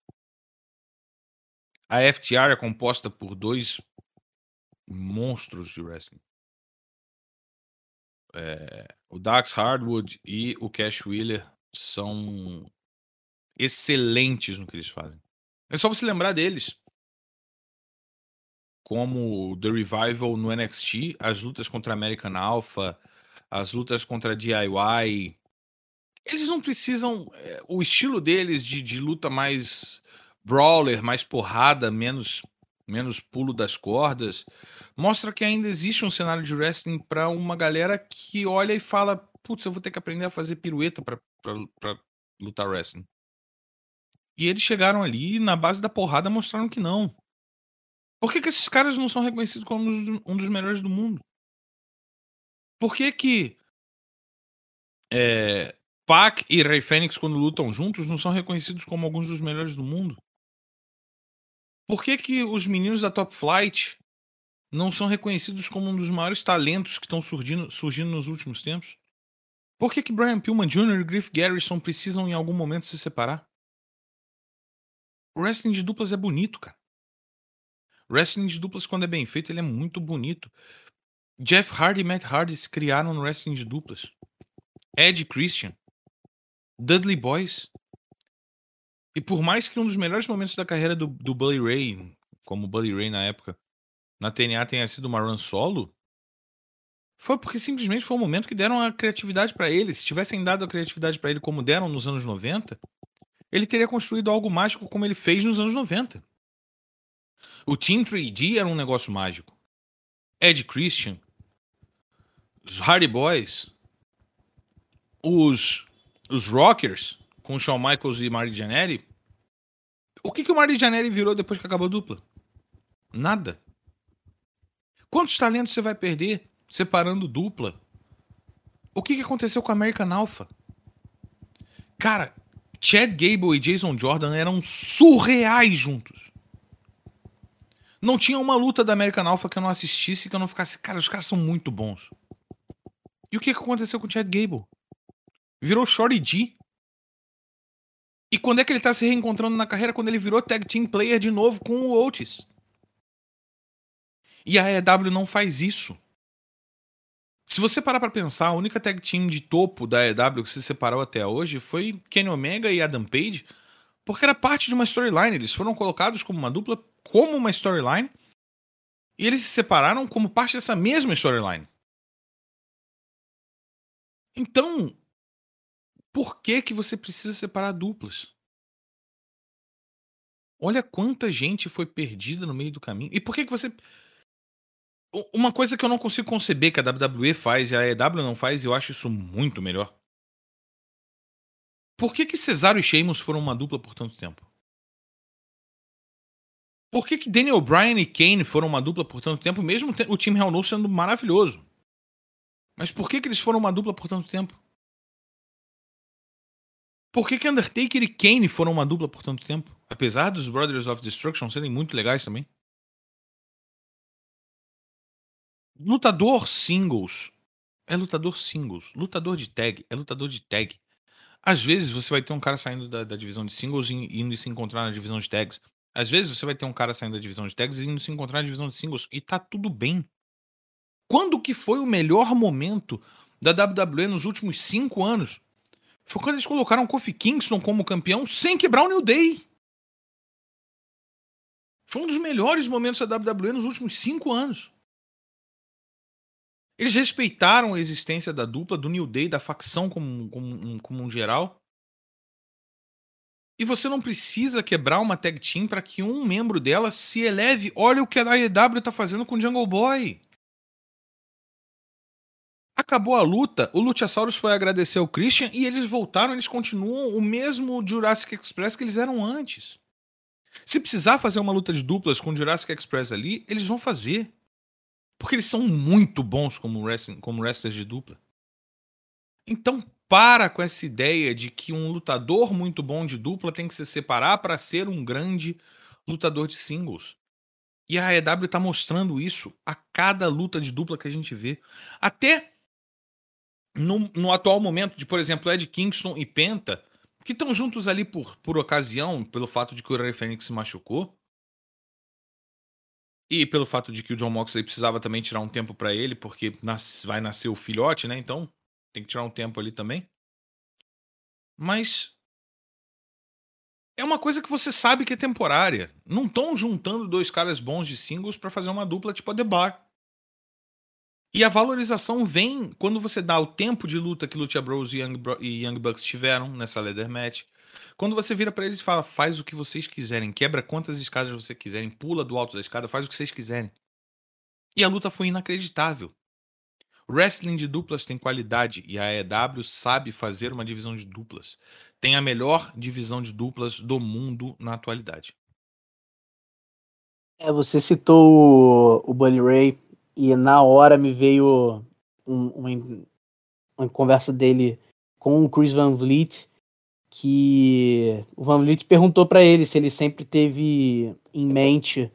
A FTR é composta por dois monstros de wrestling. É, o Dax Hardwood e o Cash Wheeler são excelentes no que eles fazem. É só você lembrar deles. Como The Revival no NXT, as lutas contra American Alpha, as lutas contra DIY. Eles não precisam. É, o estilo deles de, de luta mais brawler, mais porrada, menos, menos pulo das cordas, mostra que ainda existe um cenário de wrestling para uma galera que olha e fala: putz, eu vou ter que aprender a fazer pirueta para lutar wrestling. E eles chegaram ali e, na base da porrada, mostraram que não. Por que, que esses caras não são reconhecidos como um dos melhores do mundo? Por que que é, Pac e Ray Fênix, quando lutam juntos, não são reconhecidos como alguns dos melhores do mundo? Por que que os meninos da Top Flight não são reconhecidos como um dos maiores talentos que estão surgindo, surgindo nos últimos tempos? Por que, que Brian Pillman Jr. e Griff Garrison precisam em algum momento se separar? O wrestling de duplas é bonito, cara. Wrestling de duplas, quando é bem feito, ele é muito bonito. Jeff Hardy e Matt Hardy se criaram no wrestling de duplas. Ed Christian. Dudley Boys. E por mais que um dos melhores momentos da carreira do, do Bully Ray, como Bully Ray na época, na TNA tenha sido uma run solo, foi porque simplesmente foi um momento que deram a criatividade para ele. Se tivessem dado a criatividade para ele como deram nos anos 90, ele teria construído algo mágico como ele fez nos anos 90. O Team 3D era um negócio mágico. Ed Christian, os Hardy Boys, os, os Rockers, com Shawn Michaels e Marty Jannetty. O que, que o Marty Jannetty virou depois que acabou a dupla? Nada. Quantos talentos você vai perder separando dupla. O que, que aconteceu com a American Alpha? Cara, Chad Gable e Jason Jordan eram surreais juntos. Não tinha uma luta da American Alpha que eu não assistisse que eu não ficasse, cara, os caras são muito bons. E o que, aconteceu com o Chad Gable? Virou Shorty G. E quando é que ele tá se reencontrando na carreira? Quando ele virou tag team player de novo com o Otis. E a EW não faz isso. Se você parar para pensar, a única tag team de topo da EW que se separou até hoje foi Kenny Omega e Adam Page, porque era parte de uma storyline. Eles foram colocados como uma dupla, como uma storyline, e eles se separaram como parte dessa mesma storyline. Então, por que que você precisa separar duplas? Olha quanta gente foi perdida no meio do caminho. E por que que você uma coisa que eu não consigo conceber que a WWE faz e a EW não faz, e eu acho isso muito melhor. Por que que Cesaro e Sheamus foram uma dupla por tanto tempo? Por que que Daniel Bryan e Kane foram uma dupla por tanto tempo, mesmo o time Hell No sendo maravilhoso? Mas por que que eles foram uma dupla por tanto tempo? Por que que Undertaker e Kane foram uma dupla por tanto tempo? Apesar dos Brothers of Destruction serem muito legais também. Lutador singles é lutador singles. Lutador de tag é lutador de tag. Às vezes você vai ter um cara saindo da, da divisão de singles e indo se encontrar na divisão de tags. Às vezes você vai ter um cara saindo da divisão de tags e indo se encontrar na divisão de singles. E tá tudo bem. Quando que foi o melhor momento da WWE nos últimos cinco anos foi quando eles colocaram Kofi Kingston como campeão sem quebrar o New Day. Foi um dos melhores momentos da WWE nos últimos cinco anos. Eles respeitaram a existência da dupla, do New Day, da facção como, como, como um geral. E você não precisa quebrar uma tag team para que um membro dela se eleve. Olha o que a AEW está fazendo com o Jungle Boy. Acabou a luta, o Luchasaurus foi agradecer ao Christian e eles voltaram, eles continuam o mesmo Jurassic Express que eles eram antes. Se precisar fazer uma luta de duplas com o Jurassic Express ali, eles vão fazer. Porque eles são muito bons como, wrestling, como wrestlers de dupla. Então para com essa ideia de que um lutador muito bom de dupla tem que se separar para ser um grande lutador de singles. E a AEW está mostrando isso a cada luta de dupla que a gente vê. Até no, no atual momento de, por exemplo, Ed Kingston e Penta, que estão juntos ali por, por ocasião, pelo fato de que o Ray Fênix se machucou. E pelo fato de que o John Moxley precisava também tirar um tempo para ele, porque nas, vai nascer o filhote, né? Então tem que tirar um tempo ali também. Mas é uma coisa que você sabe que é temporária. Não estão juntando dois caras bons de singles para fazer uma dupla tipo a The Bar. E a valorização vem quando você dá o tempo de luta que Lucha Bros e Young, Bro e Young Bucks tiveram nessa leather match. Quando você vira para eles e fala, faz o que vocês quiserem, quebra quantas escadas você quiserem, pula do alto da escada, faz o que vocês quiserem. E a luta foi inacreditável. Wrestling de duplas tem qualidade e a AEW sabe fazer uma divisão de duplas. Tem a melhor divisão de duplas do mundo na atualidade. É, você citou o, o Bully Ray e na hora me veio um, uma, uma conversa dele com o Chris Van Vliet que o Van Vliet perguntou para ele se ele sempre teve em mente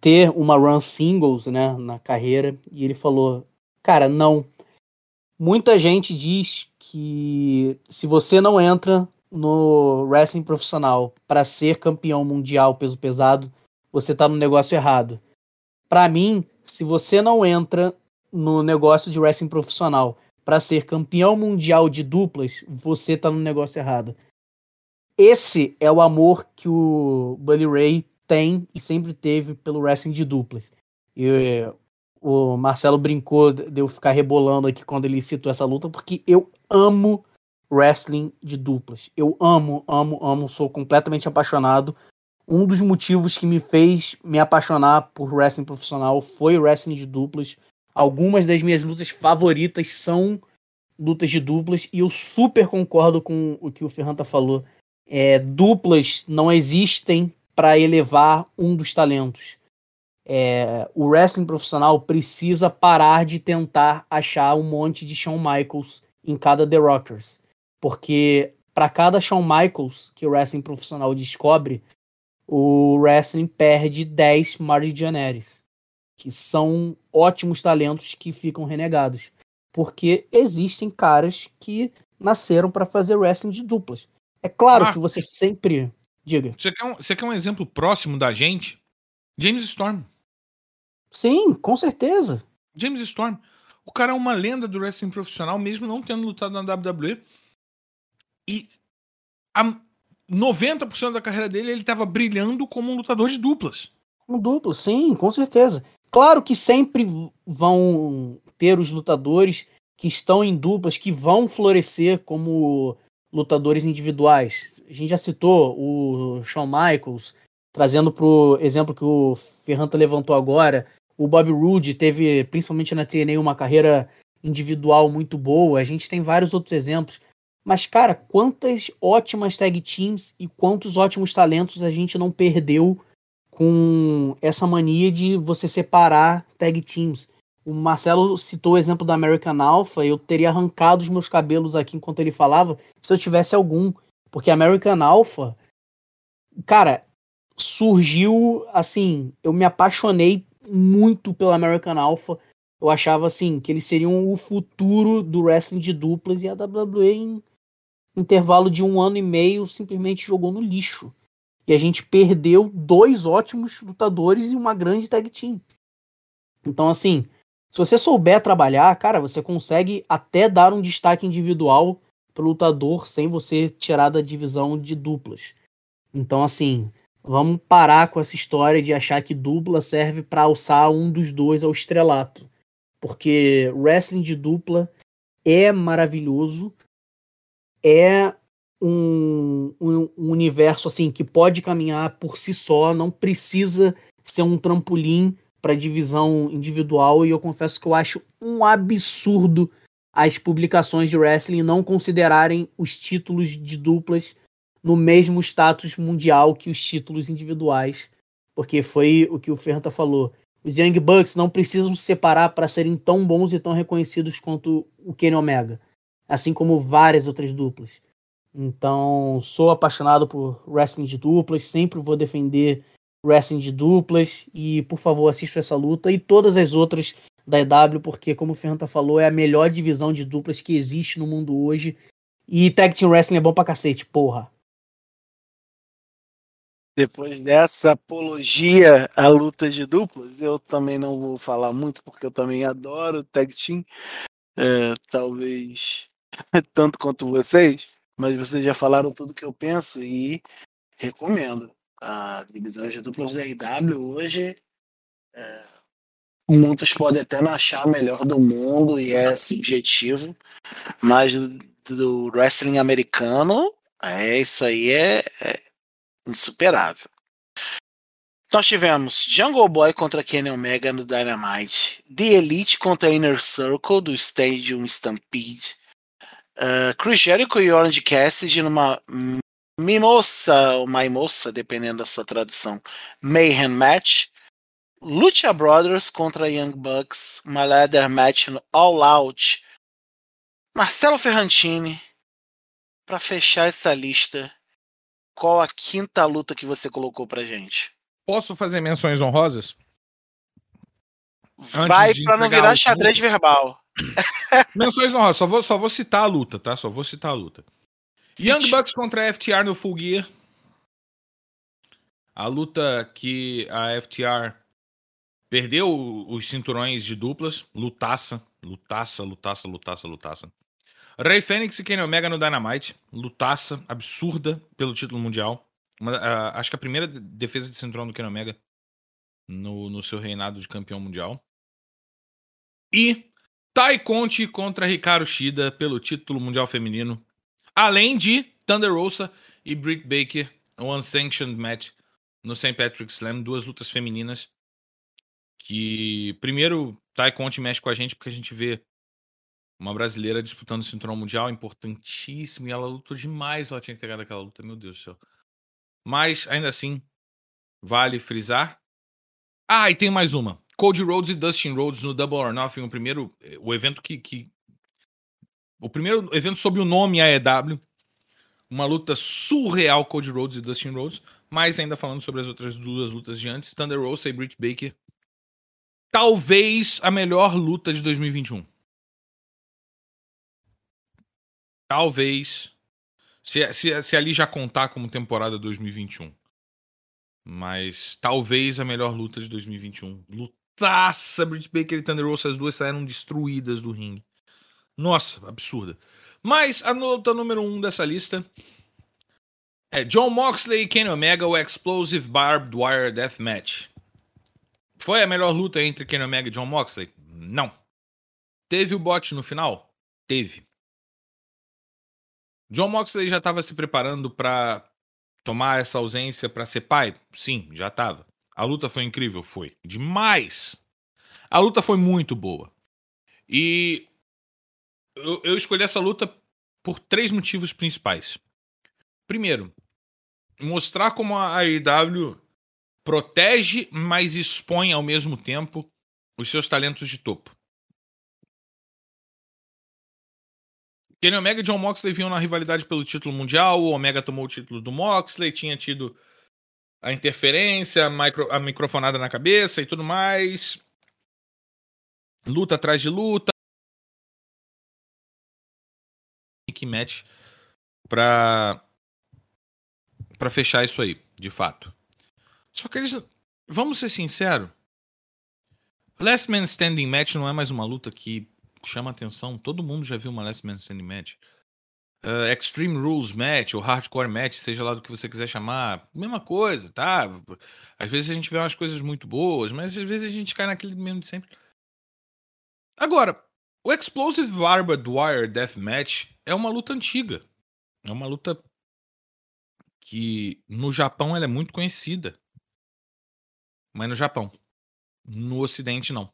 ter uma run singles, né, na carreira, e ele falou: "Cara, não. Muita gente diz que se você não entra no wrestling profissional para ser campeão mundial peso pesado, você tá no negócio errado. Para mim, se você não entra no negócio de wrestling profissional para ser campeão mundial de duplas, você tá no negócio errado. Esse é o amor que o Bully Ray tem e sempre teve pelo wrestling de duplas. E o Marcelo brincou de eu ficar rebolando aqui quando ele citou essa luta, porque eu amo wrestling de duplas. Eu amo, amo, amo, sou completamente apaixonado. Um dos motivos que me fez me apaixonar por wrestling profissional foi wrestling de duplas. Algumas das minhas lutas favoritas são lutas de duplas e eu super concordo com o que o Ferranta falou é, duplas não existem para elevar um dos talentos. É, o wrestling profissional precisa parar de tentar achar um monte de Shawn Michaels em cada The Rockers. Porque para cada Shawn Michaels que o wrestling profissional descobre, o wrestling perde 10 Marty Jannetty, que são ótimos talentos que ficam renegados. Porque existem caras que nasceram para fazer wrestling de duplas. É claro ah, que você sempre. Diga. Você quer, um, você quer um exemplo próximo da gente? James Storm. Sim, com certeza. James Storm. O cara é uma lenda do wrestling profissional, mesmo não tendo lutado na WWE. E a 90% da carreira dele ele estava brilhando como um lutador de duplas. Um duplo, sim, com certeza. Claro que sempre vão ter os lutadores que estão em duplas que vão florescer como lutadores individuais. A gente já citou o Shawn Michaels, trazendo para o exemplo que o Ferranta levantou agora. O Bob Roode teve, principalmente na TNA, uma carreira individual muito boa. A gente tem vários outros exemplos. Mas, cara, quantas ótimas tag teams e quantos ótimos talentos a gente não perdeu com essa mania de você separar tag teams. O Marcelo citou o exemplo da American Alpha, eu teria arrancado os meus cabelos aqui enquanto ele falava, se eu tivesse algum. Porque American Alpha, cara, surgiu assim, eu me apaixonei muito pelo American Alpha. Eu achava assim que eles seriam o futuro do wrestling de duplas e a WWE em intervalo de um ano e meio simplesmente jogou no lixo. E a gente perdeu dois ótimos lutadores e uma grande tag team. Então assim, Se você souber trabalhar, cara, você consegue até dar um destaque individual pro lutador sem você tirar da divisão de duplas. Então, assim, vamos parar com essa história de achar que dupla serve para alçar um dos dois ao estrelato. Porque wrestling de dupla é maravilhoso, é um, um, um universo assim que pode caminhar por si só, não precisa ser um trampolim para divisão individual e eu confesso que eu acho um absurdo as publicações de wrestling não considerarem os títulos de duplas no mesmo status mundial que os títulos individuais, porque foi o que o Ferranta falou. Os Young Bucks não precisam se separar para serem tão bons e tão reconhecidos quanto o Kenny Omega, assim como várias outras duplas. Então, sou apaixonado por wrestling de duplas, sempre vou defender wrestling de duplas e, por favor, assista essa luta e todas as outras da EW, porque, como o Ferranta falou, é a melhor divisão de duplas que existe no mundo hoje. E Tag Team Wrestling é bom pra cacete, porra. Depois dessa apologia à luta de duplas, eu também não vou falar muito, porque eu também adoro tag team. É, talvez tanto quanto vocês, mas vocês já falaram tudo que eu penso e recomendo. A divisão de duplas da IW hoje, é, muitos podem até não achar a melhor do mundo e é subjetivo, mas do, do wrestling americano, é isso aí é, é insuperável. Nós tivemos Jungle Boy contra Kenny Omega no Dynamite, The Elite contra Inner Circle do Stadium Stampede, uh, Chris Jericho e Orange Cassidy numa Mimosa ou Maimosa, dependendo da sua tradução, Mayhem Match, Lucha Brothers contra Young Bucks, uma ladder match no All Out, Marcelo Ferrantini, para fechar essa lista, qual a quinta luta que você colocou pra gente? Posso fazer menções honrosas? Vai para não virar xadrez verbal. Menções honrosas, só vou, só vou citar a luta, tá? Só vou citar a luta. Cite. Young Bucks contra a FTR no Full Gear. A luta que a FTR perdeu os cinturões de duplas. Lutaça, lutaça, lutaça, lutaça, lutaça. Rey Fênix e Kenny Omega no Dynamite. Lutaça absurda pelo título mundial. Uma, uh, acho que a primeira defesa de cinturão do Kenny Omega no, no seu reinado de campeão mundial. E Tai Conti contra Ricardo Shida pelo título mundial feminino. Além de Thunder Rosa e Britt Baker, um unsanctioned match no St. Patrick's Slam, duas lutas femininas. Que primeiro Tai Conti mexe com a gente porque a gente vê uma brasileira disputando o cinturão mundial, importantíssimo, e ela lutou demais, ela tinha que ter ganhado aquela luta, meu Deus do céu. Mas, ainda assim, vale frisar. Ah, e tem mais uma. Cody Rhodes e Dustin Rhodes no Double or Nothing, o primeiro, eh, o evento que, que o primeiro evento sob o nome AEW, uma luta surreal Cody Rhodes e Dustin Rhodes, mas ainda falando sobre as outras duas lutas de antes, Thunder Rosa e Britt Baker. Talvez a melhor luta de 2021. Talvez. Se, se, se ali já contar como temporada 2021. Mas talvez a melhor luta de 2021. Lutaça, Britt Baker e Thunder Rosa, as duas saíram destruídas do ringue. Nossa, absurda. Mas a luta número um dessa lista é John Moxley e Kenny Omega, o Explosive Barbed Wire Death Match. Foi a melhor luta entre Kenny Omega e John Moxley? Não. Teve o bot no final? Teve. John Moxley já estava se preparando para tomar essa ausência para ser pai? Sim, já estava. A luta foi incrível? Foi. Demais! A luta foi muito boa. E eu, eu escolhi essa luta por três motivos principais. Primeiro, mostrar como a AEW protege, mas expõe ao mesmo tempo os seus talentos de topo. Kenny Omega e John Moxley vinham na rivalidade pelo título mundial, o Omega tomou o título do Moxley, tinha tido a interferência, a, micro, a microfonada na cabeça e tudo mais. Luta atrás de luta. que match pra, pra fechar isso aí, de fato. Só que eles. Vamos ser sinceros. Last Man Standing Match não é mais uma luta que chama atenção. Todo mundo já viu uma Last Man Standing Match. Uh, Extreme Rules Match ou Hardcore Match, seja lá do que você quiser chamar, mesma coisa, tá? Às vezes a gente vê umas coisas muito boas, mas às vezes a gente cai naquele mesmo de sempre. Agora, o Explosive Barbed Wire Death Match é uma luta antiga. É uma luta que no Japão ela é muito conhecida. Mas no Japão. No Ocidente, não.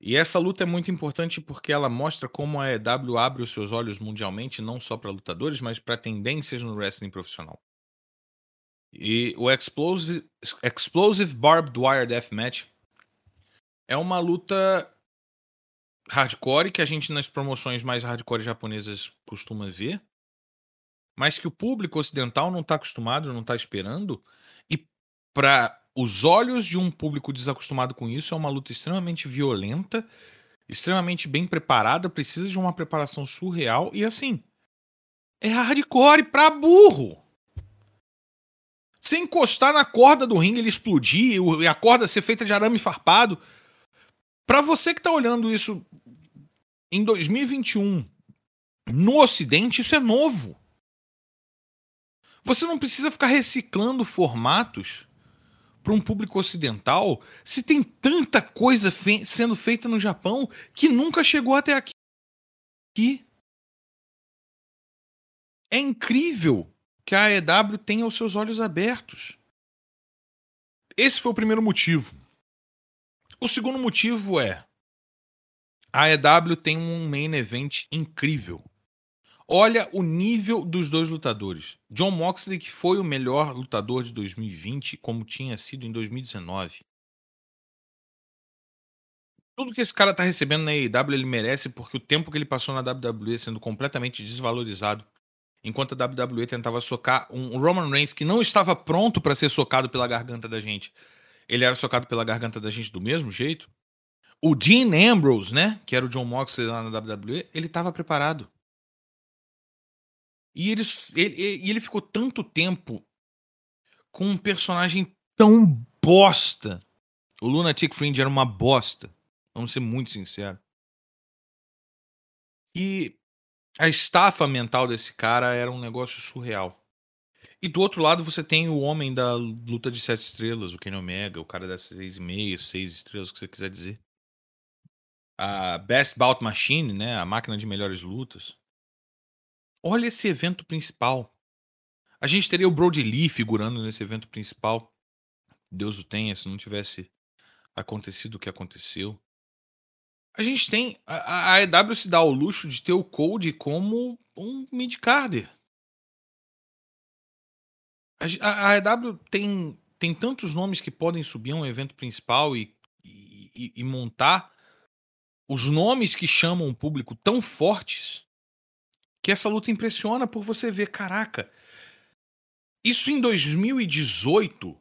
E essa luta é muito importante porque ela mostra como a EW abre os seus olhos mundialmente, não só para lutadores, mas para tendências no wrestling profissional. E o Explosive, Explosive Barbed Wire Deathmatch é uma luta hardcore que a gente nas promoções mais hardcore japonesas costuma ver, mas que o público ocidental não está acostumado, não está esperando. E para os olhos de um público desacostumado com isso, é uma luta extremamente violenta, extremamente bem preparada, precisa de uma preparação surreal e assim. É hardcore pra burro. Se encostar na corda do ringue, ele explodir e a corda ser feita de arame farpado. Para você que tá olhando isso em 2021, no Ocidente, isso é novo. Você não precisa ficar reciclando formatos para um público ocidental se tem tanta coisa fe sendo feita no Japão que nunca chegou até aqui? É incrível que a AEW tenha os seus olhos abertos. Esse foi o primeiro motivo. O segundo motivo é a AEW tem um main event incrível. Olha o nível dos dois lutadores. John Moxley, que foi o melhor lutador de 2020, como tinha sido em 2019. Tudo que esse cara tá recebendo na AEW ele merece porque o tempo que ele passou na WWE sendo completamente desvalorizado, enquanto a WWE tentava socar um Roman Reigns que não estava pronto para ser socado pela garganta da gente. Ele era socado pela garganta da gente do mesmo jeito. O Dean Ambrose, né, que era o John Moxley lá na WWE, ele estava preparado. E ele, ele, ele ficou tanto tempo com um personagem tão bosta. O Lunatic Fringe era uma bosta. Vamos ser muito sinceros. E a estafa mental desse cara era um negócio surreal. E do outro lado você tem o homem da luta de sete estrelas, o Kenny Omega, o cara das seis e meia, seis estrelas, o que você quiser dizer. A Best Bout Machine, né? A máquina de melhores lutas. Olha esse evento principal. A gente teria o Brody Lee figurando nesse evento principal. Deus o tenha, se não tivesse acontecido o que aconteceu. A gente tem. A, EW se dá o luxo de ter o Code como um mid-carder. A, a, EW tem, tem tantos nomes que podem subir a um evento principal e, e, e montar os nomes que chamam o público tão fortes que essa luta impressiona por você ver, caraca, isso em 2018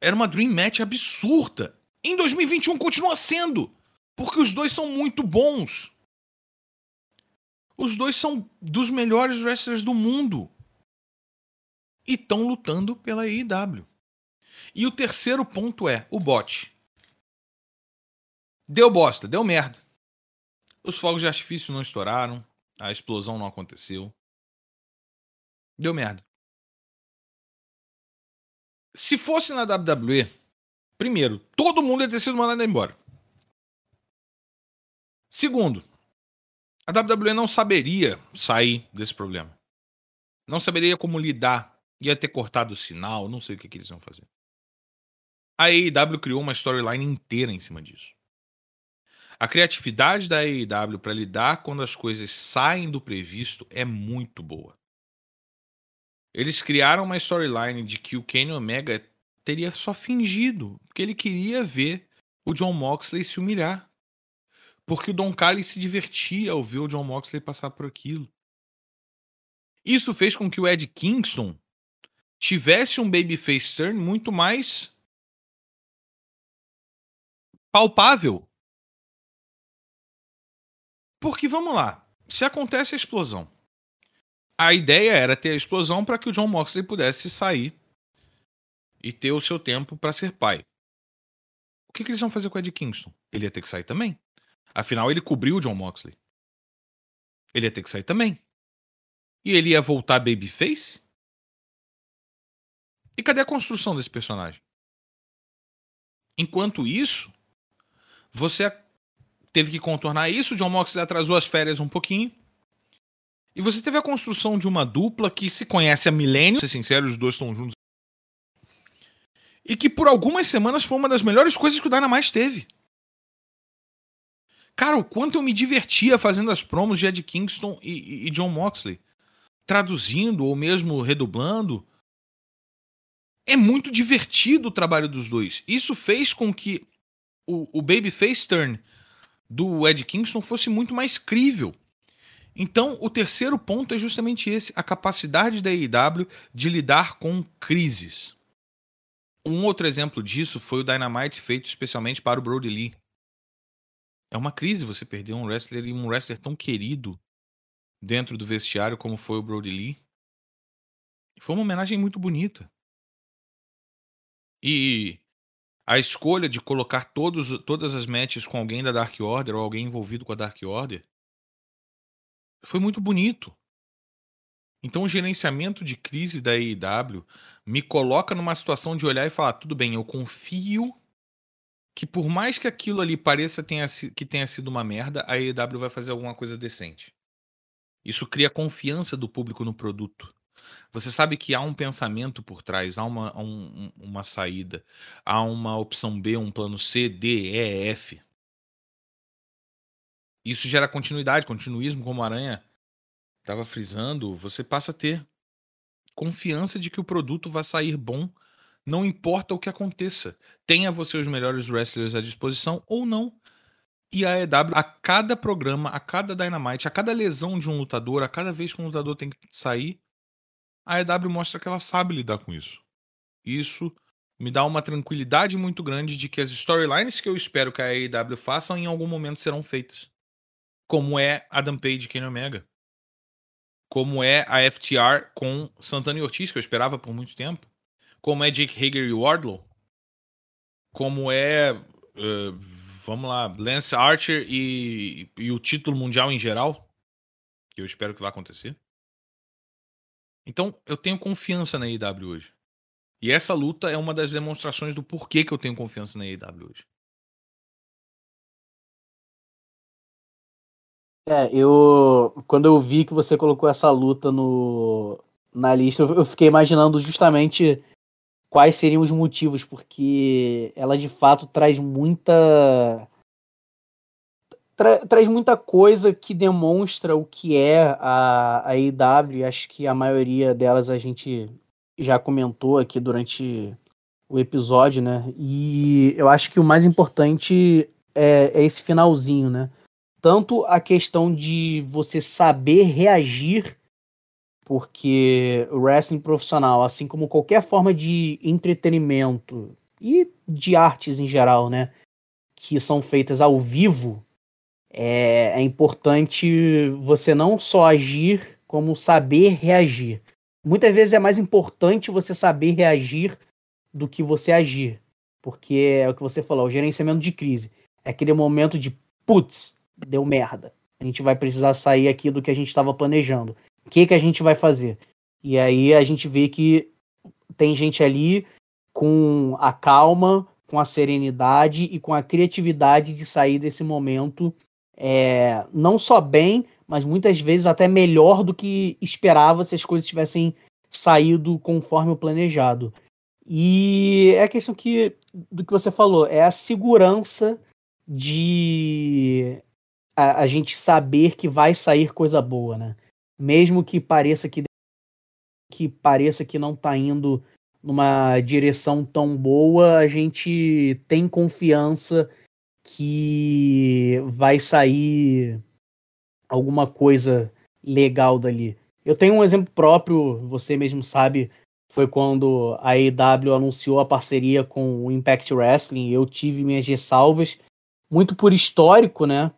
era uma Dream Match absurda. Em 2021 continua sendo, porque os dois são muito bons. Os dois são dos melhores wrestlers do mundo. E estão lutando pela AEW. E o terceiro ponto é o bot. Deu bosta, deu merda. Os fogos de artifício não estouraram. A explosão não aconteceu. Deu merda. Se fosse na WWE, primeiro, todo mundo ia ter sido mandado embora. Segundo, a WWE não saberia sair desse problema. Não saberia como lidar. Ia ter cortado o sinal, não sei o que, que eles iam fazer. A AEW criou uma storyline inteira em cima disso. A criatividade da AEW para lidar quando as coisas saem do previsto é muito boa. Eles criaram uma storyline de que o Kenny Omega teria só fingido, porque ele queria ver o John Moxley se humilhar. Porque o Don Callis se divertia ao ver o John Moxley passar por aquilo. Isso fez com que o Ed Kingston tivesse um babyface turn muito mais palpável porque vamos lá, se acontece a explosão, a ideia era ter a explosão para que o John Moxley pudesse sair e ter o seu tempo para ser pai. o que, que eles vão fazer com o Ed Kingston? Ele ia ter que sair também. Afinal, ele cobriu o John Moxley. Ele ia ter que sair também. E ele ia voltar babyface? E cadê a construção desse personagem? Enquanto isso, você teve que contornar isso, John Moxley atrasou as férias um pouquinho. E você teve a construção de uma dupla que se conhece há milênios, ser sincero, os dois estão juntos. E que por algumas semanas foi uma das melhores coisas que o Dynamite teve. Cara, o quanto eu me divertia fazendo as promos de Ed Kingston e, e John Moxley. Traduzindo ou mesmo redublando. É muito divertido o trabalho dos dois. Isso fez com que o, o Babyface Turn do Ed Kingston fosse muito mais crível. Então, o terceiro ponto é justamente esse: a capacidade da AEW de lidar com crises. Um outro exemplo disso foi o Dynamite feito especialmente para o Brody Lee. É uma crise você perder um wrestler e um wrestler tão querido dentro do vestiário como foi o Brody Lee. Foi uma homenagem muito bonita. E a escolha de colocar todos, todas as matches com alguém da Dark Order ou alguém envolvido com a Dark Order foi muito bonito. Então o gerenciamento de crise da AEW me coloca numa situação de olhar e falar: tudo bem, eu confio que por mais que aquilo ali pareça tenha, que tenha sido uma merda, a AEW vai fazer alguma coisa decente. Isso cria confiança do público no produto. Você sabe que há um pensamento por trás, há uma, um, uma saída, há uma opção B, um plano C, D, E, F. Isso gera continuidade, continuismo, como a Aranha estava frisando. Você passa a ter confiança de que o produto vai sair bom, não importa o que aconteça. Tenha você os melhores wrestlers à disposição ou não. E a EW, a cada programa, a cada Dynamite, a cada lesão de um lutador, a cada vez que um lutador tem que sair, a EW mostra que ela sabe lidar com isso. Isso me dá uma tranquilidade muito grande de que as storylines que eu espero que a AEW façam em algum momento serão feitas. Como é Adam Page e Kenny Omega. Como é a FTR com Santana e Ortiz, que eu esperava por muito tempo. Como é Jake Hager e Wardlow. Como é. Uh, vamos lá, Lance Archer e, e o título mundial em geral. Que eu espero que vá acontecer. Então, eu tenho confiança na AEW hoje. E essa luta é uma das demonstrações do porquê que eu tenho confiança na AEW hoje. É, eu. Quando eu vi que você colocou essa luta no, na lista, eu fiquei imaginando justamente quais seriam os motivos, porque ela de fato traz muita tra traz muita coisa que demonstra o que é a, a IW. Acho que a maioria delas a gente já comentou aqui durante o episódio, né? E eu acho que o mais importante é, é esse finalzinho, né? Tanto a questão de você saber reagir, porque o wrestling profissional, assim como qualquer forma de entretenimento e de artes em geral, né? Que são feitas ao vivo, é, é importante você não só agir, como saber reagir. Muitas vezes é mais importante você saber reagir do que você agir. Porque é o que você falou, o gerenciamento de crise. É aquele momento de putz, deu merda. A gente vai precisar sair aqui do que a gente estava planejando. O que, que a gente vai fazer? E aí a gente vê que tem gente ali com a calma, com a serenidade e com a criatividade de sair desse momento é, não só bem, mas muitas vezes até melhor do que esperava se as coisas tivessem saído conforme o planejado. E é a questão que, do que você falou, é a segurança de a, a gente saber que vai sair coisa boa, né? Mesmo que pareça que que pareça que não está indo numa direção tão boa, a gente tem confiança que vai sair alguma coisa legal dali. Eu tenho um exemplo próprio, você mesmo sabe, foi quando a AEW anunciou a parceria com o Impact Wrestling. Eu tive minhas ressalvas, muito por histórico, né?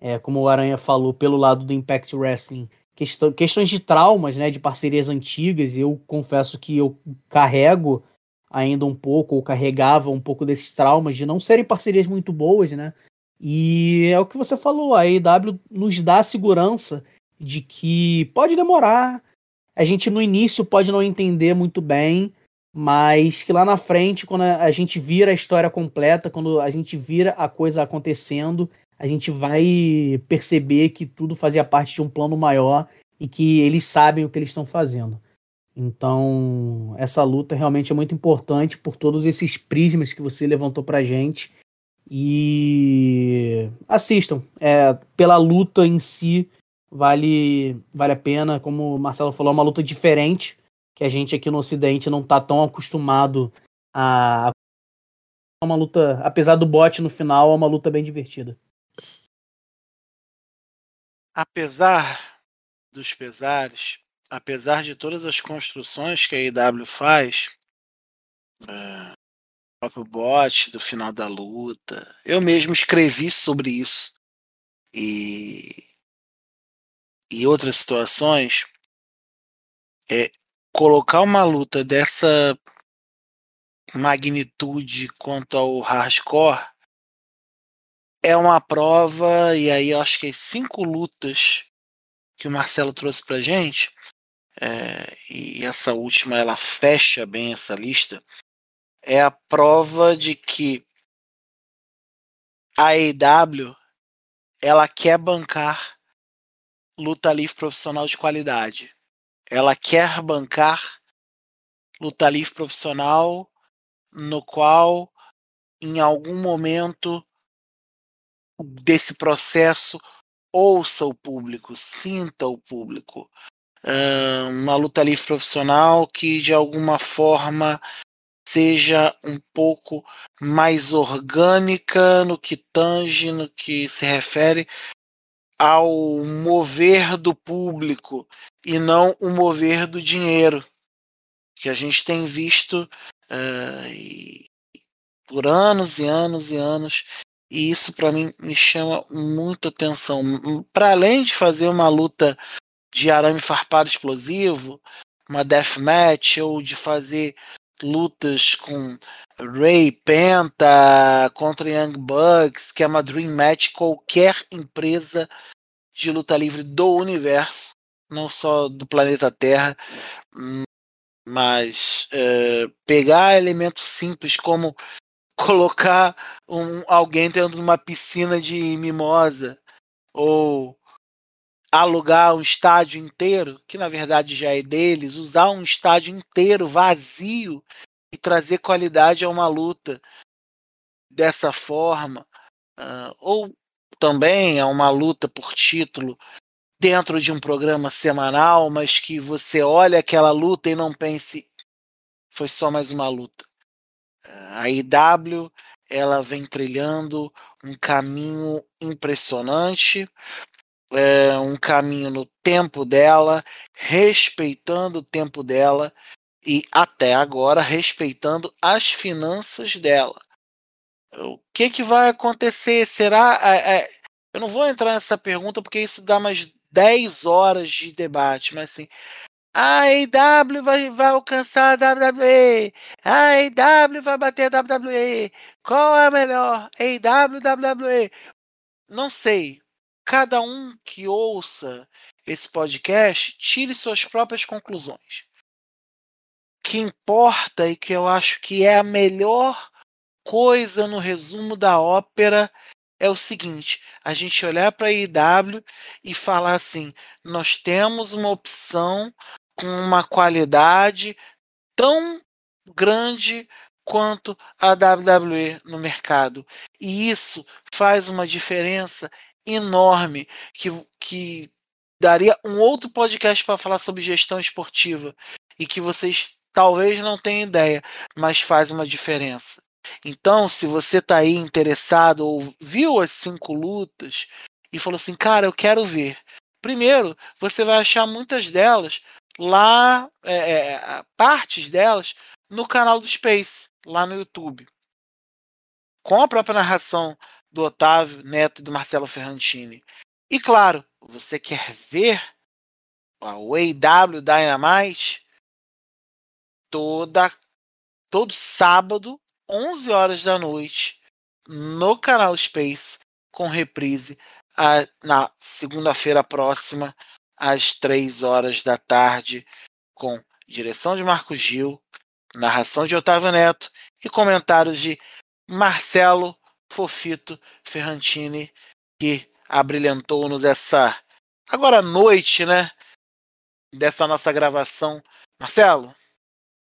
É, como o Aranha falou, pelo lado do Impact Wrestling, questões de traumas, né? De parcerias antigas. Eu confesso que eu carrego ainda um pouco, ou carregava um pouco desses traumas de não serem parcerias muito boas, né? E é o que você falou, a AEW nos dá a segurança de que pode demorar, a gente no início pode não entender muito bem, mas que lá na frente, quando a gente vira a história completa, quando a gente vira a coisa acontecendo, a gente vai perceber que tudo fazia parte de um plano maior e que eles sabem o que eles estão fazendo. Então, essa luta realmente é muito importante por todos esses prismas que você levantou pra gente. E assistam. É, pela luta em si, vale, vale a pena. Como o Marcelo falou, é uma luta diferente, que a gente aqui no Ocidente não tá tão acostumado a. É uma luta, apesar do bote no final, é uma luta bem divertida. Apesar dos pesares, apesar de todas as construções que a IW faz, é, o próprio bot do final da luta, eu mesmo escrevi sobre isso. E e outras situações, é colocar uma luta dessa magnitude quanto ao hardcore é uma prova, e aí eu acho que as cinco lutas que o Marcelo trouxe pra gente, é, e essa última ela fecha bem essa lista, é a prova de que a EW ela quer bancar luta livre profissional de qualidade. Ela quer bancar luta livre profissional no qual em algum momento desse processo ouça o público, sinta o público. Uh, uma luta livre profissional que de alguma forma seja um pouco mais orgânica no que tange, no que se refere ao mover do público e não o mover do dinheiro que a gente tem visto uh, por anos e anos e anos e isso para mim me chama muita atenção. Para além de fazer uma luta de arame farpado explosivo uma deathmatch ou de fazer lutas com Ray Penta contra Young Bucks, que é uma Dream Match qualquer empresa de luta livre do universo, não só do planeta Terra, mas é, pegar elementos simples como colocar um, alguém dentro de uma piscina de mimosa ou alugar um estádio inteiro, que na verdade já é deles, usar um estádio inteiro vazio e trazer qualidade a uma luta dessa forma, uh, ou também a uma luta por título dentro de um programa semanal, mas que você olha aquela luta e não pense foi só mais uma luta. A IW ela vem trilhando um caminho impressionante é, um caminho no tempo dela, respeitando o tempo dela e até agora respeitando as finanças dela. O que, que vai acontecer? Será. É, é, eu não vou entrar nessa pergunta porque isso dá mais 10 horas de debate, mas assim. A AEW vai, vai alcançar a WWE. A AEW vai bater a WWE. Qual é a melhor? AEW, WWE? Não sei cada um que ouça esse podcast tire suas próprias conclusões. O que importa e que eu acho que é a melhor coisa no resumo da ópera é o seguinte: a gente olhar para a IW e falar assim, nós temos uma opção com uma qualidade tão grande quanto a WWE no mercado. E isso faz uma diferença enorme que, que daria um outro podcast para falar sobre gestão esportiva e que vocês talvez não tenham ideia, mas faz uma diferença. Então, se você está aí interessado ou viu as cinco lutas e falou assim, cara, eu quero ver. Primeiro, você vai achar muitas delas lá, é, é, partes delas no canal do Space, lá no YouTube. Com a própria narração do Otávio Neto e do Marcelo Ferrantini. E claro, você quer ver o AW Dynamite? Toda todo sábado, 11 horas da noite, no canal Space, com reprise a, na segunda-feira próxima, às 3 horas da tarde, com direção de Marco Gil, narração de Otávio Neto e comentários de Marcelo Fofito Ferrantini, que abrilhantou-nos essa agora noite, né? Dessa nossa gravação. Marcelo,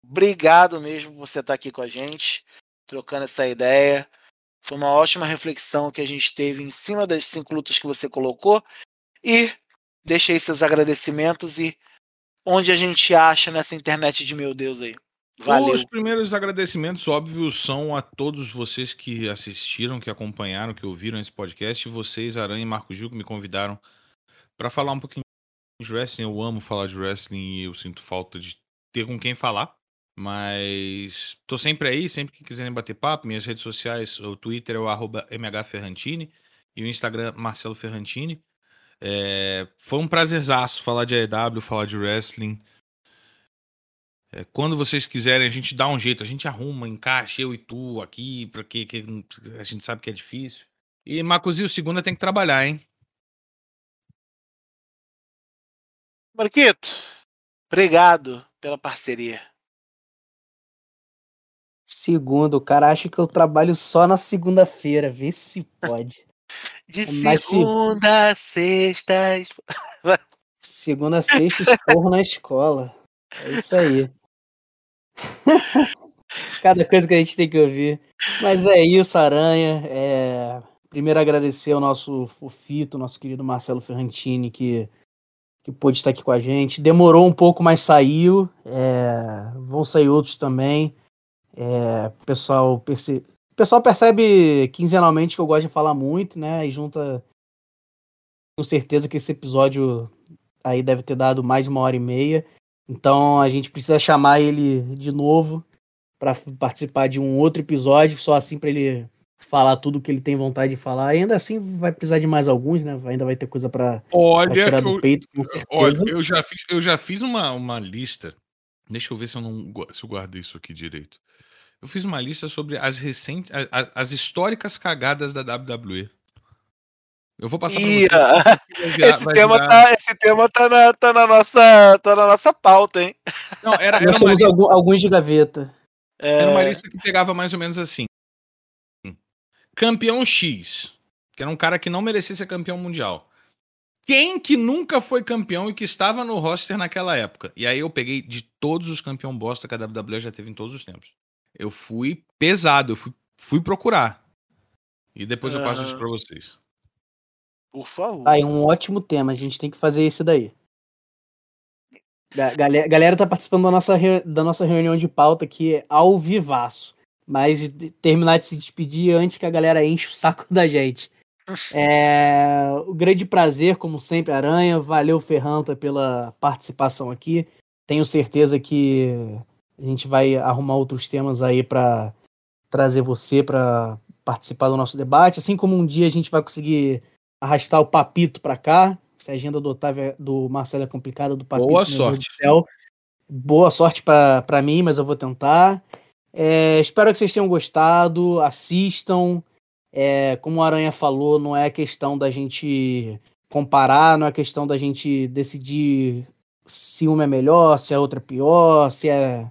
obrigado mesmo por você estar aqui com a gente, trocando essa ideia. Foi uma ótima reflexão que a gente teve em cima das cinco lutas que você colocou. E deixei seus agradecimentos e onde a gente acha nessa internet de meu Deus aí. Valeu. Os primeiros agradecimentos, óbvios, são a todos vocês que assistiram, que acompanharam, que ouviram esse podcast. E vocês, Aranha e Marco Gil, que me convidaram para falar um pouquinho de wrestling. Eu amo falar de wrestling e eu sinto falta de ter com quem falar. Mas tô sempre aí, sempre que quiserem bater papo. Minhas redes sociais, o Twitter é o arroba mhferrantini e o Instagram Marcelo Ferrantini. É, foi um prazerzaço falar de AEW, falar de wrestling. É, quando vocês quiserem, a gente dá um jeito, a gente arruma, encaixa eu e tu aqui, porque que a gente sabe que é difícil. E Macuzinho, segunda tem que trabalhar, hein? Marquito, obrigado pela parceria. Segundo, o cara acha que eu trabalho só na segunda-feira, vê se pode. De Mas se- segunda a sexta. Segunda, sexta, esporro na escola. É isso aí. Cada coisa que a gente tem que ouvir. Mas é isso, Aranha. É... Primeiro agradecer ao nosso fofito, nosso querido Marcelo Ferrantini, que, que pôde estar aqui com a gente. Demorou um pouco, mas saiu. É, Vão sair outros também. É, pessoal, perce... o pessoal percebe quinzenalmente que eu gosto de falar muito, né? E junta. Com certeza que esse episódio aí deve ter dado mais de uma hora e meia. Então a gente precisa chamar ele de novo para participar de um outro episódio, só assim para ele falar tudo o que ele tem vontade de falar. E ainda assim vai precisar de mais alguns, né? Ainda vai ter coisa para Olha, tirar do eu, peito, com olha certeza. eu já fiz, eu já fiz uma, uma lista. Deixa eu ver se eu não se eu guardei isso aqui direito. Eu fiz uma lista sobre as recentes, a- a- as históricas cagadas da WWE. Eu vou passar Ih, você. Virar- esse, tema virar- tá, esse tema tá na, tá, na nossa, tá na nossa pauta, hein? Não, era, era Nós temos lista algum- alguns de gaveta. Era uma É, lista que pegava mais ou menos assim. Campeão X, que era um cara que não merecia ser campeão mundial. Quem que nunca foi campeão e que estava no roster naquela época? E aí eu peguei de todos os campeão bosta que a WWE já teve em todos os tempos. Eu fui pesado, eu fui, fui procurar. E depois eu passo isso pra vocês. Por favor. Aí, um ótimo tema, a gente tem que fazer esse daí. A galera, galera tá participando da nossa, da nossa reunião de pauta aqui ao vivaço. Mas terminar de se despedir antes que a galera enche o saco da gente. É, o grande prazer, como sempre, Aranha. Valeu, Ferranta, pela participação aqui. Tenho certeza que a gente vai arrumar outros temas aí para trazer você para participar do nosso debate. Assim como um dia a gente vai conseguir arrastar o Papito para cá. Se a agenda do Otávio, é- do Marcelo é complicada, do Papito, Boa sorte. Boa sorte para mim, mas eu vou tentar. É, espero que vocês tenham gostado. Assistam. É, como o Aranha falou, não é questão da gente comparar, não é questão da gente decidir se uma é melhor, se a outra é pior, se é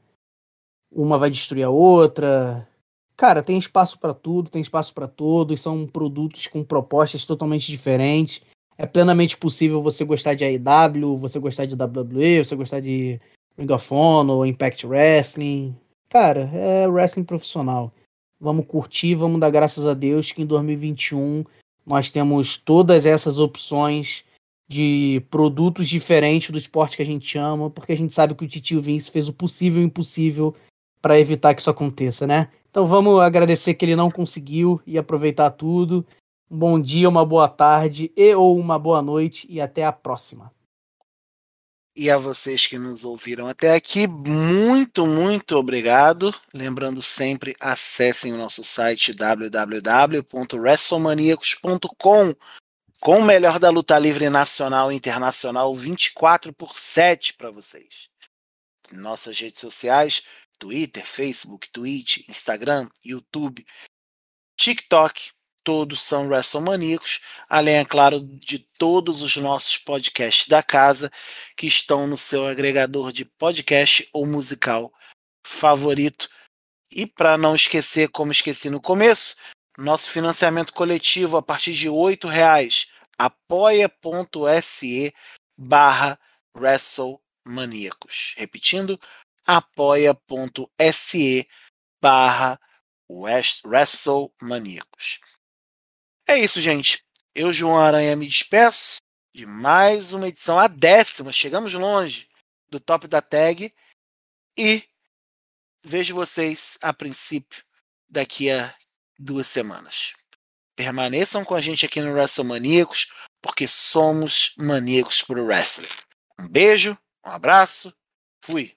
uma vai destruir a outra. Cara, tem espaço para tudo, tem espaço para todos, são produtos com propostas totalmente diferentes. É plenamente possível você gostar de AEW, você gostar de WWE, você gostar de Ring of Honor, Impact Wrestling. Cara, é wrestling profissional. Vamos curtir, vamos dar graças a Deus que em 2021 nós temos todas essas opções de produtos diferentes do esporte que a gente ama, porque a gente sabe que o Titio Vince fez o possível e o impossível para evitar que isso aconteça, né? Então vamos agradecer que ele não conseguiu e aproveitar tudo. Um bom dia, uma boa tarde e ou uma boa noite e até a próxima. E a vocês que nos ouviram até aqui, muito, muito obrigado. Lembrando sempre, acessem o nosso site www.wrestlemaniacos.com com o melhor da luta livre nacional e internacional 24 por 7 para vocês. Nossas redes sociais, Twitter, Facebook, Twitch, Instagram, YouTube, TikTok, todos são WrestleManíacos, além, é claro, de todos os nossos podcasts da casa que estão no seu agregador de podcast ou musical favorito. E para não esquecer, como esqueci no começo, nosso financiamento coletivo a partir de R$ reais apoia.se barra WrestleManiacos. Repetindo, apoia.se barra WrestleManiacos. É isso, gente. Eu, João Aranha, me despeço de mais uma edição, a décima. Chegamos longe do top da tag. E vejo vocês a princípio daqui a duas semanas. Permaneçam com a gente aqui no WrestleManiacos, porque somos maníacos pro wrestling. Um beijo, um abraço, fui.